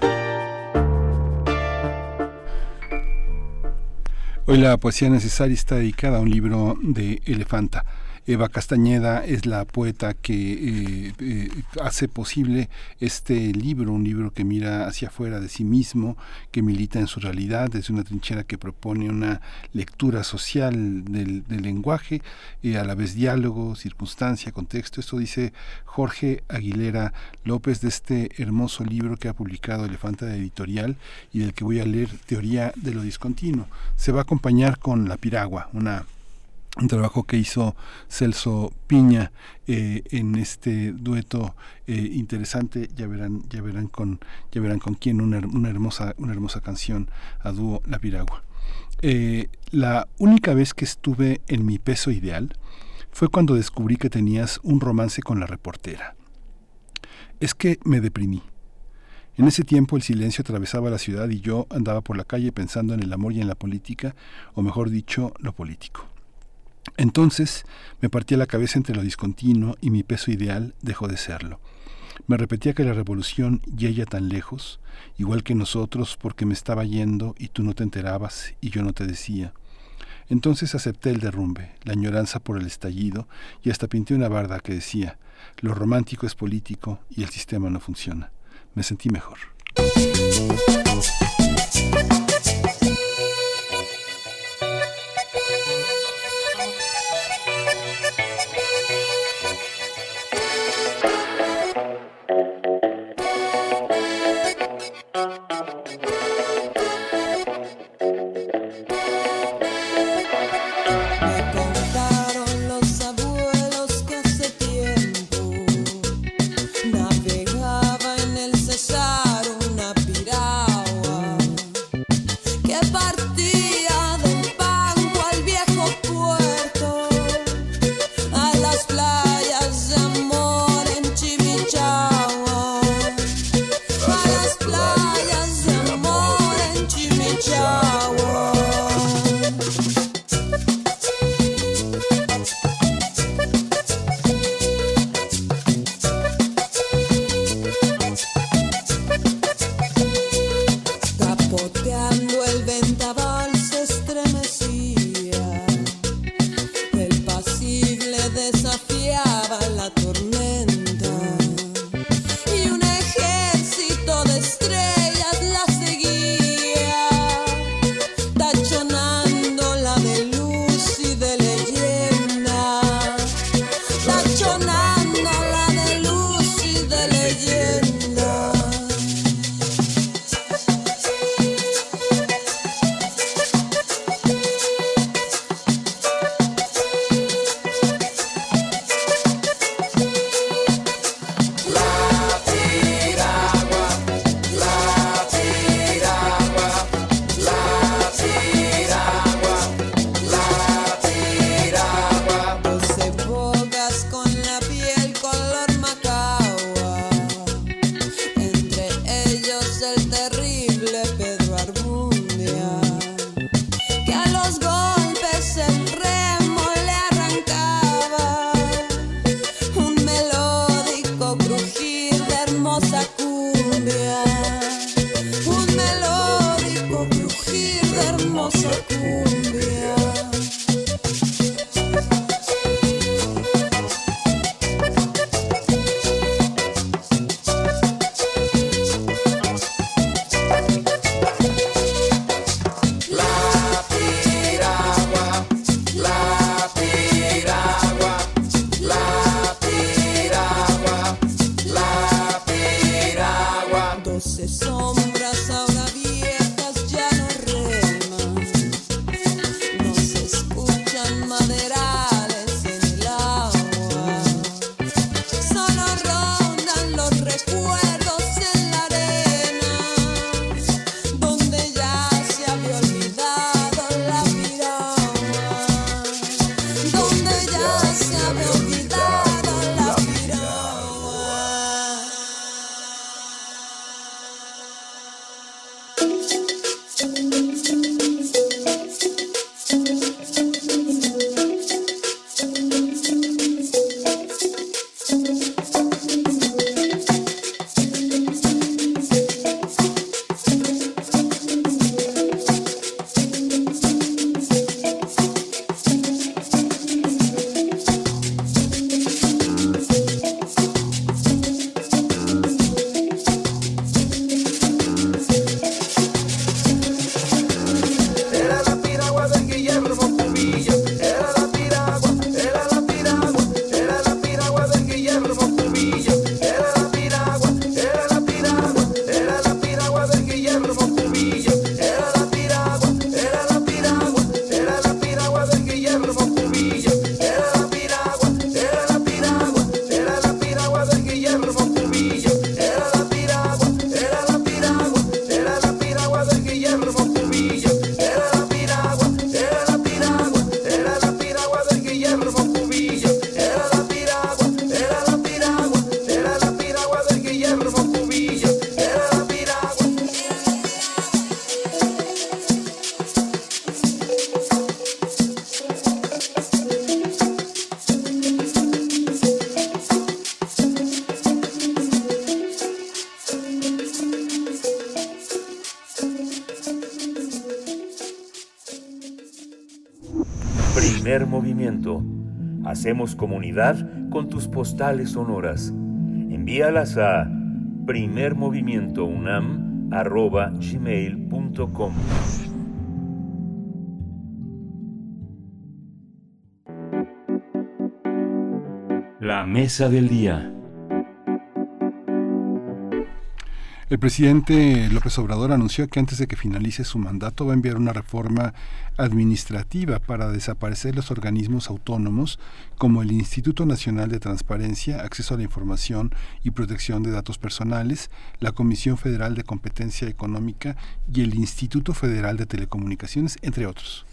Hoy la poesía necesaria está dedicada a un libro de Elefanta. Eva Castañeda es la poeta que eh, eh, hace posible este libro, un libro que mira hacia afuera de sí mismo, que milita en su realidad, desde una trinchera que propone una lectura social del, lenguaje, eh, a la vez diálogo, circunstancia, contexto. Esto dice Jorge Aguilera López de este hermoso libro que ha publicado Elefanta Editorial y del que voy a leer Teoría de lo Discontinuo. Se va a acompañar con La Piragua, una un trabajo que hizo Celso Piña eh, en este dueto eh, interesante. Ya verán ya verán con ya verán con quién una, hermosa una hermosa canción a dúo La Piragua. Eh, la única vez que estuve en mi peso ideal fue cuando descubrí que tenías un romance con la reportera. Es que me deprimí. En ese tiempo el silencio atravesaba la ciudad y yo andaba por la calle pensando en el amor y en la política, o mejor dicho, lo político. Entonces me partía la cabeza entre lo discontinuo y mi peso ideal dejó de serlo. Me repetía que la revolución ya ya tan lejos, igual que nosotros, porque me estaba yendo y tú no te enterabas y yo no te decía. Entonces acepté el derrumbe, la añoranza por el estallido y hasta pinté una barda que decía, lo romántico es político y el sistema no funciona. Me sentí mejor. la tormenta. Hacemos comunidad con tus postales sonoras. Envíalas a primermovimientounam.gmail.com La mesa del día. El presidente López Obrador anunció que antes de que finalice su mandato va a enviar una reforma administrativa para desaparecer los organismos autónomos como el Instituto Nacional de Transparencia, Acceso a la Información y Protección de Datos Personales, la Comisión Federal de Competencia Económica y el Instituto Federal de Telecomunicaciones, entre otros.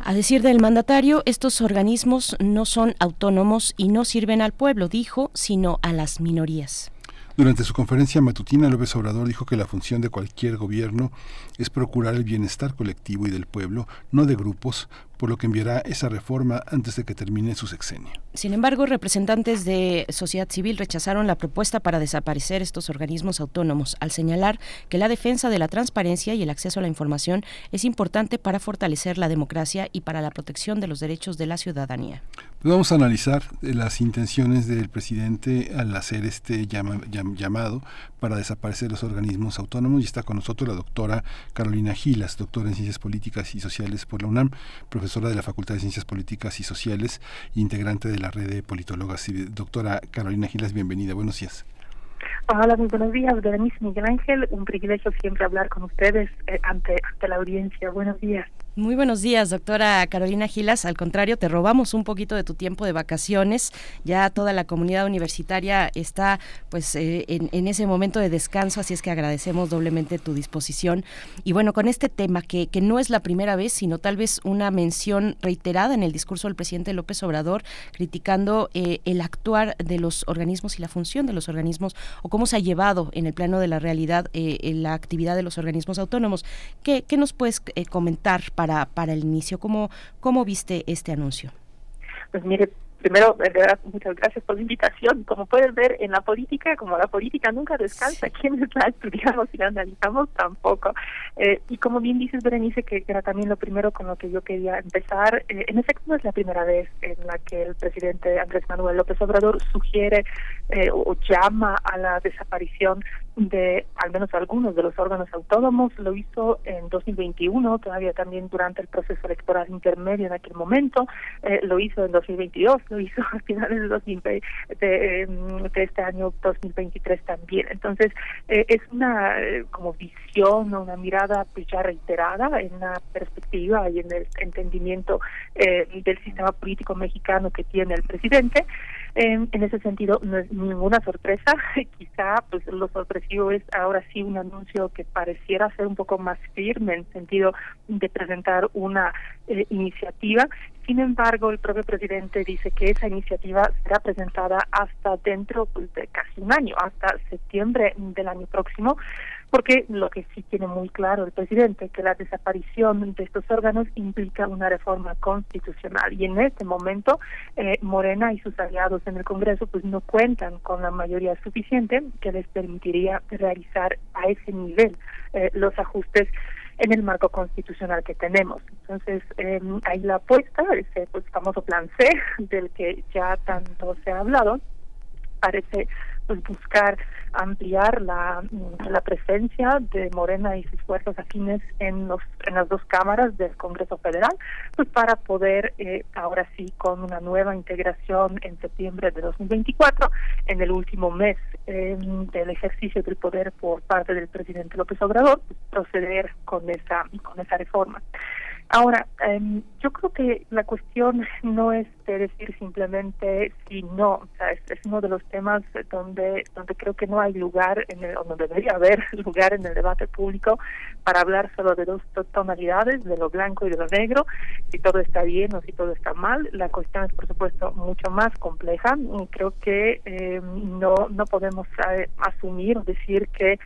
A decir del mandatario, estos organismos no son autónomos y no sirven al pueblo, dijo, sino a las minorías. Durante su conferencia matutina, López Obrador dijo que la función de cualquier gobierno es procurar el bienestar colectivo y del pueblo, no de grupos, por lo que enviará esa reforma antes de que termine su sexenio. Sin embargo, representantes de sociedad civil rechazaron la propuesta para desaparecer estos organismos autónomos, al señalar que la defensa de la transparencia y el acceso a la información es importante para fortalecer la democracia y para la protección de los derechos de la ciudadanía. Pues vamos a analizar eh, las intenciones del presidente al hacer este llama, llam, llamado para desaparecer los organismos autónomos y está con nosotros la doctora Carolina Gilas, doctora en Ciencias Políticas y Sociales por la UNAM, profesora de la Facultad de Ciencias Políticas y Sociales, integrante de la red de politólogas. Doctora Carolina Gilas, bienvenida. Buenos días. Hola, muy buenos días, Berenice Miguel Ángel. Un privilegio siempre hablar con ustedes eh, ante, ante la audiencia. Buenos días. Muy buenos días, doctora Carolina Gilas. Al contrario, te robamos un poquito de tu tiempo de vacaciones. Ya toda la comunidad universitaria está pues eh, en, ese momento de descanso, así es que agradecemos doblemente tu disposición. Y bueno, con este tema que, que no es la primera vez, sino tal vez una mención reiterada en el discurso del presidente López Obrador, criticando eh, el actuar de los organismos y la función de los organismos o cómo se ha llevado en el plano de la realidad eh, la actividad de los organismos autónomos. ¿Qué, qué nos puedes comentar para para, el inicio. ¿Cómo, ¿Cómo viste este anuncio? Pues mire, primero, verdad, muchas gracias por la invitación. Como puedes ver, en la política, como la política nunca descansa, quienes la estudiamos y la analizamos tampoco. Eh, y como bien dices, Berenice, que era también lo primero con lo que yo quería empezar, eh, en efecto no es la primera vez en la que el presidente Andrés Manuel López Obrador sugiere eh, o llama a la desaparición de al menos algunos de los órganos autónomos. Lo hizo en 2021, todavía también durante el proceso electoral intermedio en aquel momento. Eh, lo hizo en 2022, lo hizo a finales de, 2020, de, de este año 2023 también. Entonces, eh, es una eh, como visión o una mirada pues ya reiterada en la perspectiva y en el entendimiento eh, del sistema político mexicano que tiene el presidente. En, en ese sentido, no es ninguna sorpresa. Quizá, pues, lo sorpresivo es ahora sí un anuncio que pareciera ser un poco más firme en sentido de presentar una eh, iniciativa. Sin embargo, el propio presidente dice que esa iniciativa será presentada hasta dentro pues, de casi un año, hasta septiembre del año próximo, porque lo que sí tiene muy claro el presidente, que la desaparición de estos órganos implica una reforma constitucional y en este momento eh, Morena y sus aliados en el Congreso pues no cuentan con la mayoría suficiente que les permitiría realizar a ese nivel eh, los ajustes en el marco constitucional que tenemos. Entonces, eh, hay la apuesta, ese pues, famoso plan C, del que ya tanto se ha hablado, parece pues buscar ampliar la, la presencia de Morena y sus fuerzas afines en los en las dos cámaras del Congreso Federal pues para poder eh, ahora sí con una nueva integración en septiembre de 2024 en el último mes eh, del ejercicio del poder por parte del presidente López Obrador proceder con esa con esa reforma Ahora, eh, yo creo que la cuestión no es de decir simplemente si no, o sea, es, uno de los temas donde donde creo que no hay lugar, en el, o no debería haber lugar en el debate público para hablar solo de dos tonalidades, de lo blanco y de lo negro, si todo está bien o si todo está mal. La cuestión es, por supuesto, mucho más compleja. Creo que eh, no no podemos eh, asumir o decir que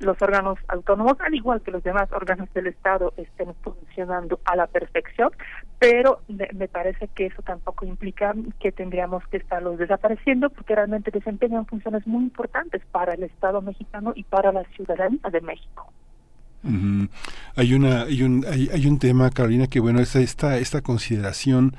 los órganos autónomos, al igual que los demás órganos del Estado, estén funcionando a la perfección, pero me, parece que eso tampoco implica que tendríamos que estarlos desapareciendo, porque realmente desempeñan funciones muy importantes para el Estado mexicano y para la ciudadanía de México. Hay una hay un hay, hay, un tema Carolina que bueno es esta esta consideración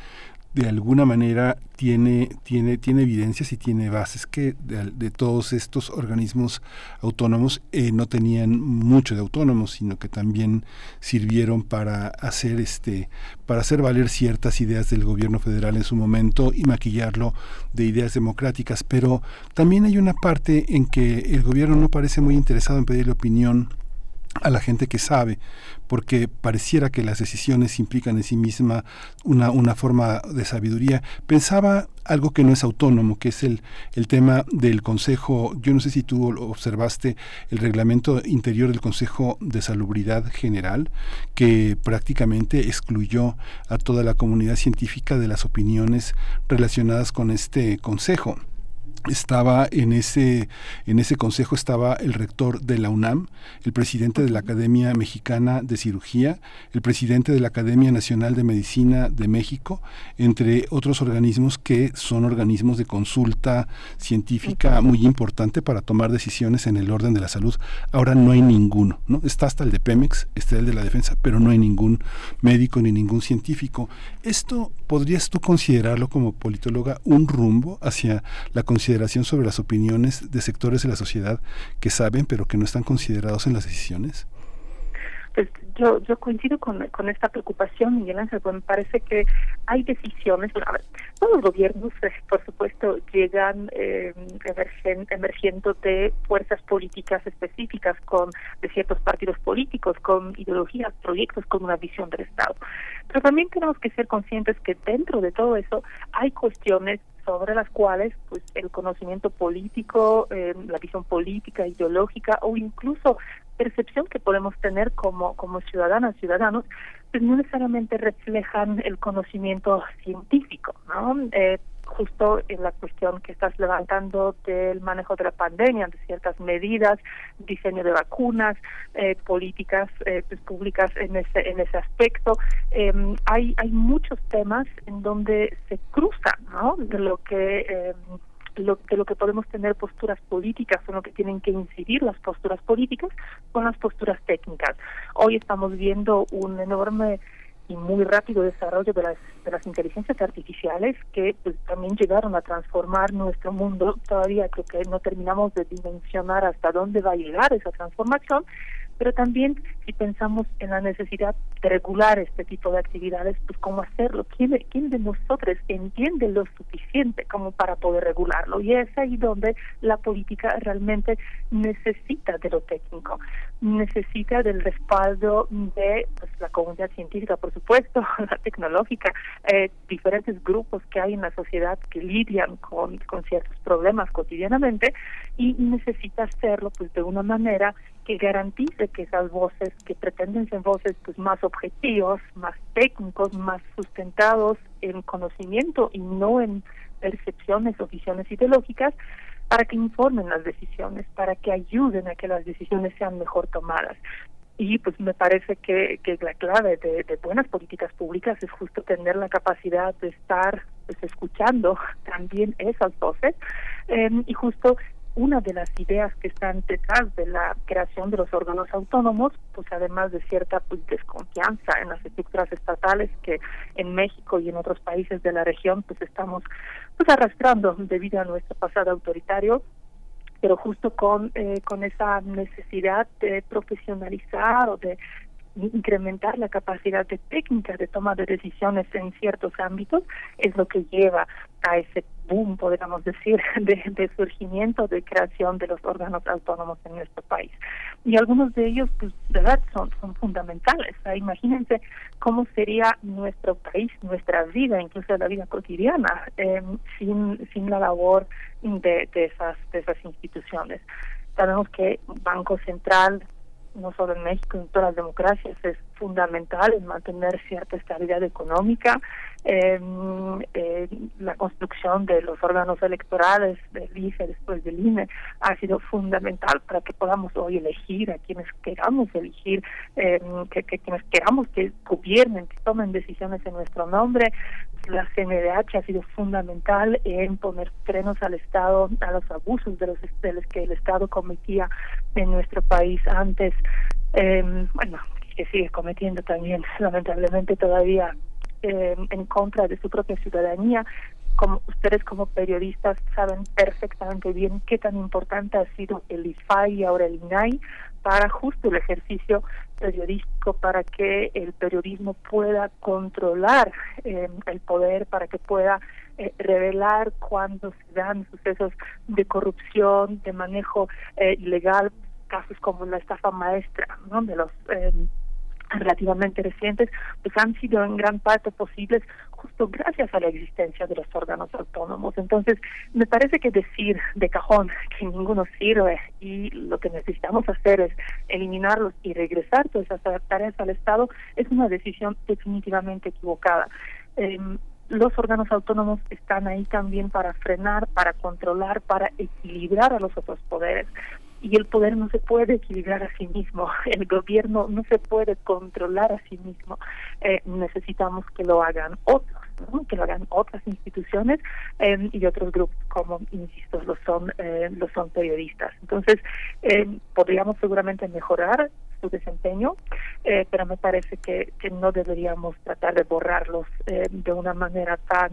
de alguna manera tiene, tiene, tiene evidencias y tiene bases que de, todos estos organismos autónomos eh, no tenían mucho de autónomos, sino que también sirvieron para hacer este, para hacer valer ciertas ideas del gobierno federal en su momento y maquillarlo de ideas democráticas. Pero también hay una parte en que el gobierno no parece muy interesado en pedirle opinión a la gente que sabe, porque pareciera que las decisiones implican en sí misma una, una forma de sabiduría. Pensaba algo que no es autónomo, que es el, el tema del Consejo, yo no sé si tú observaste el reglamento interior del Consejo de Salubridad General, que prácticamente excluyó a toda la comunidad científica de las opiniones relacionadas con este Consejo estaba en ese en ese consejo estaba el rector de la UNAM, el presidente de la Academia Mexicana de Cirugía, el presidente de la Academia Nacional de Medicina de México, entre otros organismos que son organismos de consulta científica muy importante para tomar decisiones en el orden de la salud. Ahora no hay ninguno, ¿no? Está hasta el de Pemex, está el de la defensa, pero no hay ningún médico ni ningún científico. Esto podrías tú considerarlo como politóloga un rumbo hacia la consideración sobre las opiniones de sectores de la sociedad que saben pero que no están considerados en las decisiones? Pues yo, yo coincido con, con esta preocupación, Miguel Ángel, pues me parece que hay decisiones, a ver, todos los gobiernos, eh, por supuesto, llegan eh, emergiendo de fuerzas políticas específicas, con de ciertos partidos políticos, con ideologías, proyectos, con una visión del Estado. Pero también tenemos que ser conscientes que dentro de todo eso hay cuestiones sobre las cuales pues el conocimiento político, eh, la visión política, ideológica o incluso percepción que podemos tener como, como ciudadanas, ciudadanos, pues no necesariamente reflejan el conocimiento científico, ¿no? Eh, justo en la cuestión que estás levantando del manejo de la pandemia, de ciertas medidas, diseño de vacunas, eh, políticas eh, pues, públicas en ese en ese aspecto. Eh, hay hay muchos temas en donde se cruzan, ¿no? De lo que eh, lo, de lo que podemos tener posturas políticas, son lo que tienen que incidir las posturas políticas con las posturas técnicas. Hoy estamos viendo un enorme y muy rápido desarrollo de las, de las inteligencias artificiales que pues, también llegaron a transformar nuestro mundo. Todavía creo que no terminamos de dimensionar hasta dónde va a llegar esa transformación, pero también si pensamos en la necesidad de regular este tipo de actividades, pues cómo hacerlo, quién, de nosotros entiende lo suficiente como para poder regularlo y es ahí donde la política realmente necesita de lo técnico, necesita del respaldo de pues, la comunidad científica, por supuesto, la tecnológica, eh, diferentes grupos que hay en la sociedad que lidian con, con ciertos problemas cotidianamente y necesita hacerlo pues de una manera que garantice que esas voces que pretenden ser voces pues más objetivos, más técnicos, más sustentados en conocimiento y no en percepciones o visiones ideológicas, para que informen las decisiones, para que ayuden a que las decisiones sean mejor tomadas. Y pues me parece que, que la clave de, buenas políticas públicas es justo tener la capacidad de estar pues, escuchando también esas voces eh, y justo una de las ideas que están detrás de la creación de los órganos autónomos, pues además de cierta pues, desconfianza en las estructuras estatales que en México y en otros países de la región pues estamos pues arrastrando debido a nuestro pasado autoritario, pero justo con eh, con esa necesidad de profesionalizar o de incrementar la capacidad de técnica de toma de decisiones en ciertos ámbitos es lo que lleva a ese boom, podríamos decir, de, surgimiento, de creación de los órganos autónomos en nuestro país. Y algunos de ellos, pues, de verdad, son, fundamentales. imagínense cómo sería nuestro país, nuestra vida, incluso la vida cotidiana, em, sin, sin la labor de, de, esas, de esas instituciones. Sabemos que Banco Central, no solo en México, en todas las democracias, es fundamental en mantener cierta estabilidad económica. Eh, eh, la construcción de los órganos electorales del IFE después del INE ha sido fundamental para que podamos hoy elegir a quienes queramos elegir, eh, que, quienes queramos que gobiernen, que tomen decisiones en nuestro nombre. La CNDH ha sido fundamental en poner frenos al Estado, a los abusos de los, de los que el Estado cometía en nuestro país antes. Eh, bueno, que sigue cometiendo también lamentablemente todavía eh, en contra de su propia ciudadanía. Como ustedes como periodistas saben perfectamente bien qué tan importante ha sido el IFAI y ahora el INAI para justo el ejercicio periodístico, para que el periodismo pueda controlar eh, el poder, para que pueda eh, revelar cuando se dan sucesos de corrupción, de manejo eh, ilegal, casos como la estafa maestra, ¿no? De los eh, relativamente recientes, pues han sido en gran parte posibles justo gracias a la existencia de los órganos autónomos. Entonces, me parece que decir de cajón que ninguno sirve y lo que necesitamos hacer es eliminarlos y regresar todas esas tareas al Estado es una decisión definitivamente equivocada. Eh, los órganos autónomos están ahí también para frenar, para controlar, para equilibrar a los otros poderes y el poder no se puede equilibrar a sí mismo, el gobierno no se puede controlar a sí mismo, eh, necesitamos que lo hagan otros, ¿no? que lo hagan otras instituciones eh, y otros grupos como, insisto, lo son, eh, lo son periodistas. Entonces, eh, podríamos seguramente mejorar su desempeño, eh, pero me parece que, que no deberíamos tratar de borrarlos eh, de una manera tan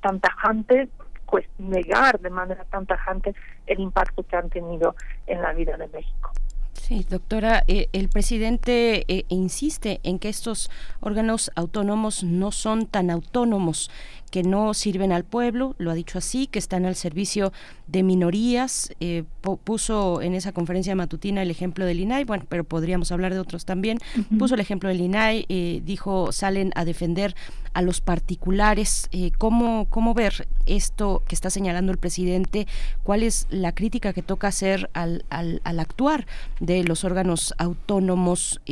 tan tajante pues negar de manera tan tajante el impacto que han tenido en la vida de México. Sí, doctora, eh, el presidente eh, insiste en que estos órganos autónomos no son tan autónomos, que no sirven al pueblo, lo ha dicho así, que están al servicio de minorías. Eh, puso en esa conferencia matutina el ejemplo del INAI, bueno, pero podríamos hablar de otros también. Puso el ejemplo del INAI, eh, dijo, salen a defender a los particulares. Eh, ¿cómo, ¿Cómo ver esto que está señalando el presidente? ¿Cuál es la crítica que toca hacer al, al, al actuar de los órganos autónomos?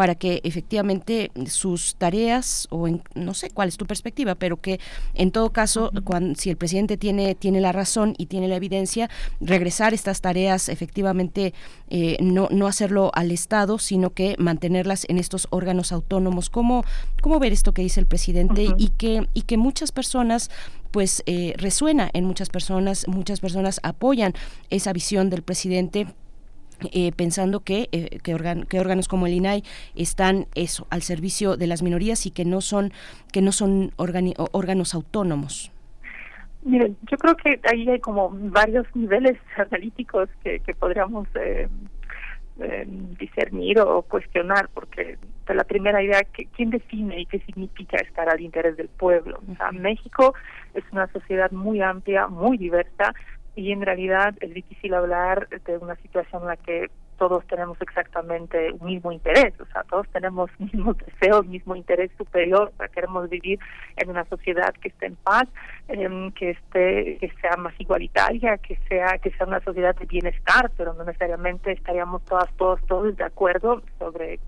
Para que efectivamente sus tareas o en, no sé cuál es tu perspectiva, pero que en todo caso, cuando, si el presidente tiene tiene la razón y tiene la evidencia, regresar estas tareas efectivamente eh, no no hacerlo al Estado, sino que mantenerlas en estos órganos autónomos. ¿Cómo cómo ver esto que dice el presidente y que y que muchas personas pues eh, resuena en muchas personas, muchas personas apoyan esa visión del presidente eh, pensando que, eh, que, organ- que órganos como el INAI están eso al servicio de las minorías y que no son que no son organi- órganos autónomos. Miren, yo creo que ahí hay como varios niveles analíticos que, que podríamos eh, eh, discernir o cuestionar, porque la primera idea, que, ¿quién define y qué significa estar al interés del pueblo? O sea, México es una sociedad muy amplia, muy diversa, y en realidad es difícil hablar de una situación en la que todos tenemos exactamente un mismo interés, o sea, todos tenemos mismos deseos, mismo interés superior, o sea, queremos vivir en una sociedad que esté en paz, em, que esté, que sea más igualitaria, que sea, que sea una sociedad de bienestar, pero no necesariamente estaríamos todas, todos, todos de acuerdo sobre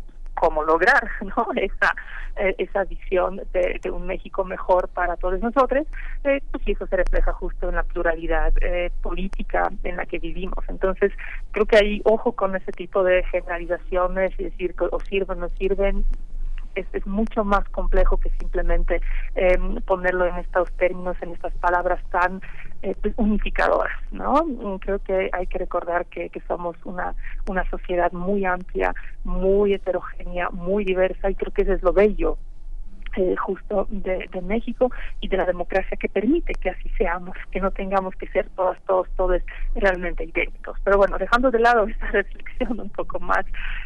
cómo lograr no esa eh, esa visión de, un México mejor para todos nosotros eh, pues eso se refleja justo en la pluralidad eh, política en la que vivimos. Entonces creo que hay ojo con ese tipo de generalizaciones y decir o sirven o no sirven es, es mucho más complejo que simplemente eh, ponerlo en estos términos, en estas palabras tan eh, pues, unificadoras, ¿no? Mm, Creo que hay que recordar que, que somos una, una sociedad muy amplia, muy heterogénea, muy diversa y creo que eso es lo bello eh, justo de, de México y de la democracia que permite que así seamos, que no tengamos que ser todas, todos, todos realmente idénticos. Pero bueno, dejando de lado esta reflexión un poco más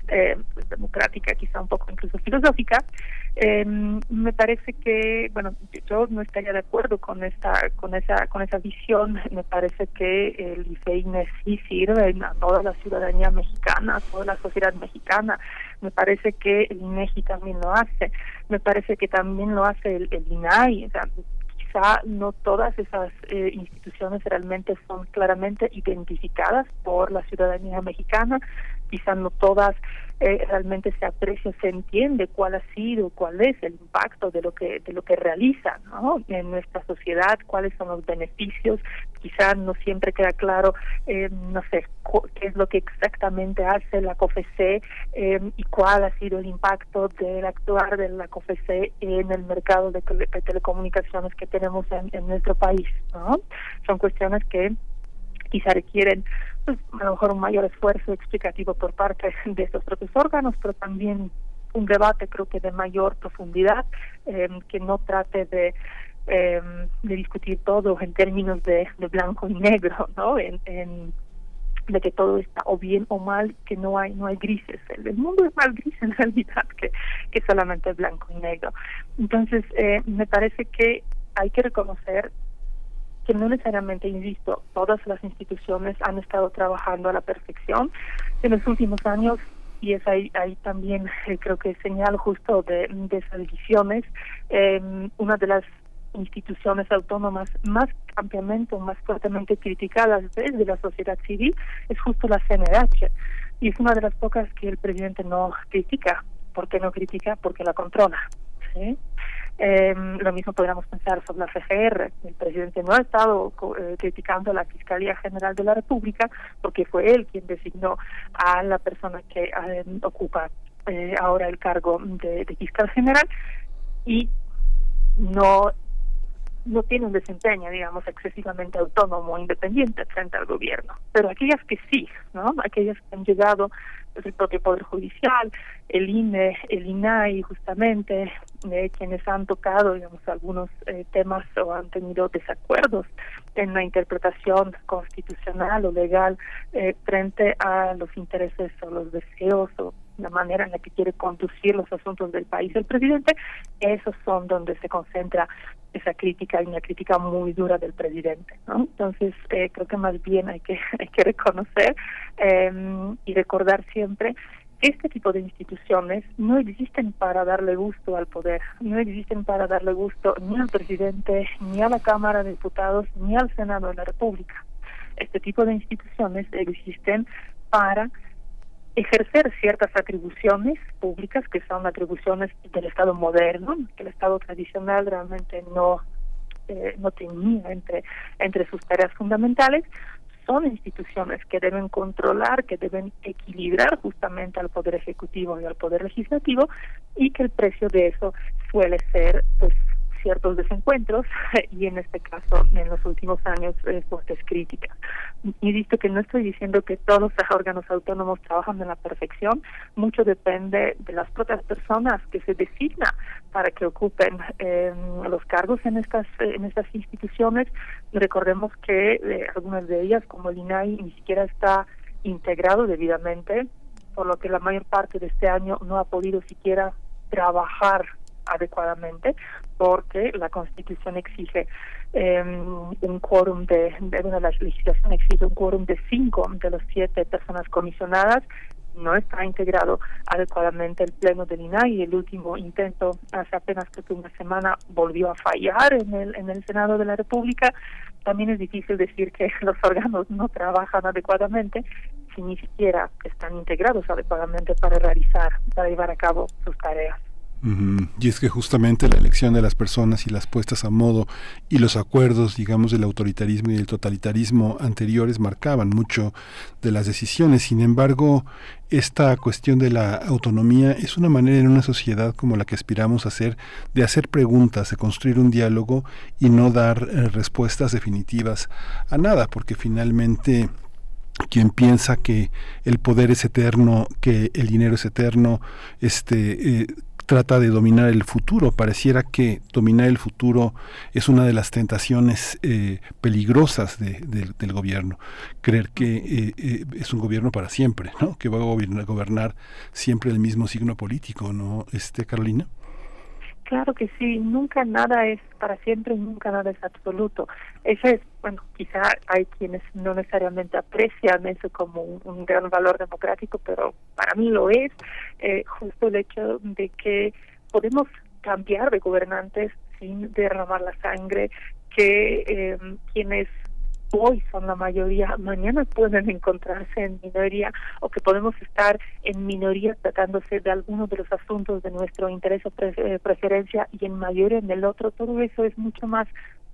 eh, pues, democrática, quizá un poco incluso filosófica, eh, me parece que, bueno, yo no estaría de acuerdo con esta, con esa, con esa visión. Me parece que el IFEINE sí sirve a toda la ciudadanía mexicana, a toda la sociedad mexicana. Me parece que el INEGI también lo hace. Me parece que también lo hace el, el INAI. O sea, quizá no todas esas eh, instituciones realmente son claramente identificadas por la ciudadanía mexicana, quizá no todas eh, realmente se aprecia, se entiende cuál ha sido, cuál es el impacto de lo que de lo que realizan ¿no? en nuestra sociedad, cuáles son los beneficios, quizá no siempre queda claro, eh, no sé, qué es lo que exactamente hace la COFECE eh, y cuál ha sido el impacto del actuar de la COFECE en el mercado de telecomunicaciones que tenemos en, en nuestro país. ¿no? Son cuestiones que quizá requieren pues, a lo mejor un mayor esfuerzo explicativo por parte de estos propios órganos, pero también un debate creo que de mayor profundidad, eh, que no trate de eh, de discutir todo en términos de, blanco y negro, ¿no? En, de que todo está o bien o mal, que no hay no hay grises. El, el mundo es más gris en realidad que, que solamente blanco y negro. Entonces, eh, me parece que hay que reconocer que no necesariamente, insisto, todas las instituciones han estado trabajando a la perfección. En los últimos años y es ahí, ahí también eh, creo que señal justo de, de esas divisiones. Eh, una de las instituciones autónomas más ampliamente o más fuertemente criticadas desde la sociedad civil es justo la CNH y es una de las pocas que el presidente no critica. ¿Por qué no critica? Porque la controla. ¿sí? Eh, lo mismo podríamos pensar sobre la FGR. El presidente no ha estado eh, criticando a la Fiscalía General de la República porque fue él quien designó a la persona que eh, ocupa ahora el cargo de, fiscal general y no no tiene un desempeño, digamos, excesivamente autónomo independiente frente al gobierno. Pero aquellas que sí, ¿no? Aquellas que han llegado el propio Poder Judicial, el INE, el INAI, justamente, eh, quienes han tocado, digamos, algunos eh, temas o han tenido desacuerdos en la interpretación constitucional o legal eh, frente a los intereses o los deseos o la manera en la que quiere conducir los asuntos del país el presidente, esos son donde se concentra esa crítica y una crítica muy dura del presidente. ¿no? Entonces, eh, creo que más bien hay que, hay que reconocer eh, y recordar siempre este tipo de instituciones no existen para darle gusto al poder, no existen para darle gusto ni al presidente, ni a la Cámara de Diputados, ni al Senado de la República. Este tipo de instituciones existen para ejercer ciertas atribuciones públicas que son atribuciones del Estado moderno, que el Estado tradicional realmente no eh, no tenía entre entre sus tareas fundamentales, son instituciones que deben controlar, que deben equilibrar justamente al poder ejecutivo y al poder legislativo y que el precio de eso suele ser pues ciertos desencuentros y en este caso en los últimos años eh, fuertes críticas. Y visto que no estoy diciendo que todos los órganos autónomos trabajan en la perfección, mucho depende de las propias personas que se designa para que ocupen eh, los cargos en estas en estas instituciones. Recordemos que eh, algunas de ellas, como el INAI, ni siquiera está integrado debidamente, por lo que la mayor parte de este año no ha podido siquiera trabajar adecuadamente porque la Constitución exige eh, un quórum de, de bueno, la legislación exige un quórum de cinco de las siete personas comisionadas. No está integrado adecuadamente el pleno del INAI el último intento hace apenas que una semana volvió a fallar en el en el Senado de la República. También es difícil decir que los órganos no trabajan adecuadamente si ni siquiera están integrados adecuadamente para realizar para llevar a cabo sus tareas y es que justamente la elección de las personas y las puestas a modo y los acuerdos, digamos, del autoritarismo y del totalitarismo anteriores marcaban mucho de las decisiones. Sin embargo, esta cuestión de la autonomía es una manera en una sociedad como la que aspiramos a hacer de hacer preguntas, de construir un diálogo y no dar eh, respuestas definitivas a nada, porque finalmente quien piensa que el poder es eterno, que el dinero es eterno, este eh, trata de dominar el futuro. Pareciera que dominar el futuro es una de las tentaciones eh, peligrosas de, de, del gobierno. Creer que eh, eh, es un gobierno para siempre, ¿no? que va a gobernar, gobernar siempre el mismo signo político, ¿no, este Carolina? Claro que sí, nunca nada es para siempre, nunca nada es absoluto. Eso es, bueno, quizá hay quienes no necesariamente aprecian eso como un, gran valor democrático, pero para mí lo es, eh, justo el hecho de que podemos cambiar de gobernantes sin derramar la sangre, que eh, quienes hoy son la mayoría, mañana pueden encontrarse en minoría o que podemos estar en minoría tratándose de algunos de los asuntos de nuestro interés o pre preferencia y en mayoría en el otro, todo eso es mucho más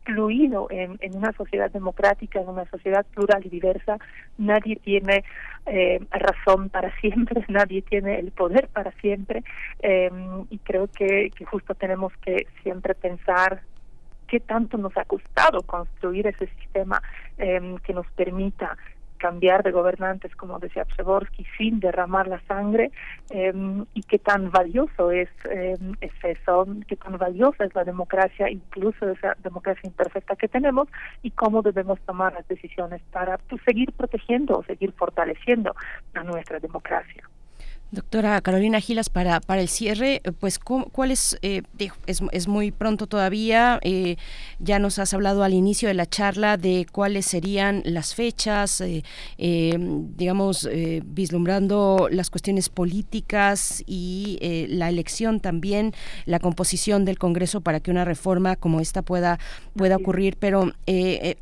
fluido en, en una sociedad democrática, en una sociedad plural y diversa. Nadie tiene eh, razón para siempre, nadie tiene el poder para siempre eh, y creo que, que justo tenemos que siempre pensar qué tanto nos ha costado construir ese sistema eh, que nos permita cambiar de gobernantes, como decía Przeborski, sin derramar la sangre, eh, y qué tan valioso es, eh, es eso, qué tan valiosa es la democracia, incluso esa democracia imperfecta que tenemos, y cómo debemos tomar las decisiones para pues, seguir protegiendo o seguir fortaleciendo a nuestra democracia. Doctora Carolina Gilas, para, para el cierre, pues ¿cuál es, eh, es, es, muy pronto todavía, eh, ya nos has hablado al inicio de la charla de cuáles serían las fechas, eh, eh digamos, eh, vislumbrando las cuestiones políticas y eh, la elección también, la composición del Congreso para que una reforma como esta pueda, pueda ocurrir, pero ¿qué,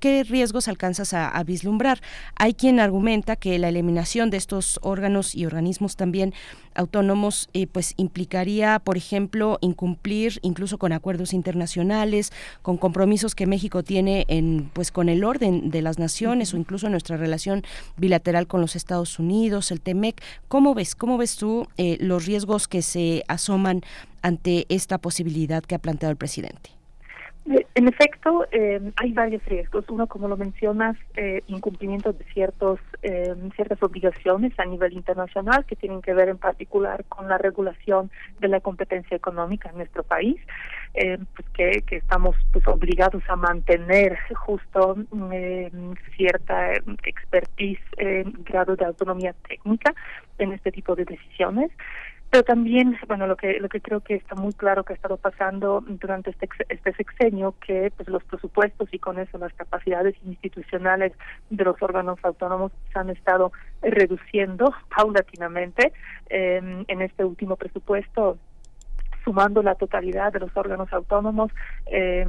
¿qué, riesgos alcanzas a, a vislumbrar? Hay quien argumenta que la eliminación de estos órganos y organismos también autónomos, eh, pues implicaría, por ejemplo, incumplir incluso con acuerdos internacionales, con compromisos que México tiene en, pues, con el orden de las naciones o incluso nuestra relación bilateral con los Estados Unidos, el TEMEC. ¿Cómo ves, cómo ves tú eh, los riesgos que se asoman ante esta posibilidad que ha planteado el presidente? Eh, en efecto, eh, hay varios riesgos. Uno, como lo mencionas, eh, incumplimiento de ciertos eh, ciertas obligaciones a nivel internacional que tienen que ver en particular con la regulación de la competencia económica en nuestro país, eh, pues que, que estamos pues obligados a mantener justo eh, cierta expertise, grado de autonomía técnica en este tipo de decisiones pero también bueno lo que lo que creo que está muy claro que ha estado pasando durante este este sexenio que pues los presupuestos y con eso las capacidades institucionales de los órganos autónomos se han estado reduciendo paulatinamente eh, en este último presupuesto sumando la totalidad de los órganos autónomos eh,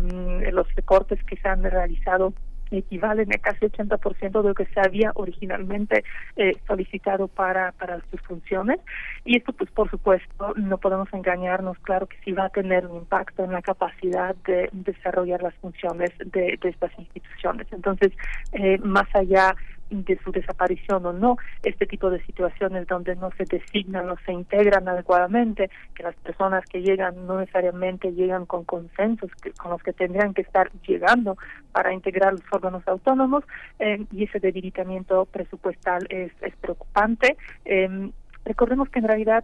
los recortes que se han realizado equivalen a casi 80% de lo que se había originalmente eh, solicitado para, para sus funciones. Y esto, pues, por supuesto, no podemos engañarnos, claro que sí va a tener un impacto en la capacidad de desarrollar las funciones de, de estas instituciones. Entonces, eh, más allá de su desaparición o no, este tipo de situaciones donde no se designan o se integran adecuadamente, que las personas que llegan no necesariamente llegan con consensos que, con los que tendrían que estar llegando para integrar los órganos autónomos eh, y ese debilitamiento presupuestal es, preocupante. Eh, recordemos que en realidad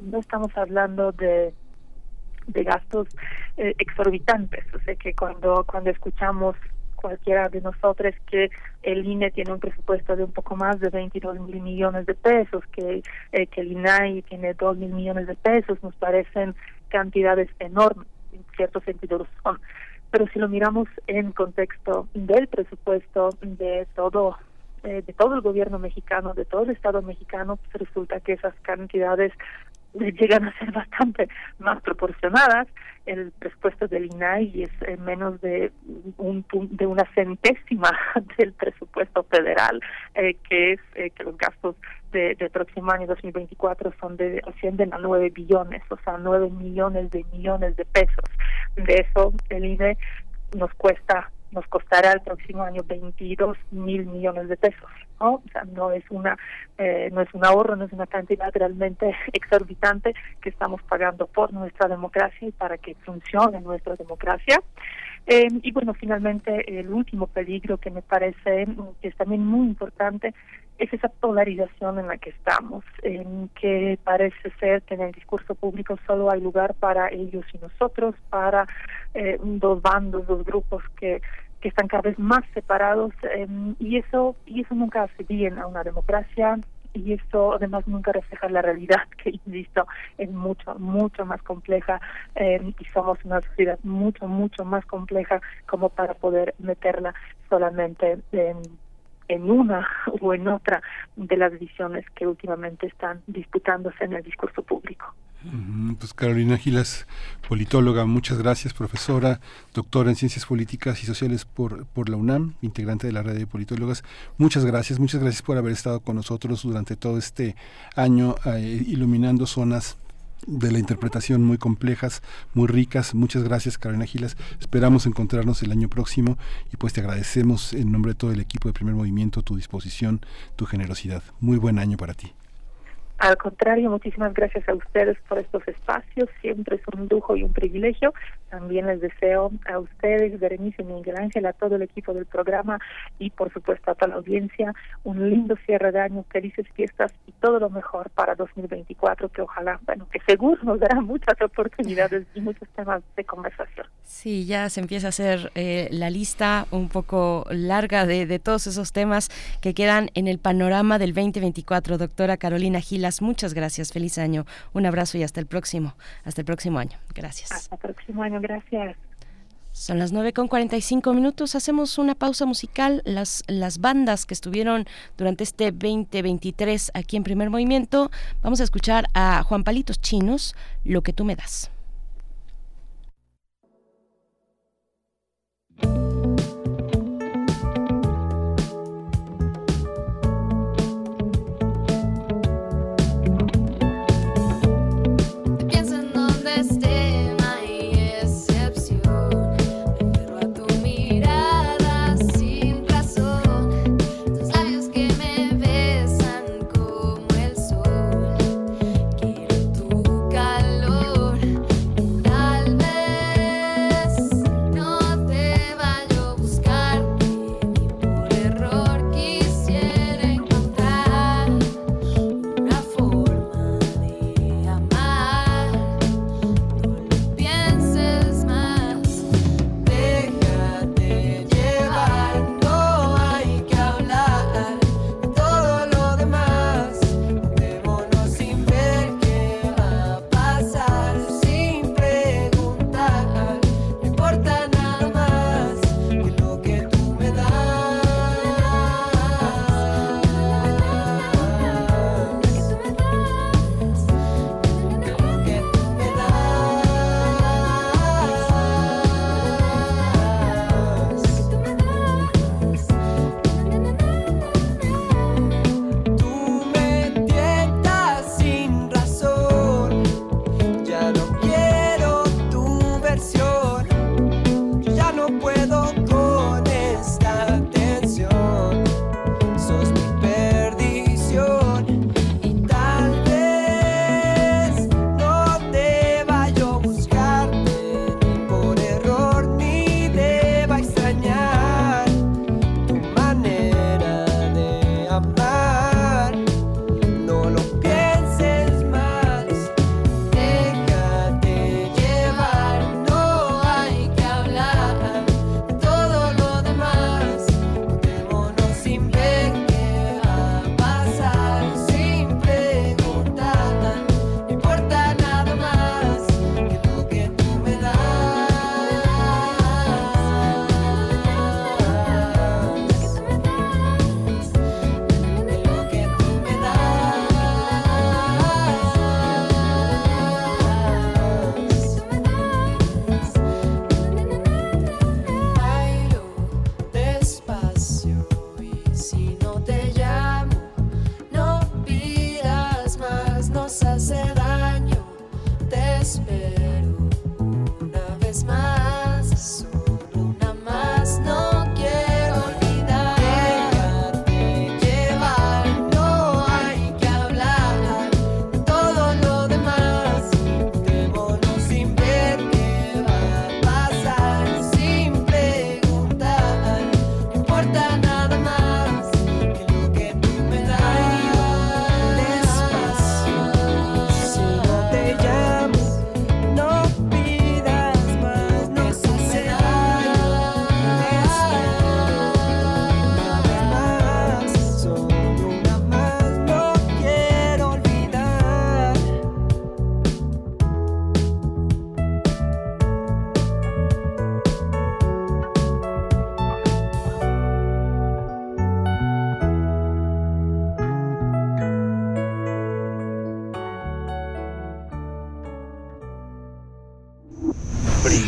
no estamos hablando de de gastos eh, exorbitantes, o sea que cuando cuando escuchamos cualquiera de nosotros que el INE tiene un presupuesto de un poco más de 22 mil millones de pesos, que, eh, el INAI tiene 2 mil millones de pesos, nos parecen cantidades enormes, en cierto sentido lo son. Pero si lo miramos en contexto del presupuesto de todo eh, de todo el gobierno mexicano, de todo el Estado mexicano, pues resulta que esas cantidades llegan a ser bastante más proporcionadas. El presupuesto del INAI es eh, menos de un de una centésima del presupuesto federal, eh, que es eh, que los gastos de, próximo año 2024 son de ascienden a 9 billones, o sea, 9 millones de millones de pesos. De eso el INE nos cuesta nos costará el próximo año 22 mil millones de pesos. ¿no? O sea, no es una eh, no es un ahorro, no es una cantidad realmente exorbitante que estamos pagando por nuestra democracia y para que funcione nuestra democracia. Eh, y bueno, finalmente el último peligro que me parece que es también muy importante es esa polarización en la que estamos, en que parece ser que en el discurso público solo hay lugar para ellos y nosotros, para eh, dos bandos, dos grupos que que están cada vez más separados eh, y eso y eso nunca hace bien a una democracia y esto además nunca refleja la realidad que insisto es mucho mucho más compleja eh, y somos una sociedad mucho mucho más compleja como para poder meterla solamente en en una o en otra de las visiones que últimamente están disputándose en el discurso público. Pues Carolina Gilas, politóloga, muchas gracias, profesora, doctora en Ciencias Políticas y Sociales por, por la UNAM, integrante de la red de politólogas. Muchas gracias, muchas gracias por haber estado con nosotros durante todo este año eh, iluminando zonas de la interpretación muy complejas, muy ricas. Muchas gracias, Carolina Gilas. Esperamos encontrarnos el año próximo y pues te agradecemos en nombre de todo el equipo de Primer Movimiento tu disposición, tu generosidad. Muy buen año para ti. Al contrario, muchísimas gracias a ustedes por estos espacios. Siempre es un lujo y un privilegio también les deseo a ustedes, Berenice Miguel Ángel, a todo el equipo del programa y por supuesto a toda la audiencia un lindo cierre de año, felices fiestas y todo lo mejor para 2024 que ojalá, bueno, que seguro nos dará muchas oportunidades y muchos temas de conversación. Sí, ya se empieza a hacer eh, la lista un poco larga de, de todos esos temas que quedan en el panorama del 2024. Doctora Carolina Gilas, muchas gracias, feliz año, un abrazo y hasta el próximo, hasta el próximo año. Gracias. Hasta el próximo año, gracias. Son las 9 con 45 minutos. Hacemos una pausa musical. Las, las bandas que estuvieron durante este 2023 aquí en Primer Movimiento. Vamos a escuchar a Juan Palitos Chinos, Lo que tú me das.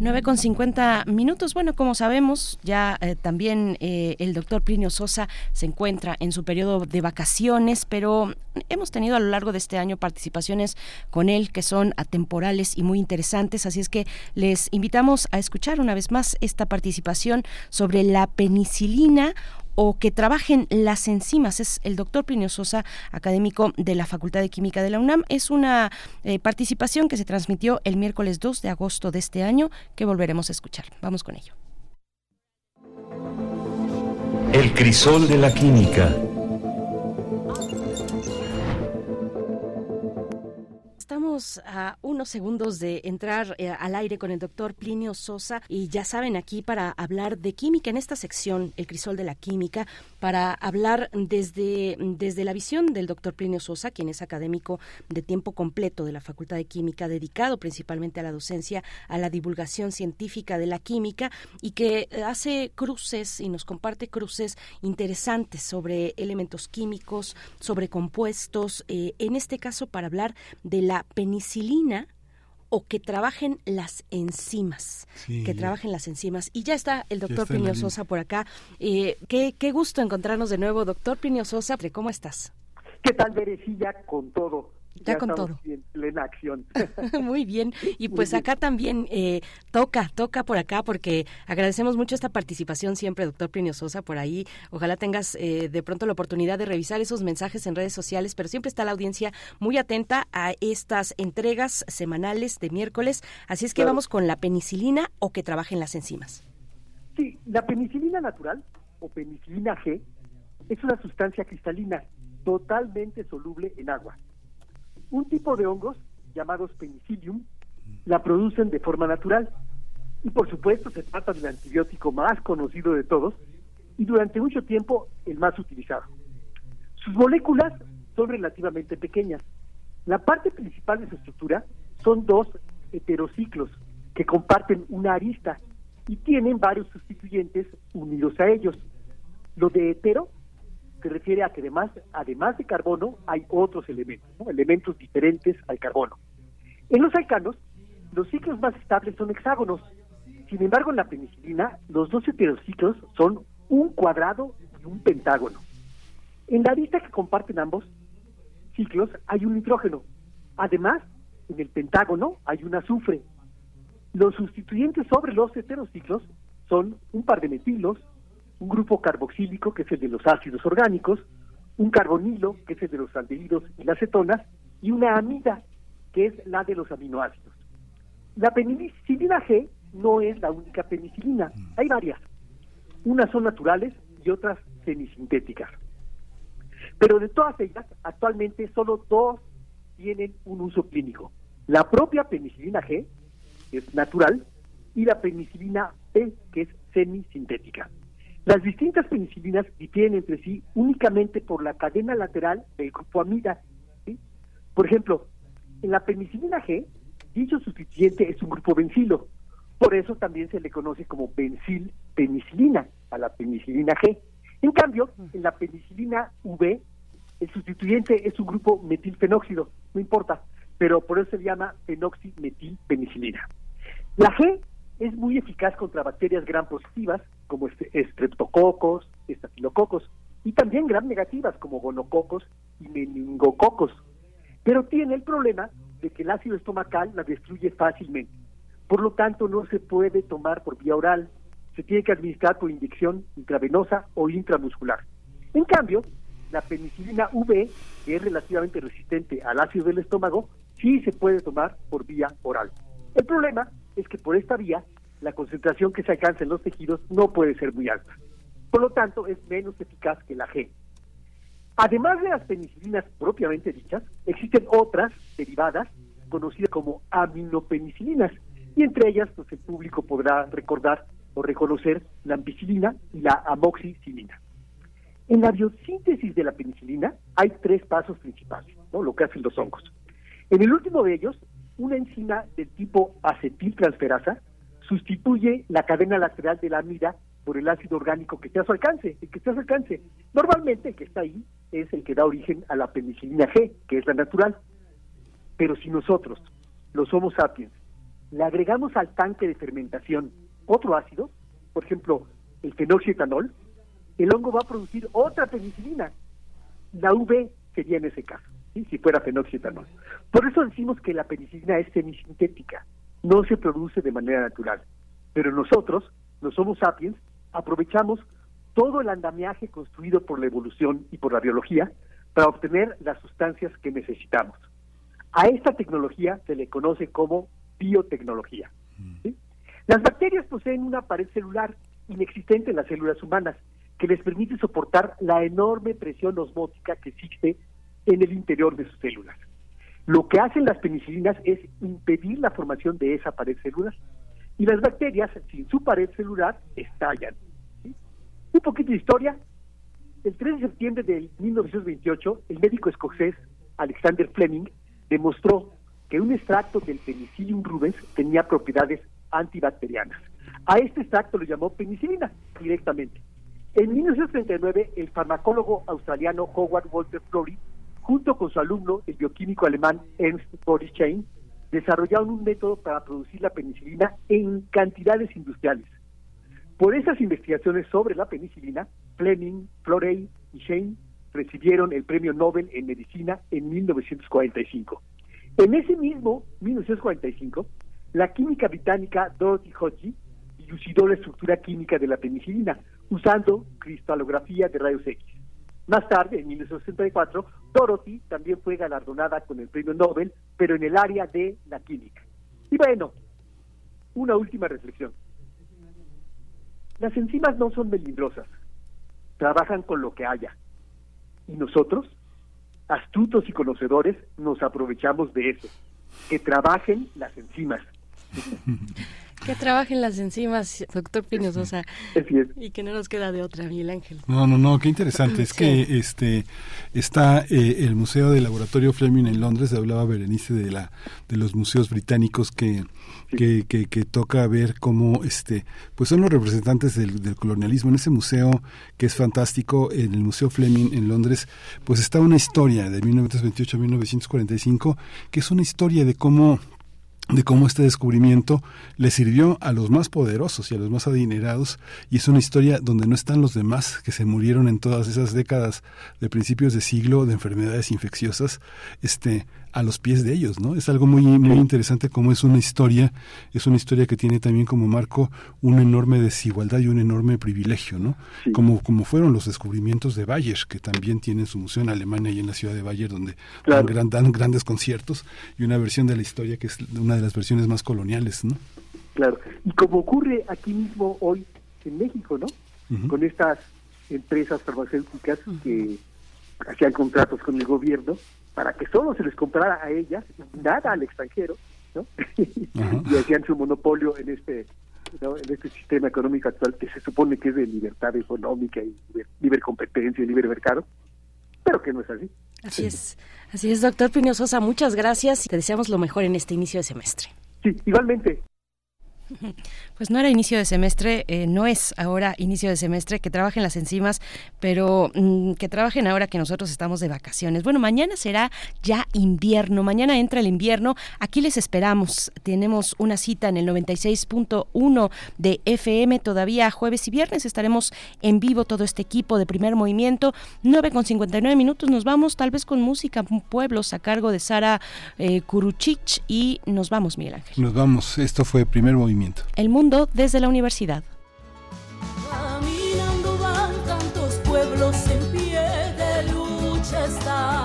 9 con 50 minutos. Bueno, como sabemos, ya eh, también eh, el doctor Plinio Sosa se encuentra en su periodo de vacaciones, pero hemos tenido a lo largo de este año participaciones con él que son atemporales y muy interesantes. Así es que les invitamos a escuchar una vez más esta participación sobre la penicilina o que trabajen las enzimas. Es el doctor Plinio Sosa, académico de la Facultad de Química de la UNAM. Es una eh, participación que se transmitió el miércoles 2 de agosto de este año que volveremos a escuchar. Vamos con ello. El crisol de la química. A unos segundos de entrar eh, al aire con el doctor Plinio Sosa y ya saben aquí para hablar de química en esta sección, el crisol de la química, para hablar desde, desde la visión del doctor Plinio Sosa, quien es académico de tiempo completo de la Facultad de Química, dedicado principalmente a la docencia, a la divulgación científica de la química y que eh, hace cruces y nos comparte cruces interesantes sobre elementos químicos, sobre compuestos, eh, en este caso para hablar de la penicilina o que trabajen las enzimas, Sí, que trabajen las enzimas. Y ya está el doctor está. Sosa por acá. Eh, qué, qué gusto encontrarnos de nuevo, doctor Plinio Sosa. ¿Cómo estás? ¿Qué tal, Berecilla? Con todo. Ya con estamos todo. En plena acción. Muy bien. Y pues bien. acá también eh, toca, toca por acá, porque agradecemos mucho esta participación siempre, doctor Plinio Sosa, por ahí. Ojalá tengas eh, de pronto la oportunidad de revisar esos mensajes en redes sociales, pero siempre está la audiencia muy atenta a estas entregas semanales de miércoles. Así es que Claro. vamos con la penicilina o que trabajen las enzimas. Sí, la penicilina natural, o penicilina G, es una sustancia cristalina totalmente soluble en agua. Un tipo de hongos, llamados penicillium, la producen de forma natural. Y por supuesto se trata del antibiótico más conocido de todos y durante mucho tiempo el más utilizado. Sus moléculas son relativamente pequeñas. La parte principal de su estructura son dos heterociclos que comparten una arista y tienen varios sustituyentes unidos a ellos. Lo de hetero se refiere a que además, además de carbono hay otros elementos, elementos diferentes al carbono. En los alcanos, los ciclos más estables son hexágonos. Sin embargo, en la penicilina, los dos heterociclos son un cuadrado y un pentágono. En la arista que comparten ambos ciclos hay un nitrógeno. Además, en el pentágono hay un azufre. Los sustituyentes sobre los heterociclos son un par de metilos, un grupo carboxílico, que es el de los ácidos orgánicos, un carbonilo, que es el de los aldehídos y las cetonas, y una amida, que es la de los aminoácidos. La penicilina G no es la única penicilina, hay varias. Unas son naturales y otras semisintéticas. Pero de todas ellas, actualmente solo dos tienen un uso clínico. La propia penicilina G, que es natural, y la penicilina P, que es semisintética. Las distintas penicilinas difieren entre sí únicamente por la cadena lateral del grupo amida. Por ejemplo, en la penicilina G, dicho sustituyente es un grupo bencilo. Por eso también se le conoce como bencil penicilina a la penicilina G. En cambio, en la penicilina V, el sustituyente es un grupo metilfenóxido, no importa, pero por eso se llama fenoximetilpenicilina. La G es muy eficaz contra bacterias gram positivas, como este- estreptococos, estafilococos, y también gram negativas, como gonococos y meningococos. Pero tiene el problema de que el ácido estomacal la destruye fácilmente. Por lo tanto, no se puede tomar por vía oral. Se tiene que administrar por inyección intravenosa o intramuscular. En cambio, la penicilina V, que es relativamente resistente al ácido del estómago, sí se puede tomar por vía oral. El problema es que por esta vía, la concentración que se alcanza en los tejidos no puede ser muy alta. Por lo tanto, es menos eficaz que la G. Además de las penicilinas propiamente dichas, existen otras derivadas conocidas como aminopenicilinas, y entre ellas pues, el público podrá recordar o reconocer la ampicilina y la amoxicilina. En la biosíntesis de la penicilina hay tres pasos principales, ¿no? lo que hacen los hongos. En el último de ellos, una enzima del tipo acetiltransferasa sustituye la cadena lateral de la amida por el ácido orgánico que esté a su alcance, el que esté a su alcance. Normalmente el que está ahí es el que da origen a la penicilina G, que es la natural. Pero si nosotros, los Homo sapiens, le agregamos al tanque de fermentación otro ácido, por ejemplo, el fenoxietanol, el hongo va a producir otra penicilina. La V sería en ese caso, si fuera fenoxietanol. Por eso decimos que la penicilina es semisintética, no se produce de manera natural. Pero nosotros, los Homo sapiens, aprovechamos todo el andamiaje construido por la evolución y por la biología para obtener las sustancias que necesitamos. A esta tecnología se le conoce como biotecnología. Las bacterias poseen una pared celular inexistente en las células humanas que les permite soportar la enorme presión osmótica que existe en el interior de sus células. Lo que hacen las penicilinas es impedir la formación de esa pared celular y las bacterias, sin su pared celular, estallan. ¿sí? Un poquito de historia. El 3 de septiembre de 1928, el médico escocés Alexander Fleming demostró que un extracto del Penicillium rubens tenía propiedades antibacterianas. A este extracto lo llamó penicilina directamente. En 1939, el farmacólogo australiano Howard Walter Florey, junto con su alumno, el bioquímico alemán Ernst Boris Chain, desarrollaron un método para producir la penicilina en cantidades industriales. Por esas investigaciones sobre la penicilina, Fleming, Florey y Shane recibieron el premio Nobel en Medicina en 1945. En ese mismo 1945, la química británica Dorothy Hodge dilucidó la estructura química de la penicilina usando cristalografía de rayos X. Más tarde, en 1964, Dorothy también fue galardonada con el premio Nobel, pero en el área de la química. Y bueno, una última reflexión. Las enzimas no son melindrosas, trabajan con lo que haya. Y nosotros, astutos y conocedores, nos aprovechamos de eso. Que trabajen las enzimas. Que trabajen las enzimas, doctor Pinozosa. Y que no nos queda de otra, Miguel Ángel. No, no, no, qué interesante. Es Sí. que este está eh, el Museo del Laboratorio Fleming en Londres, hablaba Berenice de la de los museos británicos que, que, que, que toca ver cómo este pues son los representantes del, del colonialismo. En ese museo que es fantástico, en el Museo Fleming en Londres, pues está una historia de 1928 a 1945, que es una historia de cómo de cómo este descubrimiento le sirvió a los más poderosos y a los más adinerados y es una historia donde no están los demás que se murieron en todas esas décadas de principios de siglo de enfermedades infecciosas. Este a los pies de ellos no es algo muy muy interesante como es una historia es una historia que tiene también como marco una enorme desigualdad y un enorme privilegio no como como fueron los descubrimientos de Bayer que también tienen su museo en Alemania y en la ciudad de Bayer donde dan, gran- dan grandes conciertos y una versión de la historia que es una de las versiones más coloniales no Claro. Y como ocurre aquí mismo hoy en México, ¿no? Con estas empresas farmacéuticas que hacían contratos con el gobierno para que solo se les comprara a ellas, nada al extranjero, ¿no? y hacían su monopolio en este ¿no? en este sistema económico actual que se supone que es de libertad económica y liber- libre competencia y libre mercado, pero que no es así. Así es, así es, doctor Pino Sosa, muchas gracias y te deseamos lo mejor en este inicio de semestre. Sí, igualmente. Pues no era inicio de semestre, eh, no es ahora inicio de semestre, que trabajen las enzimas, pero mm, que trabajen ahora que nosotros estamos de vacaciones. Bueno, mañana será ya invierno, mañana entra el invierno, aquí les esperamos, tenemos una cita en el 96.1 de FM, todavía jueves y viernes estaremos en vivo todo este equipo de primer movimiento, 9 con 59 minutos, nos vamos tal vez con música, pueblos a cargo de Sara eh, Kuruchich y nos vamos, Miguel Ángel. nos vamos. Esto fue primer movimiento El mundo desde la universidad. Caminando van tantos pueblos en pie de lucha están.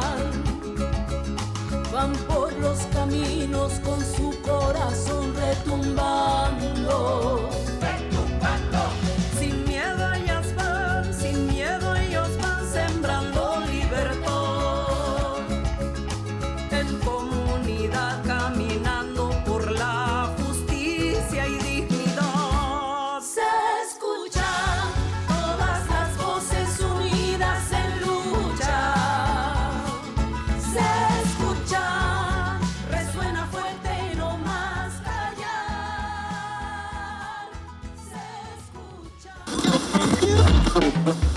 Van por los caminos con su corazón retumbando.